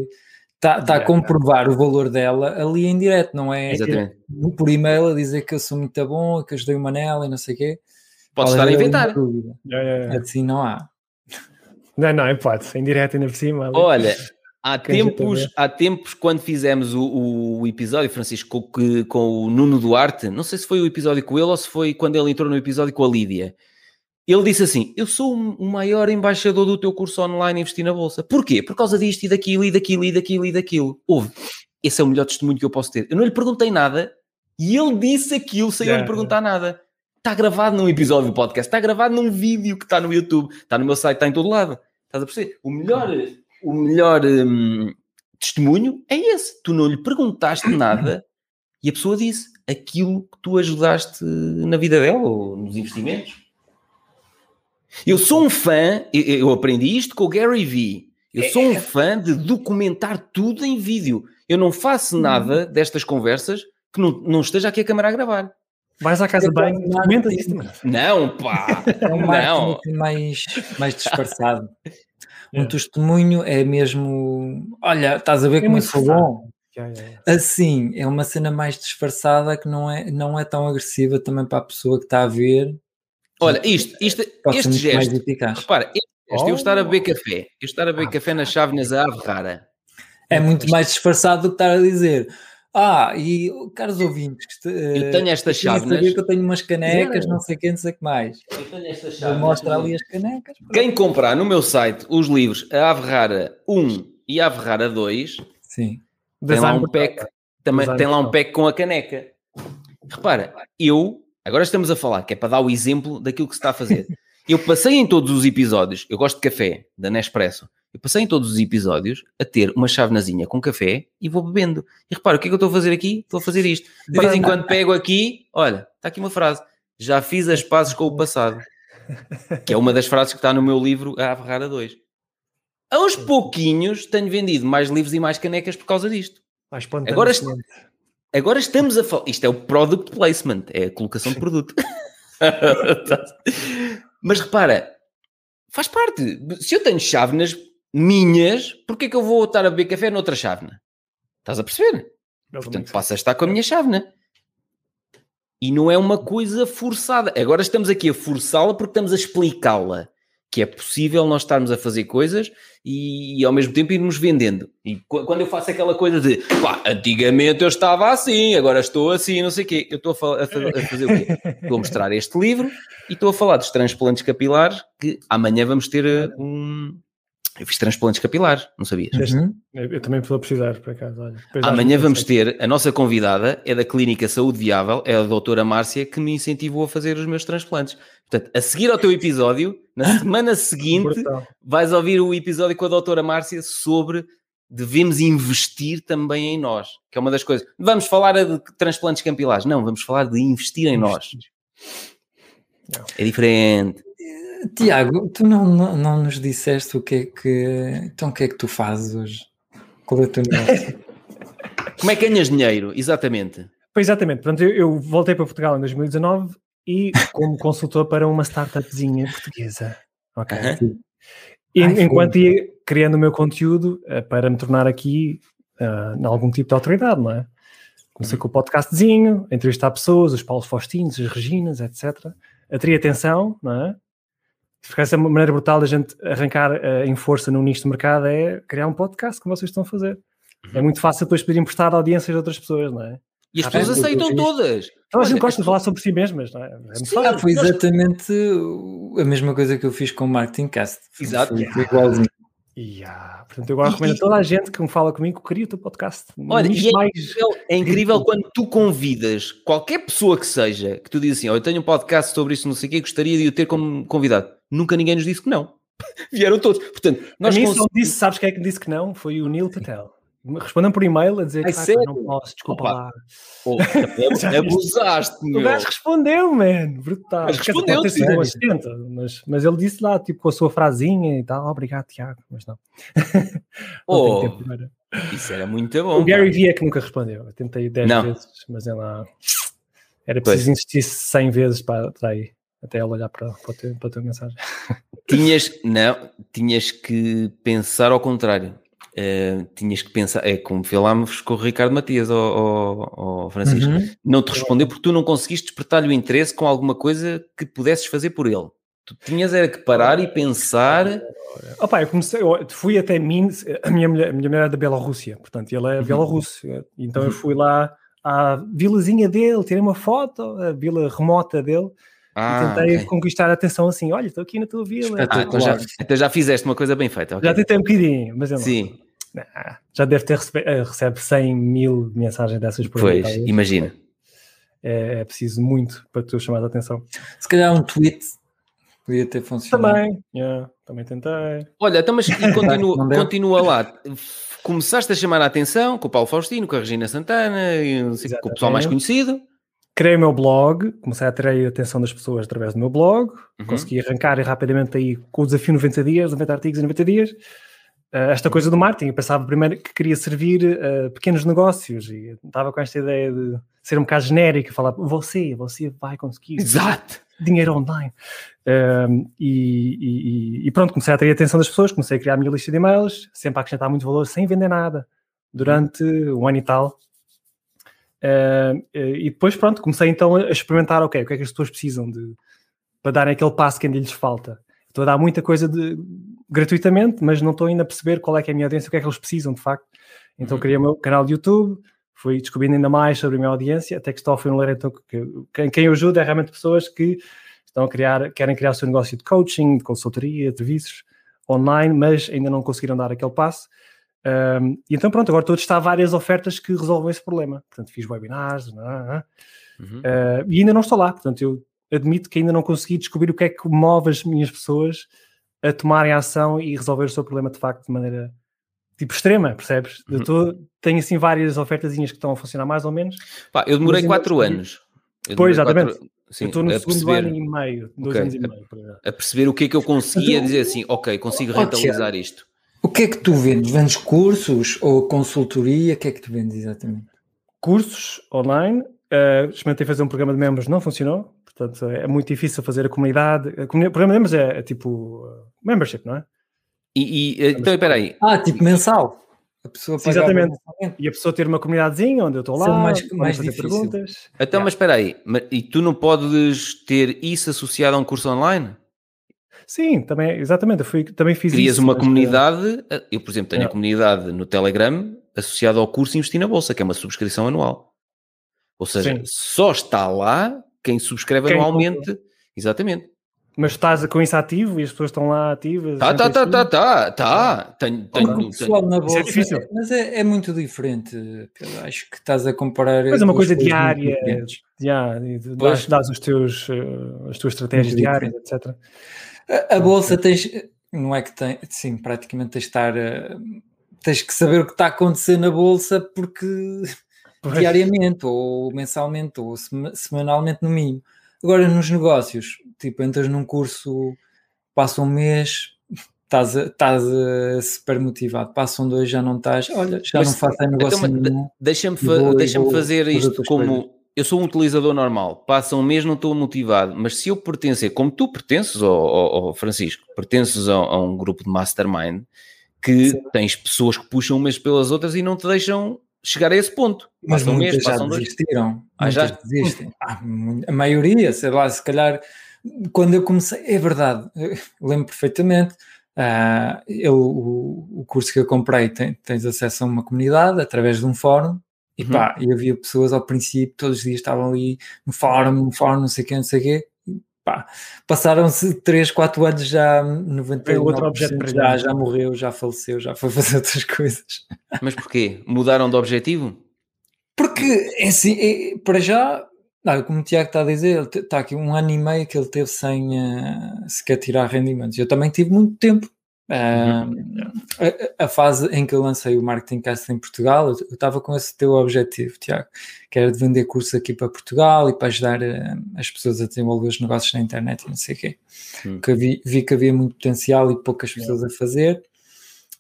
está tá a comprovar o valor dela ali em direto, não é Exatamente. por e-mail a dizer que eu sou muito bom, que ajudei uma nela e não sei o quê. Pode estar a inventar. É, é, é. Assim não há. Não, não, é pode, em direto ainda por cima. Ali. Olha, há tempos, há tempos, quando fizemos o, o episódio, Francisco, com, com o Nuno Duarte, não sei se foi o episódio com ele ou se foi quando ele entrou no episódio com a Lídia. Ele disse assim: Eu sou o maior embaixador do teu curso online Investir na Bolsa. Porquê? Por causa disto e daquilo e daquilo e daquilo e daquilo. Houve. Esse é o melhor testemunho que eu posso ter. Eu não lhe perguntei nada e ele disse aquilo sem yeah, eu lhe perguntar yeah. nada. Está gravado num episódio do podcast, está gravado num vídeo que está no YouTube, está no meu site, está em todo lado. Estás a perceber? O melhor, o melhor hum, testemunho é esse. Tu não lhe perguntaste nada e a pessoa disse aquilo que tu ajudaste na vida dela ou nos investimentos. Eu sou um fã, eu aprendi isto com o Gary Vee. Eu sou um fã de documentar tudo em vídeo. Eu não faço uhum. nada destas conversas que não, não esteja aqui a câmera a gravar. Vais à casa de banho e isso. Não, pá! É um não. mais, mais disfarçado. Um testemunho é mesmo. Olha, estás a ver é como eu sou bom. Assim, é uma cena mais disfarçada que não é, não é tão agressiva também para a pessoa que está a ver Olha, isto, isto, este gesto, repara, este gesto, oh. eu estar a beber café, eu estar a beber ah, café nas chávenas a ave rara. É muito mais disfarçado do que estar a dizer. Ah, e caros ouvintes, eu tenho estas chávenas. saber que eu tenho umas canecas, não sei quem, não sei o que mais. Eu tenho estas chávenas. Mostra ali as canecas. Quem comprar no meu site os livros A Ave Rara 1 e A Ave Rara 2, Sim. tem lá um pack, também tem lá um pack com a caneca. Repara, eu Agora estamos a falar, que é para dar o exemplo daquilo que se está a fazer. Eu passei em todos os episódios, eu gosto de café, da Nespresso, eu passei em todos os episódios a ter uma chavenazinha com café e vou bebendo. E repara, o que é que eu estou a fazer aqui? Estou a fazer isto. De vez em quando pego aqui, olha, está aqui uma frase. Já fiz as pazes com o passado. Que é uma das frases que está no meu livro A Averrada 2. Aos pouquinhos tenho vendido mais livros e mais canecas por causa disto. Agora, Agora estamos a falar. Isto é o product placement, é a colocação de produto. Mas repara, faz parte. Se eu tenho chávenas minhas, porquê é que eu vou estar a beber café noutra chávena? Estás a perceber? Portanto, passa a estar com a minha chávena. E não é uma coisa forçada. Agora estamos aqui a forçá-la porque estamos a explicá-la que é possível nós estarmos a fazer coisas e, e, ao mesmo tempo irmos vendendo. E quando eu faço aquela coisa de pá, antigamente eu estava assim, agora estou assim, não sei o quê, eu estou a, a, a fazer o quê? Estou a mostrar este livro e estou a falar dos transplantes capilares que amanhã vamos ter eh, um, eu fiz transplantes capilares, não sabias? Uhum. Eu também estou a precisar, por acaso. Olha, Amanhã vamos ter, a nossa convidada é da Clínica Saúde Viável, é a doutora Márcia, que me incentivou a fazer os meus transplantes. Portanto, a seguir ao teu episódio, na semana seguinte, vais ouvir o episódio com a doutora Márcia sobre devemos investir também em nós, que é uma das coisas. Vamos falar de transplantes capilares. Não, vamos falar de investir em nós. É diferente. Tiago, tu não, não, não, nos disseste o que é que. Então, o que é que tu fazes hoje? Qual é o teu negócio? Como é que ganhas dinheiro? Exatamente. Pois exatamente. Portanto, eu, eu, voltei para Portugal em 2019 e como consultor para uma startupzinha portuguesa. Ok. Uh -huh. E, Ai, enquanto ia criando o meu conteúdo uh, para me tornar aqui uh, em algum tipo de autoridade, não é? Comecei com o podcastzinho, entrevistar pessoas, os Paulos Faustinos, as Reginas, etc. Atrair atenção, não é? Essa maneira brutal da gente arrancar uh, em força no nicho de mercado é criar um podcast, como vocês estão a fazer. Uhum. É muito fácil depois pedir emprestar audiências de outras pessoas, não é? E as ah, pessoas aceitam todas. Então a gente gosta de falar sobre si mesmas, não é? é Sim, foi exatamente a mesma coisa que eu fiz com o Marketing Cast. Exato. Foi, foi igualzinho. Yeah. Portanto, eu agora recomendo a toda a gente que me fala comigo que cria o teu podcast. Olha, e é, mais... incrível, é incrível quando tu convidas qualquer pessoa que seja, que tu dizes assim, oh, eu tenho um podcast sobre isso, não sei o quê, gostaria de o ter como convidado. Nunca ninguém nos disse que não. Vieram todos. Portanto, nós a mim só disse, sabes quem é que me disse que não? Foi o Neil Patel. Respondam por e-mail a dizer que ah, não posso, desculpa Opa. lá. Oh, abusaste, meu. O gajo respondeu, man. Brutal. Mas respondeu, sido um assistente, mas, mas ele disse lá, tipo, com a sua frasinha e tal, obrigado, Tiago, mas não. oh, isso era muito bom. O Gary Vee é que nunca respondeu. Eu tentei 10 vezes, mas ele lá. Era preciso pois. insistir 100 vezes para, para aí até ela olhar para, para, a tua, para a tua mensagem. Tinhas, não, tinhas que pensar ao contrário. Uh, tinhas que pensar, é como falámos com o Ricardo Matias ou, Francisco, uhum. não te respondeu porque tu não conseguiste despertar-lhe o interesse com alguma coisa que pudesses fazer por ele. Tu tinhas era que parar e pensar. Opa, eu comecei, eu fui até Minsk, a minha mulher, a minha mulher é da Bielorrússia, portanto, ele é uhum. Bielorrusso, então eu fui lá à vilazinha dele, tirei uma foto, a vila remota dele, ah, e tentei okay. conquistar a atenção assim, olha, estou aqui na tua vila. Ah, então, já, então já fizeste uma coisa bem feita. Okay. Já tentei um bocadinho, mas eu não. Sim. já deve ter recebe, eh, recebe 100 mil mensagens dessas por Pois, imagina. É, é, preciso muito para tu chamar a atenção. Se calhar um tweet Podia ter funcionado. Também, yeah, também tentei. Olha, então, mas continua, continua lá. Começaste a chamar a atenção com o Paulo Faustino, com a Regina Santana, e, com o pessoal mais conhecido. Criei o meu blog, comecei a atrair a atenção das pessoas através do meu blog, uhum. consegui arrancar rapidamente aí com o desafio 90 dias, 90 artigos em 90 dias. Uh, esta coisa do marketing, eu pensava primeiro que queria servir uh, pequenos negócios e estava com esta ideia de ser um bocado genérico, falar você, você vai conseguir. Exato! dinheiro online. Um, e, e, e, pronto, comecei a ter a atenção das pessoas, comecei a criar a minha lista de e-mails, sempre a acrescentar muito valor, sem vender nada, durante um ano e tal. Uh, e depois, pronto, comecei então a experimentar, ok, o que é que as pessoas precisam de, para darem aquele passo que ainda lhes falta. Estou a dar muita coisa de, gratuitamente, mas não estou ainda a perceber qual é que é a minha audiência, o que é que eles precisam, de facto. Então uhum. criei o meu canal de YouTube, fui descobrindo ainda mais sobre a minha audiência, até que estou a um ler então que quem, quem eu ajudo é realmente pessoas que estão a criar, querem criar o seu negócio de coaching, de consultoria, de serviços online, mas ainda não conseguiram dar aquele passo. Um, e então pronto, agora estou a testar várias ofertas que resolvem esse problema. Portanto, fiz webinars não, não, não. Uhum. Uh, e ainda não estou lá. Portanto, eu admito que ainda não consegui descobrir o que é que move as minhas pessoas a tomarem ação e resolver o seu problema de facto de maneira tipo extrema, percebes? Uhum. Eu tô, tenho assim várias ofertazinhas que estão a funcionar mais ou menos. Pá, eu demorei quatro anos. Eu pois, exatamente. Quatro, sim, eu estou no segundo perceber, ano e meio, dois okay, anos e meio. A, a, perceber o que é que eu conseguia dizer assim, ok, consigo rentabilizar isto. O que é que tu vendes? Vendes cursos ou consultoria? O que é que tu vendes exatamente? Cursos online. Uh, experimentei fazer um programa de membros, não funcionou. Portanto, é muito difícil fazer a comunidade. O programa de membros é, é tipo uh, membership, não é? E, e então, espera aí. Ah, tipo mensal. A pessoa Sim, exatamente. E a pessoa ter uma comunidadezinha onde eu estou lá, mais, mais fazer difícil. perguntas. Então, yeah. mas espera aí. E tu não podes ter isso associado a um curso online? Sim, também, exatamente. Eu fui, também fiz Crias isso. uma comunidade. Eh, eu, por exemplo, tenho yeah. a comunidade no Telegram associada ao curso Investir na Bolsa, que é uma subscrição anual. Ou seja, Sim. só está lá quem subscreve quem anualmente. Exatamente. Mas estás com isso ativo e as pessoas estão lá ativas? Tá, tá, tá, tá, tá, tá. Tenho, tenho, tenho. Na bolsa, é difícil. Mas é, é, muito diferente. Acho que estás a comparar. Mas é uma coisa diária. Dás, dás os teus, as tuas estratégias diárias, etc. A, a, bolsa tens. Não é que tem. Sim, praticamente tens de estar. Tens que saber o que está a acontecer na bolsa porque. Pois. Diariamente, ou mensalmente, ou semanalmente no mínimo. Agora, nos negócios, tipo, entras num curso, passa um mês, estás, estás uh, super motivado, passam dois, já não estás, olha, já Mas, não faço então, negócio então, nenhum. Deixa-me fa deixa fazer isto como... Eu sou um utilizador normal, passa um mês, não estou motivado, mas se eu pertencer, como tu pertences, ao, Francisco, pertences a, a, um grupo de mastermind, que Sim. tens pessoas que puxam um mês pelas outras e não te deixam chegar a esse ponto. Mas passam um mês, já passam desistiram. Ah, já? desistem. Ah, a maioria, sei lá, se calhar quando eu comecei, é verdade, lembro perfeitamente. Uh, eu, o, o, curso que eu comprei tem, tens acesso a uma comunidade através de um fórum e uhum. pá, e havia pessoas ao princípio, todos os dias estavam ali no fórum, no fórum, não sei o quê, não sei o quê. Pá, passaram-se 3, 4 anos já 99% outro objeto já, já morreu, já faleceu, já foi fazer outras coisas. Mas porquê? Mudaram de objetivo? Porque, é assim, é, para já não, como o Tiago está a dizer, está aqui um ano e meio que ele teve sem uh, sequer tirar rendimentos. Eu também tive muito tempo. Uh, uhum. a, a, fase em que eu lancei o Marketing Cast em Portugal, eu estava com esse teu objetivo, Tiago, que era de vender cursos aqui para Portugal e para ajudar uh, as pessoas a desenvolver os negócios na internet e não sei o quê. Uhum. Que vi, vi, que havia muito potencial e poucas pessoas a fazer.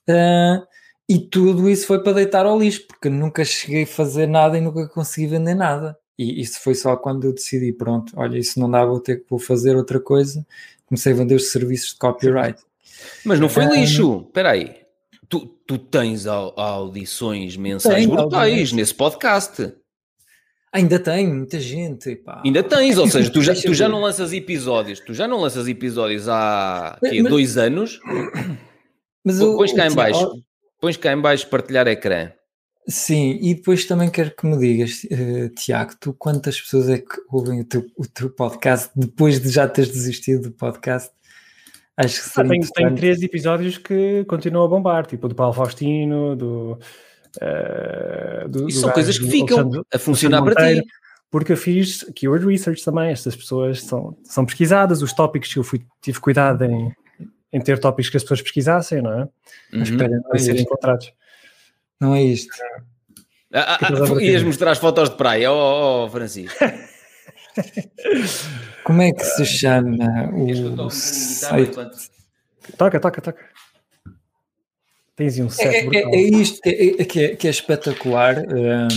Uh, e tudo isso foi para deitar ao lixo, porque nunca cheguei a fazer nada e nunca consegui vender nada. E isso foi só quando eu decidi, pronto, olha, isso não dá, vou ter que vou fazer outra coisa. Comecei a vender os serviços de copyright. Mas não foi lixo, espera aí. Tu, tu tens audições mensais brutais nesse podcast. Ainda tem muita gente. Pá. Ainda tens, ou seja, tu já, tu já não lanças episódios, tu já não lanças episódios há quê, mas, dois anos. Mas pões cá em baixo, pões cá em baixo partilhar ecrã. Sim, e depois também quero que me digas, uh, Tiago, tu quantas pessoas é que ouvem o teu, o teu podcast depois de já teres desistido do podcast? Acho que ah, tem, tem três episódios que continuam a bombar, tipo do Paulo Faustino, do. Uh, do, Isso do são coisas que ficam a funcionar para ti. Porque eu fiz keyword research também, estas pessoas são, são pesquisadas, os tópicos que eu fui, tive cuidado em, em ter tópicos que as pessoas pesquisassem, não é? Uhum. Espera não é serem encontrados. Não é isto. Ah, ah, ah ias mostrar as fotos de praia, ó oh, oh, Francisco. Como é que se chama o site? Toca, toca, toca. Tens um set é, é, é, isto que é, que é, que é espetacular, um,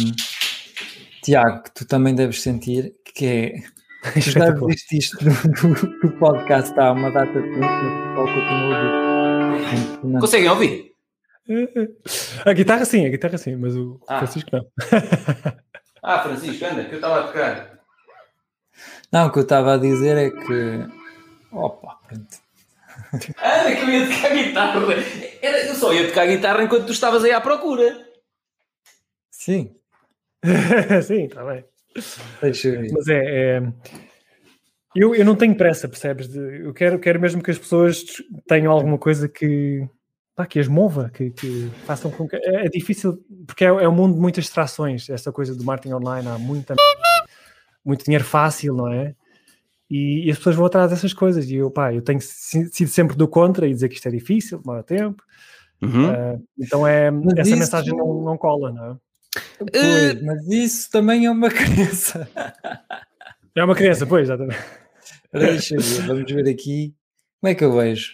Tiago, que tu também deves sentir, que é já viste isto do, do, do podcast há uma data de tempo, o continua a ouvir. Conseguem ouvir? A guitarra sim, a guitarra sim, mas o ah. Francisco não. ah, Francisco, anda, que eu estava a tocar. Não, o que eu estava a dizer é que. Opa, pronto. Anda, que eu ia tocar guitarra. Era, eu só ia tocar guitarra enquanto tu estavas aí à procura. Sim. sim, está bem. Deixa eu ver. Mas é. é... Eu, eu não tenho pressa, percebes? Eu quero, quero mesmo que as pessoas tenham alguma coisa que, pá, que as mova, que, que façam com que. É, é difícil, porque é, é, um mundo de muitas distrações. Essa coisa do marketing online, há muita, muito dinheiro fácil, não é? E, e, as pessoas vão atrás dessas coisas. E eu, pá, eu tenho sido sempre do contra e dizer que isto é difícil, demora tempo. Uhum. Uh, então é, mas essa isso... mensagem não, não cola, não é? Pois, uh... mas isso também é uma crença. É uma crença, pois, exatamente. Deixa eu ver, vamos ver aqui. Como é que eu vejo?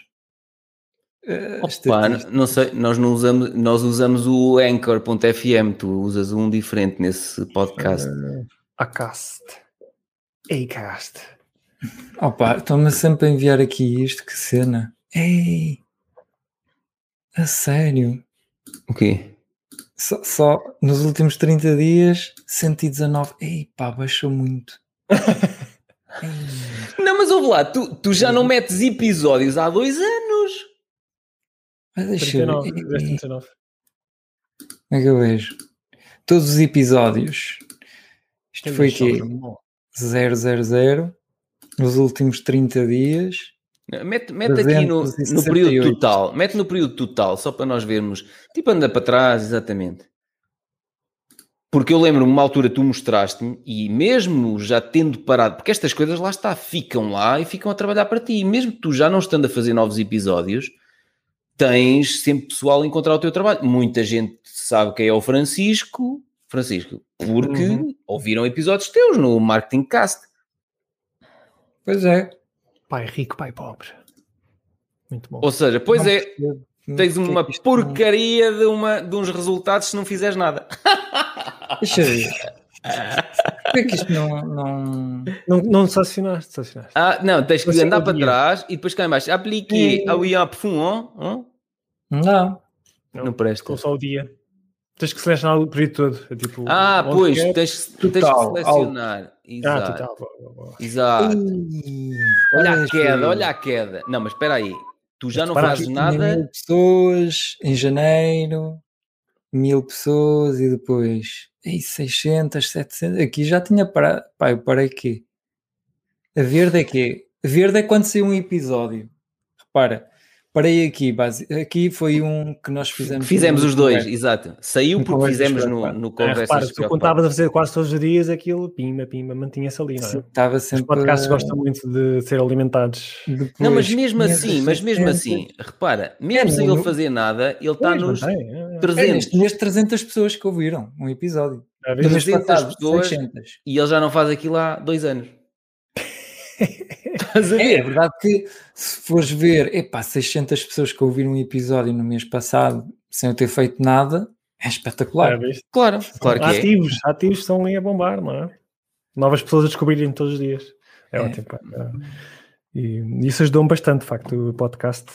Uh, Opa, não sei, nós não usamos, nós usamos o Anchor.fm, tu usas um diferente nesse podcast. Uh, Acast. Acast. Opa, estão-me sempre a enviar aqui isto, que cena. Ei! A sério? O quê? Só, só nos últimos 30 dias, 119. Ei, pá, baixou muito. não, mas ouve lá, tu, tu já não metes episódios há dois anos. Mas deixa 39, eu ver. 39. Como é que eu vejo? Todos os episódios. Isto foi aqui. 000 nos últimos 30 dias. Mete, mete aqui no, no período total. Mete no período total, só para nós vermos. Tipo, anda para trás, exatamente. Porque eu lembro-me uma altura tu mostraste-me e mesmo já tendo parado, porque estas coisas lá está, ficam lá e ficam a trabalhar para ti. E mesmo tu já não estando a fazer novos episódios, tens sempre pessoal a encontrar o teu trabalho. Muita gente sabe quem é o Francisco, Francisco, porque uhum. ouviram episódios teus no Marketing Cast. Pois é. Pai rico, pai pobre. Muito bom. Ou seja, pois não é, tens uma porcaria de, uma, de uns resultados se não fizeres nada. Deixa eu ver. Por que isto não. Não, não, não sancionaste, Ah, não, tens que andar para trás e depois cá em baixo. Aplique ao IAP Fuon. Não. Não, não presta. Com só o dia. Tens que selecionar o período todo. É tipo, ah, pois, tens, tens, que selecionar. Exato. Ah, total. Exato. olha a queda, olha a queda. Não, mas espera aí. Tu já mas não fazes nada. Mil pessoas em janeiro, mil pessoas e depois ei, 600, 700. Aqui já tinha parado. Pá, eu parei aqui. A verde é que A verde é quando saiu um episódio. Repara, parei aqui, base, aqui foi um que nós fizemos. Fizemos os dois, exato. Saiu porque fizemos no, no Conversas. É, repara, tu contavas a fazer quase todos os dias aquilo, pimba, pimba, mantinha-se ali, não é? Estava sempre... Os podcasts gostam muito de ser alimentados. Depois, não, mas mesmo assim, mas mesmo assim, repara, mesmo é, sem ele fazer nada, ele está nos é, é, 300. É, neste, neste 300 pessoas que ouviram um episódio. 300 pessoas 600. e ele já não faz aquilo há dois anos. É, é, verdade que se fores ver, epá, 600 pessoas que ouviram um episódio no mês passado sem eu ter feito nada, é espetacular. É, claro, claro que é. ativos, é. ativos estão ali a bombar, não é? Novas pessoas a descobrirem todos os dias. É, é. ótimo. E isso ajudou-me bastante, de facto, o podcast.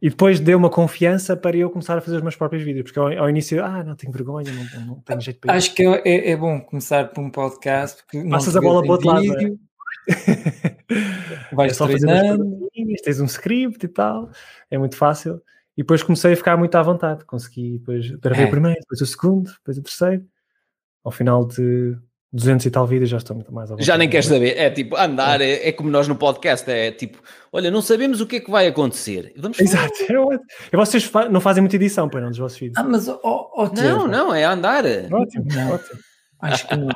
E depois deu uma confiança para eu começar a fazer os meus próprios vídeos, porque ao, ao início, ah, não tenho vergonha, não, não tenho jeito para isso. Acho que é, é, é, bom começar por um podcast. Porque Passas a bola para o outro lado. É? Vais é só treinando. Tens um script e tal, é muito fácil. E depois comecei a ficar muito à vontade. Consegui, depois gravei é. o primeiro, depois o segundo, depois o terceiro. Ao final de 200 e tal vídeos já estou muito mais à Já nem queres saber, é tipo, andar, é. é, como nós no podcast, é tipo, olha, não sabemos o que é que vai acontecer. Vamos Exato, e vocês não fazem muita edição, para não, dos vossos vídeos. Ah, mas, oh, oh, Não, não, é andar. Ótimo, não. ótimo. Acho que não.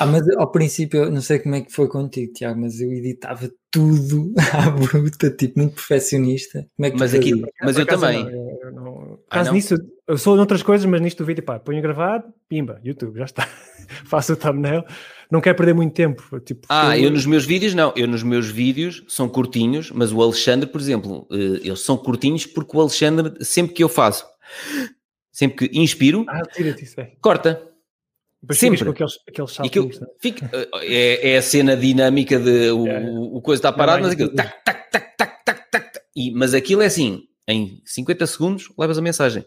Ah, mas ao princípio, não sei como é que foi contigo, Tiago, mas eu editava tudo à bruta, tipo, muito perfeccionista. Como é que mas aqui, mas eu também. Não, eu não... Ah, Caso nisso, eu sou noutras coisas, mas nisto do vídeo, pá, ponho a gravar, pimba, YouTube, já está. Faço o thumbnail. Não quero perder muito tempo. Tipo, ah, eu... eu nos meus vídeos, não. Eu nos meus vídeos são curtinhos, mas o Alexandre, por exemplo, eh, eles são curtinhos porque o Alexandre, sempre que eu faço, sempre que inspiro, ah, tira-te isso, é. corta depois Sempre. com aqueles, aqueles saltinhos. Né? Fica, é, é, a cena dinâmica de o, é. o coisa está parado, mas aquilo tac, tac, tac, tac, tac, tac, e, mas aquilo é assim, em 50 segundos levas a mensagem.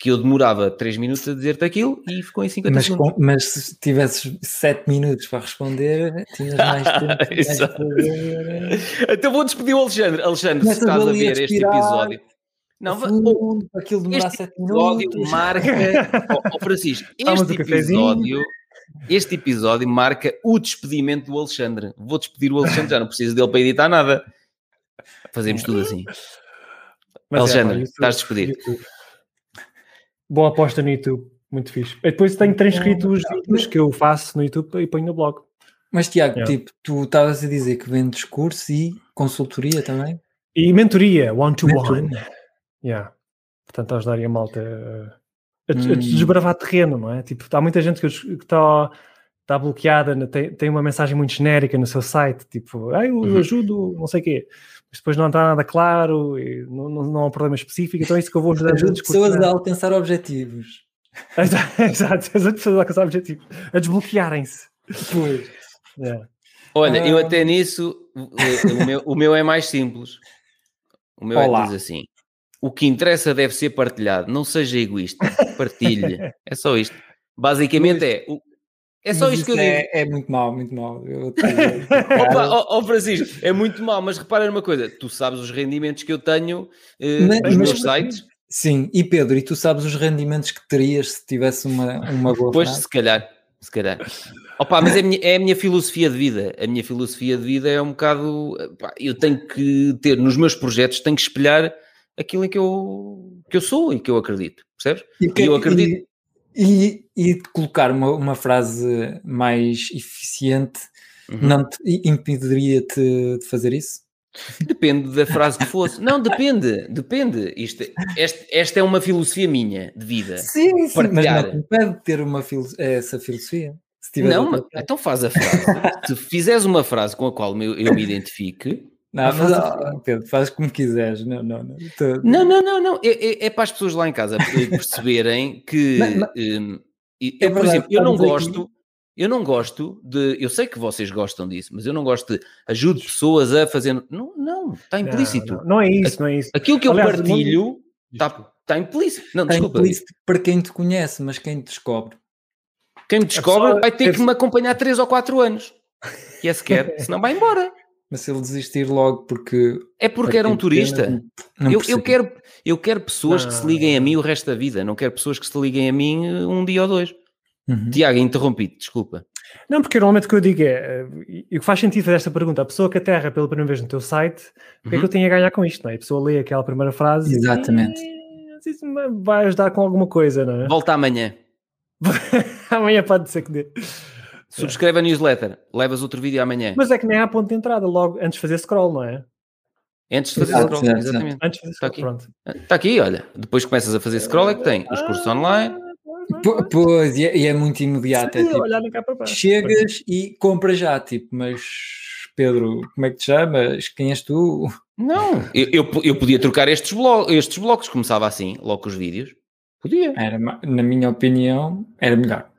Que eu demorava 3 minutos a dizer-te aquilo e ficou em 50 mas, segundos. Com, mas se tivesses 7 minutos para responder, tinhas mais tempo. então vou despedir o Alexandre. Alexandre, se estás a ver este episódio não, fundo, aquilo demora este episódio minutos. marca. oh, oh, Francisco, este episódio, este episódio marca o despedimento do Alexandre. Vou despedir o Alexandre, já não preciso dele para editar nada. Fazemos tudo assim. Mas Alexandre, é, estás despedido. Boa aposta no YouTube, muito fixe. Eu depois tenho transcrito os vídeos que eu faço no YouTube e ponho no blog. Mas Tiago, yeah. tipo, tu estavas a dizer que vendes curso e consultoria também? E mentoria, one-to-one. one to one Yeah. Portanto, ajudaria a malta a, a, hum. a desbravar terreno, não é? Tipo, há muita gente que está está bloqueada, tem, tem uma mensagem muito genérica no seu site, tipo, ah, eu, eu uhum. ajudo, não sei o quê. Mas depois não está nada claro, não, não, não há um problema específico, então é isso que eu vou ajudar as pessoas a alcançar objetivos. Exato, as pessoas a alcançar objetivos, a desbloquearem-se. Pois. Yeah. Olha, eu até nisso, o, o, meu, o meu é mais simples. O meu é Olá. é diz assim: o que interessa deve ser partilhado. Não seja egoísta. Partilhe. é só isto. Basicamente é. O, é só isto que eu é, digo. É muito mal, muito mal. Opa, ó, oh, Francisco, é muito mal, mas repara numa coisa: tu sabes os rendimentos que eu tenho uh, mas, nos meus sites. Sim, e Pedro, e tu sabes os rendimentos que terias se tivesse uma, uma boa. Pois, se calhar, se calhar. Opa, mas é a, minha, é a minha filosofia de vida. A minha filosofia de vida é um bocado. Pá, eu tenho que ter nos meus projetos, tenho que espelhar aquilo em que eu, que eu sou e que eu acredito, percebes? E, que, e eu acredito. E, e, e colocar uma, uma frase mais eficiente uhum. não te impediria-te de fazer isso? Depende da frase que fosse. Não, depende, depende. Isto, este, esta é uma filosofia minha de vida. Sim, sim mas não impede ter uma filo essa filosofia. não, então faz a frase. Se fizeres uma frase com a qual eu, eu me identifique, não, mas, oh, Pedro, faz como quiseres. Não, não, não. Tô... Não, não, não, não. É, é, é, para as pessoas lá em casa perceberem que, mas, mas, um, é eu, por exemplo, eu não gosto, aqui. eu não gosto de, eu sei que vocês gostam disso, mas eu não gosto de ajude pessoas a fazer. Não, não, está implícito. Não, não, não é isso, não é isso. Aquilo que eu Aliás, partilho está, está implícito. Não, está desculpa. implícito para quem te conhece, mas quem te descobre. Quem me descobre pessoa, vai ter que me acompanhar 3 ou 4 anos. Que é sequer, senão vai embora. Mas se ele desistir logo porque. É porque era um turista. eu, eu, quero, eu quero pessoas que se liguem a mim o resto da vida, não quero pessoas que se liguem a mim eh, um dia ou dois. Uhum. Tiago, interrompi desculpa. Não, porque normalmente o que eu digo é, e o que faz sentido fazer esta pergunta, a pessoa que aterra pela primeira vez no teu site, o que é que eu uhum. tenho a ganhar com isto? Não é? A pessoa lê aquela primeira frase Exatamente. e isso vai ajudar com alguma coisa, não é? Volta amanhã. amanhã pode ser que dê. Subscreve a newsletter, levas outro vídeo amanhã. Mas é que nem há ponto de entrada, logo antes de fazer scroll, não é? Antes de fazer Exato, scroll, exatamente. Antes de fazer scroll, Está aqui. pronto. Está aqui, olha. Depois começas a fazer scroll, é que tem os cursos online. Pois, e é, e é muito imediato. Sim, é tipo, chegas e compras já, tipo, mas Pedro, como é que te chamas? Quem és tu? Não, eu, eu, eu podia trocar estes, blo estes blocos, começava assim, logo os vídeos. Podia. Era, na minha opinião, era melhor.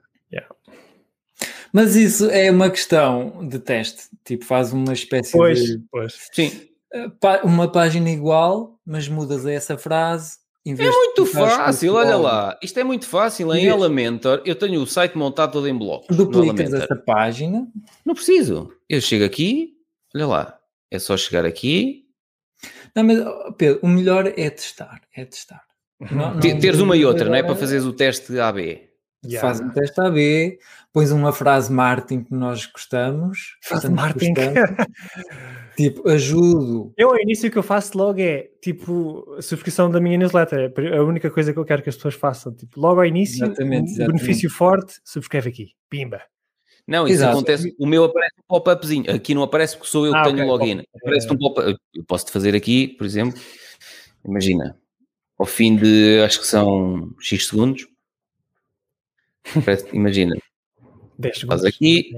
Mas isso é uma questão de teste. Tipo, faz uma espécie pois, de. Pois, Sim. uma página igual, mas mudas essa frase. é muito fácil, olha lá. Isto é muito fácil. Em Elementor, eu tenho o site montado todo em blocos. Duplicas essa página. Não preciso. Eu chego aqui, olha lá. É só chegar aqui. Não, mas Pedro, o melhor é testar. É testar. Não, não Teres uma e outra, não é? Para fazeres o teste AB. Yeah. Faz um teste AB, pões uma frase Martin que nós gostamos. Frase Martin. tipo, ajudo. Eu, ao início, o que eu faço logo é, tipo, subscrição da minha newsletter. É a única coisa que eu quero que as pessoas façam. Tipo, logo ao início, exatamente, exatamente. benefício forte, subscreve aqui. Pimba. Não, isso Exato. acontece. O meu aparece um pop-upzinho. Aqui não aparece porque sou eu que ah, tenho o okay, login. Aparece um pop-up. Eu posso-te fazer aqui, por exemplo. Imagina, ao fim de acho que são X segundos, imagina, 10 segundos. aqui,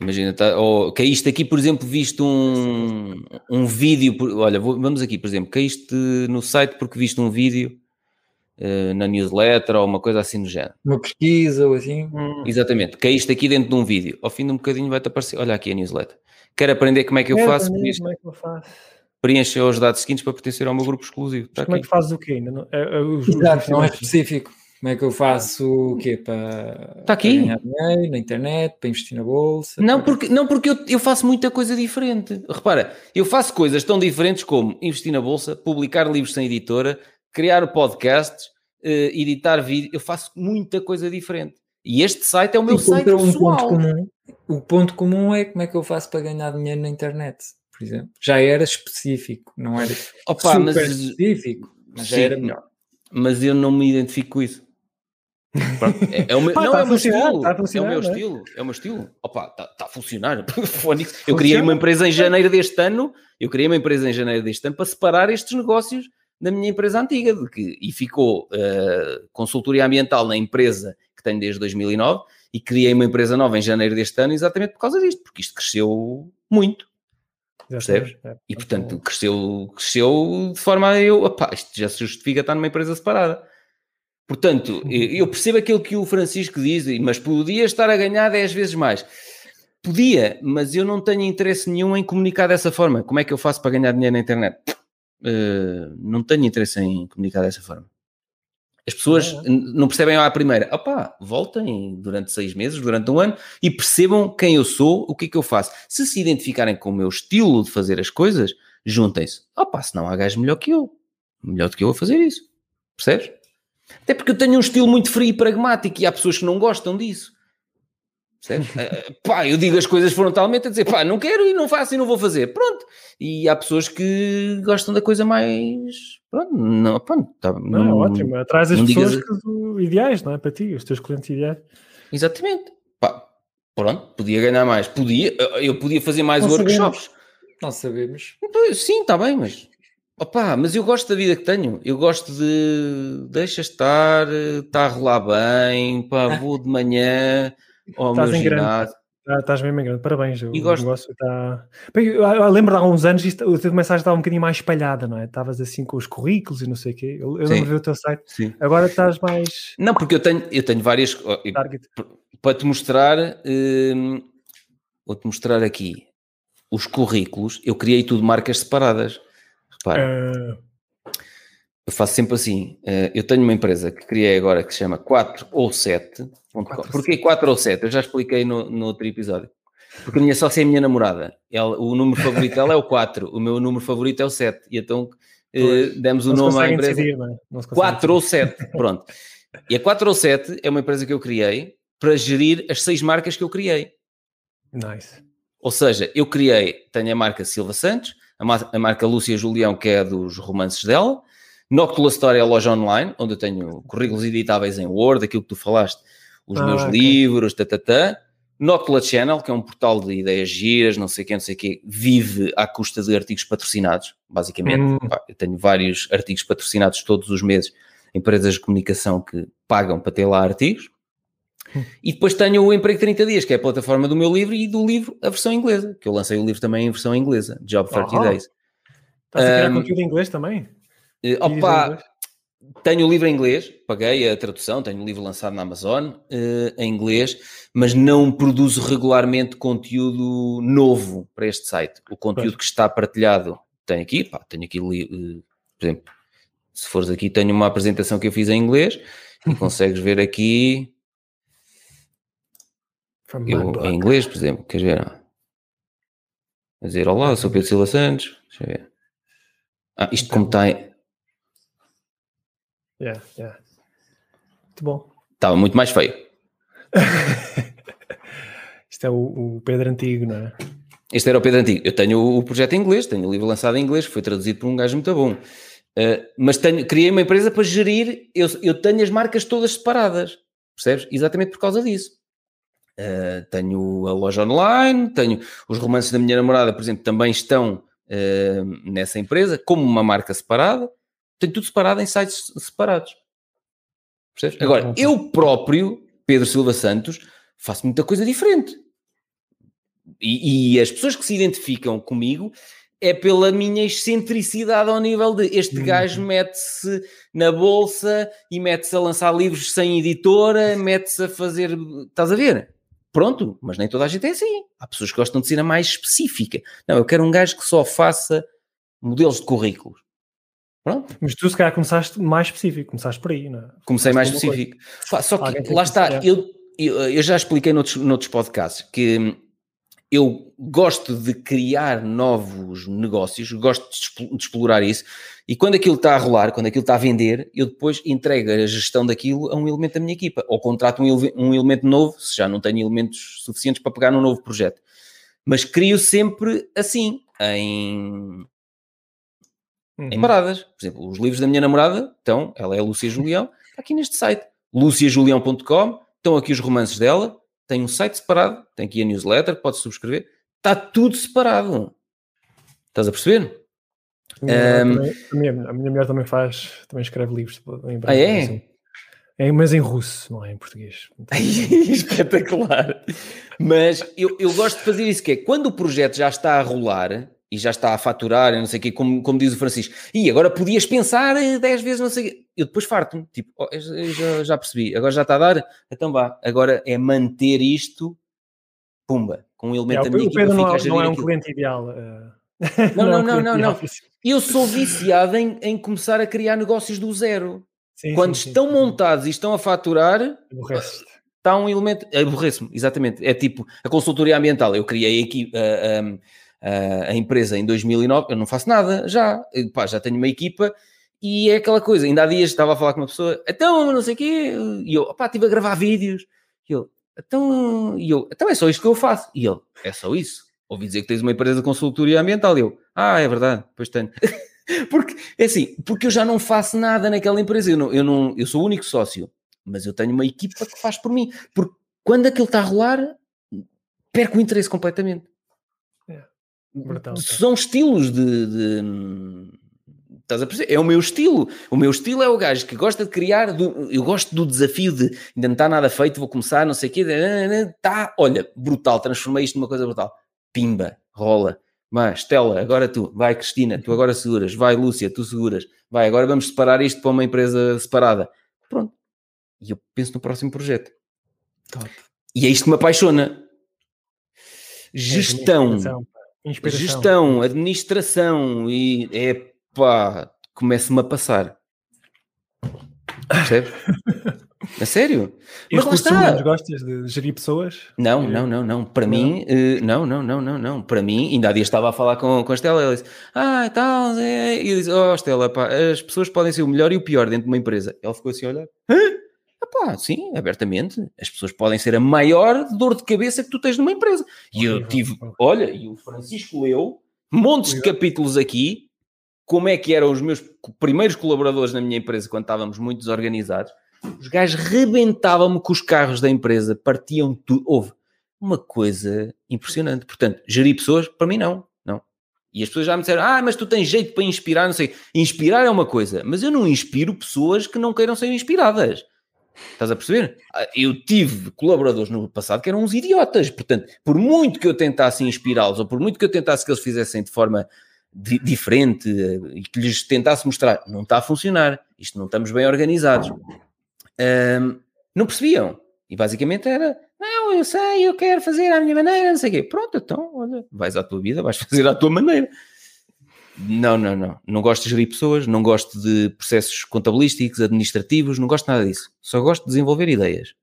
imagina, tá, ou caíste aqui, por exemplo, viste um, um vídeo, olha, vamos aqui, por exemplo, caíste no site porque viste um vídeo uh, na newsletter ou uma coisa assim do género. Uma pesquisa ou assim. Hum. Exatamente, caíste aqui dentro de um vídeo, ao fim de um bocadinho vai-te aparecer, olha aqui a newsletter. Quero aprender como é que eu faço? Como é que eu faço? preencher os dados seguintes para pertencer ao meu grupo exclusivo. Tá como aqui. é que fazes o quê? Ainda não, é, é, os, Exato, não é específico. Como é que eu faço o quê? Para, tá aqui. para ganhar dinheiro na internet, para investir na bolsa? Não, para... porque, não porque eu, eu faço muita coisa diferente. Repara, eu faço coisas tão diferentes como investir na bolsa, publicar livros sem editora, criar podcasts, uh, editar vídeo. Eu faço muita coisa diferente. E este site é o meu site um pessoal. Ponto comum. O ponto comum é como é que eu faço para ganhar dinheiro na internet por exemplo. Já era específico, não era Opa, super mas, específico, mas já era melhor. Mas eu não me identifico com isso. É, é o meu, Pá, não tá é o meu estilo, tá é o meu é? estilo, é o meu estilo. Opa, está tá a funcionar. eu criei uma empresa em janeiro deste ano, eu criei uma empresa em janeiro deste ano para separar estes negócios da minha empresa antiga, de que, e ficou uh, consultoria ambiental na empresa que tenho desde 2009 e criei uma empresa nova em janeiro deste ano exatamente por causa disto, porque isto cresceu muito. Percebes? É, e portanto cresceu, cresceu de forma a eu, opá, isto já se justifica estar numa empresa separada. Portanto, eu percebo aquilo que o Francisco diz, mas podia estar a ganhar 10 vezes mais. Podia, mas eu não tenho interesse nenhum em comunicar dessa forma. Como é que eu faço para ganhar dinheiro na internet? Uh, não tenho interesse em comunicar dessa forma. As pessoas é. não percebem à primeira, opá, voltem durante seis meses, durante um ano e percebam quem eu sou, o que é que eu faço. Se se identificarem com o meu estilo de fazer as coisas, juntem-se. Opá, senão há gajos melhor que eu, melhor do que eu a fazer isso. Percebes? Até porque eu tenho um estilo muito frio e pragmático e há pessoas que não gostam disso. Percebes? uh, pá, eu digo as coisas frontalmente a dizer, pá, não quero e não faço e não vou fazer. Pronto. E há pessoas que gostam da coisa mais. Pronto, não, pronto, tá, não, não, é ótimo. Atrás as pessoas digas... que, ideais, não é? Para ti, os teus clientes ideais. Exatamente. Pá, pronto, podia ganhar mais. Podia, eu podia fazer mais não workshops. Sabemos. Não sabemos. Sim, está bem, mas. Opa, mas eu gosto da vida que tenho. Eu gosto de. Deixa estar, está a rolar bem, pá, vou de manhã ao Estás meu ginásio. Ah, estás mesmo em grande, parabéns. O gosto... negócio está. Bem, eu, eu lembro de há uns anos isto, a tua mensagem estava um bocadinho mais espalhada, não é? Estavas assim com os currículos e não sei o quê. Eu, eu lembro de ver o teu site. Sim. Agora estás mais. Não, porque eu tenho, eu tenho várias. Target. Para te mostrar, hum, vou-te mostrar aqui os currículos. Eu criei tudo marcas separadas. Repara. Uh... Eu faço sempre assim. Uh, eu tenho uma empresa que criei agora que se chama 4 ou 7 Porquê 4 ou 7? Eu já expliquei no, no outro episódio. Porque a minha sócia é a minha namorada. Ela, o número favorito dela é o 4, o meu número favorito é o 7. E então eh, demos o nome à empresa. Decidir, 4 é? ou 7, pronto. E a 4 ou 7 é uma empresa que eu criei para gerir as seis marcas que eu criei. Nice. Ou seja, eu criei, tenho a marca Silva Santos, a, marca Lúcia Julião, que é dos romances dela, Noctula Story é a loja online, onde eu tenho currículos editáveis em Word, aquilo que tu falaste, os ah, meus okay. livros, tatatá. Noctula Channel, que é um portal de ideias giras, não sei o que, não sei o que, vive à custa de artigos patrocinados, basicamente. Hum. Eu tenho vários artigos patrocinados todos os meses, empresas de comunicação que pagam para ter lá artigos. E depois tenho o Emprego 30 Dias, que é a plataforma do meu livro, e do livro a versão inglesa, que eu lancei o livro também em versão inglesa, Job 30 oh. Days. Estás a criar conteúdo em inglês também? Uh, opa, tenho o livro em inglês, paguei a tradução, tenho o livro lançado na Amazon uh, em inglês, mas não produzo regularmente conteúdo novo para este site. O conteúdo pois. que está partilhado tem aqui, pá, tenho aqui, uh, por exemplo, se fores aqui, tenho uma apresentação que eu fiz em inglês e consegues ver aqui. Eu, em inglês, por exemplo, queres ver? A dizer olá, sou Pedro Silva Santos. Deixa eu ver. Ah, isto como está em. Yeah, yeah. Muito bom. Estava muito mais feio. isto é o, o, Pedro Antigo, não é? Este era o Pedro Antigo. Eu tenho o projeto em inglês, tenho o livro lançado em inglês, que foi traduzido por um gajo muito bom. Uh, mas tenho, criei uma empresa para gerir, eu, eu tenho as marcas todas separadas, percebes? Exatamente por causa disso. Uh, tenho a loja online, tenho os romances da minha namorada, por exemplo, também estão uh, nessa empresa, como uma marca separada. Tenho tudo separado em sites separados. Percebes? Agora, eu próprio, Pedro Silva Santos, faço muita coisa diferente. E, e, as pessoas que se identificam comigo é pela minha excentricidade ao nível de este uhum. gajo mete-se na bolsa e mete-se a lançar livros sem editora, mete-se a fazer. Estás a ver? Pronto, mas nem toda a gente é assim. Há pessoas que gostam de cena mais específica. Não, eu quero um gajo que só faça modelos de currículos. Pronto. Mas tu se calhar começaste mais específico, começaste por aí, não é? Comecei mais específico. só que lá está, eu, eu, eu, já expliquei noutros, noutros podcasts que eu gosto de criar novos negócios, gosto de explorar isso, e quando aquilo está a rolar, quando aquilo está a vender, eu depois entrego a gestão daquilo a um elemento da minha equipa, ou contrato um, um elemento novo, se já não tenho elementos suficientes para pegar num novo projeto. Mas crio sempre assim, em, uhum. em paradas. Por exemplo, os livros da minha namorada, então, ela é a Lúcia Julião, está aqui neste site, luciajulião.com, estão aqui os romances dela, tem um site separado, tem aqui a newsletter, pode subscrever, está tudo separado. Estás a perceber? A minha, um, também, a, minha, a minha mulher também faz, também escreve livros em branco. Ah, é? Assim. É, mas em russo, não é em português. Espetacular. Mas eu, eu gosto de fazer isso, que é quando o projeto já está a rolar e já está a faturar, não sei o quê, como, como diz o Francisco, e agora podias pensar 10 vezes, não sei o quê. Eu depois farto-me, tipo, oh, já, já percebi, agora já está a dar, então vá, agora é manter isto, pumba, com um elemento é, da minha o Pedro não, é, não é um aquilo. cliente ideal. Uh... Não, não, não, não, não, Eu sou viciado em, em começar a criar negócios do zero. Sim, Quando sim, estão sim, montados e estão a faturar, está um elemento. Aborrece-me, exatamente. É tipo a consultoria ambiental. Eu criei aqui uh, a empresa em 2009, eu não faço nada já. Pá, já tenho uma equipa e é aquela coisa. Ainda há dias estava a falar com uma pessoa, então, não sei o quê, e eu, pá, estive a gravar vídeos. E eu, então, e eu, então é só isto que eu faço. E ele, é só isso. Ouvi dizer que tens uma empresa de consultoria ambiental. E eu, ah, é verdade, pois tenho. porque, é assim, porque eu já não faço nada naquela empresa. Eu, não, eu, não, eu sou o único sócio, mas eu tenho uma equipa que faz por mim. Porque quando aquilo está a rolar, perco o interesse completamente. É, São estilos de, de Estás a perceber? É o meu estilo. O meu estilo é o gajo que gosta de criar. Do, eu gosto do desafio de ainda não está nada feito, vou começar, não sei o quê. Tá, olha, brutal, transformei isto numa coisa brutal pimba, rola. Mas, Stella, agora tu, vai Cristina, tu agora seguras, vai Lúcia, tu seguras, vai, agora vamos separar isto para uma empresa separada. Pronto. E eu penso no próximo projeto. Top. E é isto que me apaixona. Gestão, gestão, administração e é pá, começa-me a passar. Percebes? A sério? E Mas lá está. gostas de gerir pessoas? Não, não, não, não. Para não. mim, uh, não, não, não, não, não. Para mim, ainda há dias estava a falar com, com a Estela, ela disse, ah, tal, é. e eu disse, oh Estela, pá, as pessoas podem ser o melhor e o pior dentro de uma empresa. Ela ficou assim a olhar, hã? Epá, sim, abertamente. As pessoas podem ser a maior dor de cabeça que tu tens numa empresa. E eu tive, olha, e o Francisco leu montes de capítulos aqui, como é que eram os meus primeiros colaboradores na minha empresa quando estávamos muito desorganizados os gajos rebentavam-me com os carros da empresa, partiam tudo. Houve uma coisa impressionante. Portanto, gerir pessoas, para mim, não. não. E as pessoas já me disseram: Ah, mas tu tens jeito para inspirar, não sei. Inspirar é uma coisa, mas eu não inspiro pessoas que não queiram ser inspiradas. Estás a perceber? Ah, eu tive colaboradores no passado que eram uns idiotas. Portanto, por muito que eu tentasse inspirá-los, ou por muito que eu tentasse que eles fizessem de forma diferente e que lhes tentasse mostrar, não está a funcionar, isto não estamos bem organizados. Um, não percebiam. E basicamente era, não, eu sei, eu quero fazer à minha maneira, não sei o quê. Pronto, então, olha, vais à tua vida, vais fazer à tua maneira. Não, não, não. Não gosto de gerir pessoas, não gosto de processos contabilísticos, administrativos, não gosto nada disso. Só gosto de desenvolver ideias.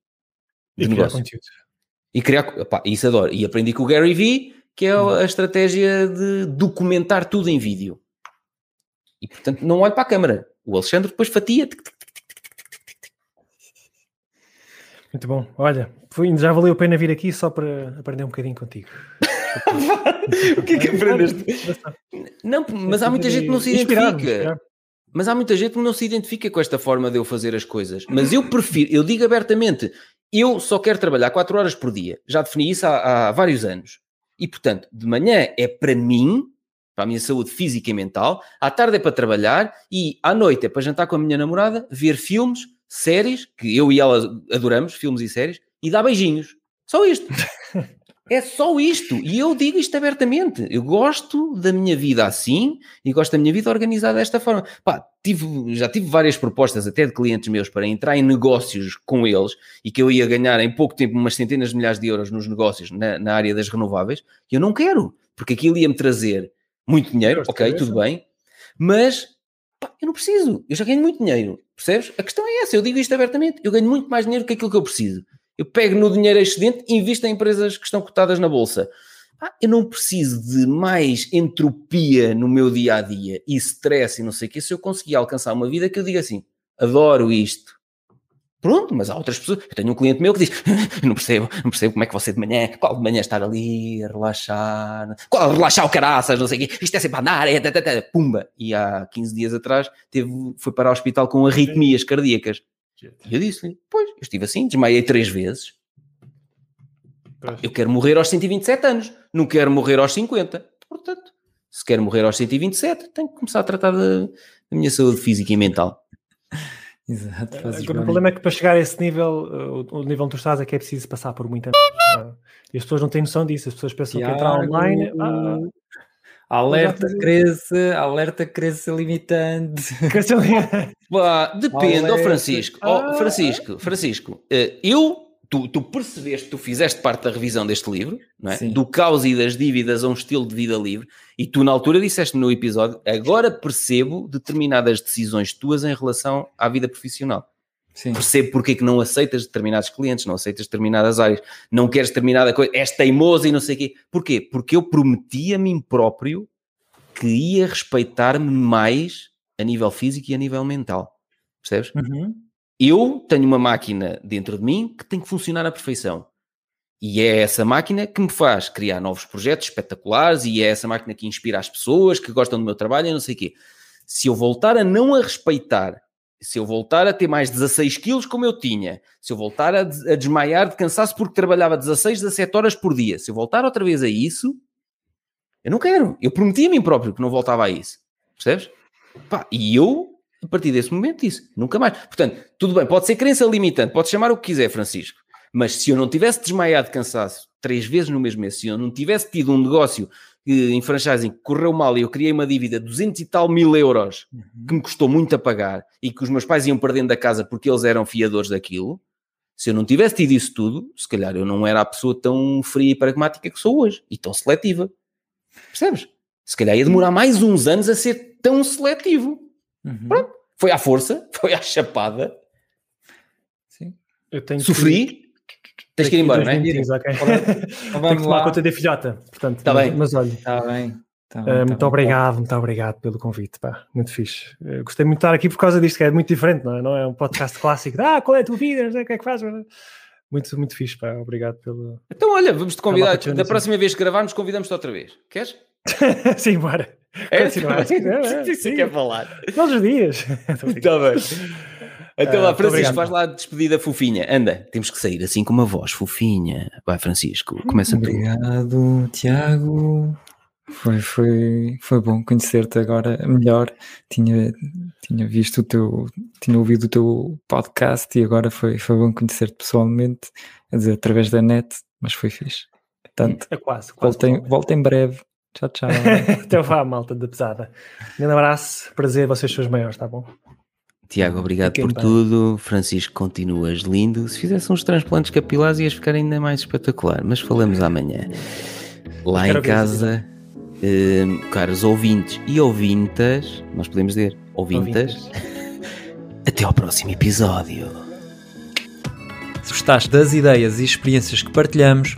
De e negócio. criar conteúdo. E criar, opá, isso adoro. E aprendi com o Gary Vee, que é a estratégia de documentar tudo em vídeo. E portanto não olho para a câmara. O Alexandre depois fatia. Muito bom. Olha, foi, já valeu a pena vir aqui só para aprender um bocadinho contigo. o que é que aprendeste? Não, mas há muita gente que não se identifica. Mas há muita gente que não se identifica com esta forma de eu fazer as coisas. Mas eu prefiro, eu digo abertamente, eu só quero trabalhar 4 horas por dia. Já defini isso há, há vários anos. E, portanto, de manhã é para mim, para a minha saúde física e mental, à tarde é para trabalhar e à noite é para jantar com a minha namorada, ver filmes, séries, que eu e ela adoramos, filmes e séries, e dar beijinhos. Só isto. É só isto. E eu digo isto abertamente. Eu gosto da minha vida assim e gosto da minha vida organizada desta forma. Pá, tive, já tive várias propostas até de clientes meus para entrar em negócios com eles e que eu ia ganhar em pouco tempo umas centenas de milhares de euros nos negócios na, na área das renováveis. E eu não quero, porque aquilo ia-me trazer muito dinheiro, ok, tudo bem, mas pá, eu não preciso. Eu já ganho muito dinheiro, percebes? A questão é essa. Eu digo isto abertamente. Eu ganho muito mais dinheiro que aquilo que eu preciso. Eu pego no dinheiro excedente e invisto em empresas que estão cotadas na bolsa. Ah, eu não preciso de mais entropia no meu dia a dia e stress e não sei o que. Se eu conseguir alcançar uma vida que eu diga assim, adoro isto. Pronto, mas há outras pessoas. Eu tenho um cliente meu que diz: não percebo, não percebo como é que você de manhã, qual de manhã estar ali a relaxar, qual relaxar o caraças, não sei o quê, isto é sempre andar, é, tata, tata, pumba. E há 15 dias atrás teve, foi para o hospital com arritmias cardíacas. E eu disse-lhe: Pois, eu estive assim, desmaiei três vezes. Eu quero morrer aos 127 anos, não quero morrer aos 50. Portanto, se quero morrer aos 127, tenho que começar a tratar da, minha saúde física e mental. Exato. o problema é que para chegar a esse nível, o, nível onde tu estás é que é preciso passar por muita. E as pessoas não têm noção disso, as pessoas pensam Tiago, que entrar online. Ah, Alerta cresce, alerta cresce limitante. Cresce limitante. depende, ó oh Francisco. Oh, Francisco, Francisco, eh, eu, tu, tu percebeste, tu fizeste parte da revisão deste livro, não é? do caos e das dívidas a um estilo de vida livre, e tu na altura disseste no episódio, agora percebo determinadas decisões tuas em relação à vida profissional. Sim. Percebo porque é que não aceitas determinados clientes, não aceitas determinadas áreas, não queres determinada coisa, és teimoso e não sei o quê. Porquê? Porque eu prometi a mim próprio que ia respeitar-me mais a nível físico e a nível mental. Percebes? Uhum. Eu tenho uma máquina dentro de mim que tem que funcionar à perfeição. E é essa máquina que me faz criar novos projetos espetaculares e é essa máquina que inspira as pessoas que gostam do meu trabalho e não sei o quê. Se eu voltar a não a respeitar se eu voltar a ter mais 16 quilos como eu tinha, se eu voltar a, a desmaiar de cansaço porque trabalhava 16, 17 horas por dia, se eu voltar outra vez a isso, eu não quero. Eu prometi a mim próprio que não voltava a isso. Percebes? Pá, e eu, a partir desse momento, disse: nunca mais. Portanto, tudo bem, pode ser crença limitante, pode chamar o que quiser, Francisco. Mas se eu não tivesse desmaiado de cansaço três vezes no mesmo mês, se eu não tivesse tido um negócio em franchising correu mal e eu criei uma dívida de 200 e tal mil euros uhum. que me custou muito a pagar e que os meus pais iam perdendo da casa porque eles eram fiadores daquilo, se eu não tivesse tido isso tudo, se calhar eu não era a pessoa tão fria e pragmática que sou hoje e tão seletiva. Percebes? Se calhar ia demorar mais uns anos a ser tão seletivo. Uhum. Pronto. Foi à força, foi à chapada. Sim. Eu tenho Sofri, que... Tens que ir embora, não é? Minutos, okay. então, Tenho que tomar conta da filhota. Portanto, tá mas, bem. mas olha. Está bem. Tá bem, uh, muito tá obrigado, muito obrigado pelo convite, pá, muito fixe. Uh, gostei muito de estar aqui por causa disto, que é muito diferente, não é? Não é um podcast clássico de, ah, qual é a tua vida, o que é que fazes? Muito, muito fixe, pá, obrigado pelo... Então, olha, vamos-te convidar, da próxima vez que gravarmos, convidamos-te outra vez, queres? sim, bora. É, Continuar. É, é, sim, sim, quer falar. Todos os dias. Está bem. Então lá, uh, Francisco, faz lá a despedida fofinha. Anda, temos que sair assim com uma voz fofinha. Vai, Francisco, começa Obrigado, tu. Tiago. Foi, foi, foi bom conhecer-te agora melhor. Tinha, tinha visto o teu, tinha ouvido o teu podcast e agora foi, foi bom conhecer-te pessoalmente, quer dizer, através da net, mas foi fixe. Portanto, é quase, quase voltem, voltem em breve. Tchau, tchau. Até vá, malta da pesada. Um grande abraço, prazer, vocês são os maiores, tá bom? Tiago, obrigado por tudo. Francisco, continuas lindo. Se fizesse uns transplantes capilares ias ficar ainda mais espetacular, mas falamos amanhã. Lá em casa, eh, caros ouvintes e ouvintas, nós podemos dizer ouvintas, ouvintas. até ao próximo episódio. Se gostaste das ideias e experiências que partilhamos,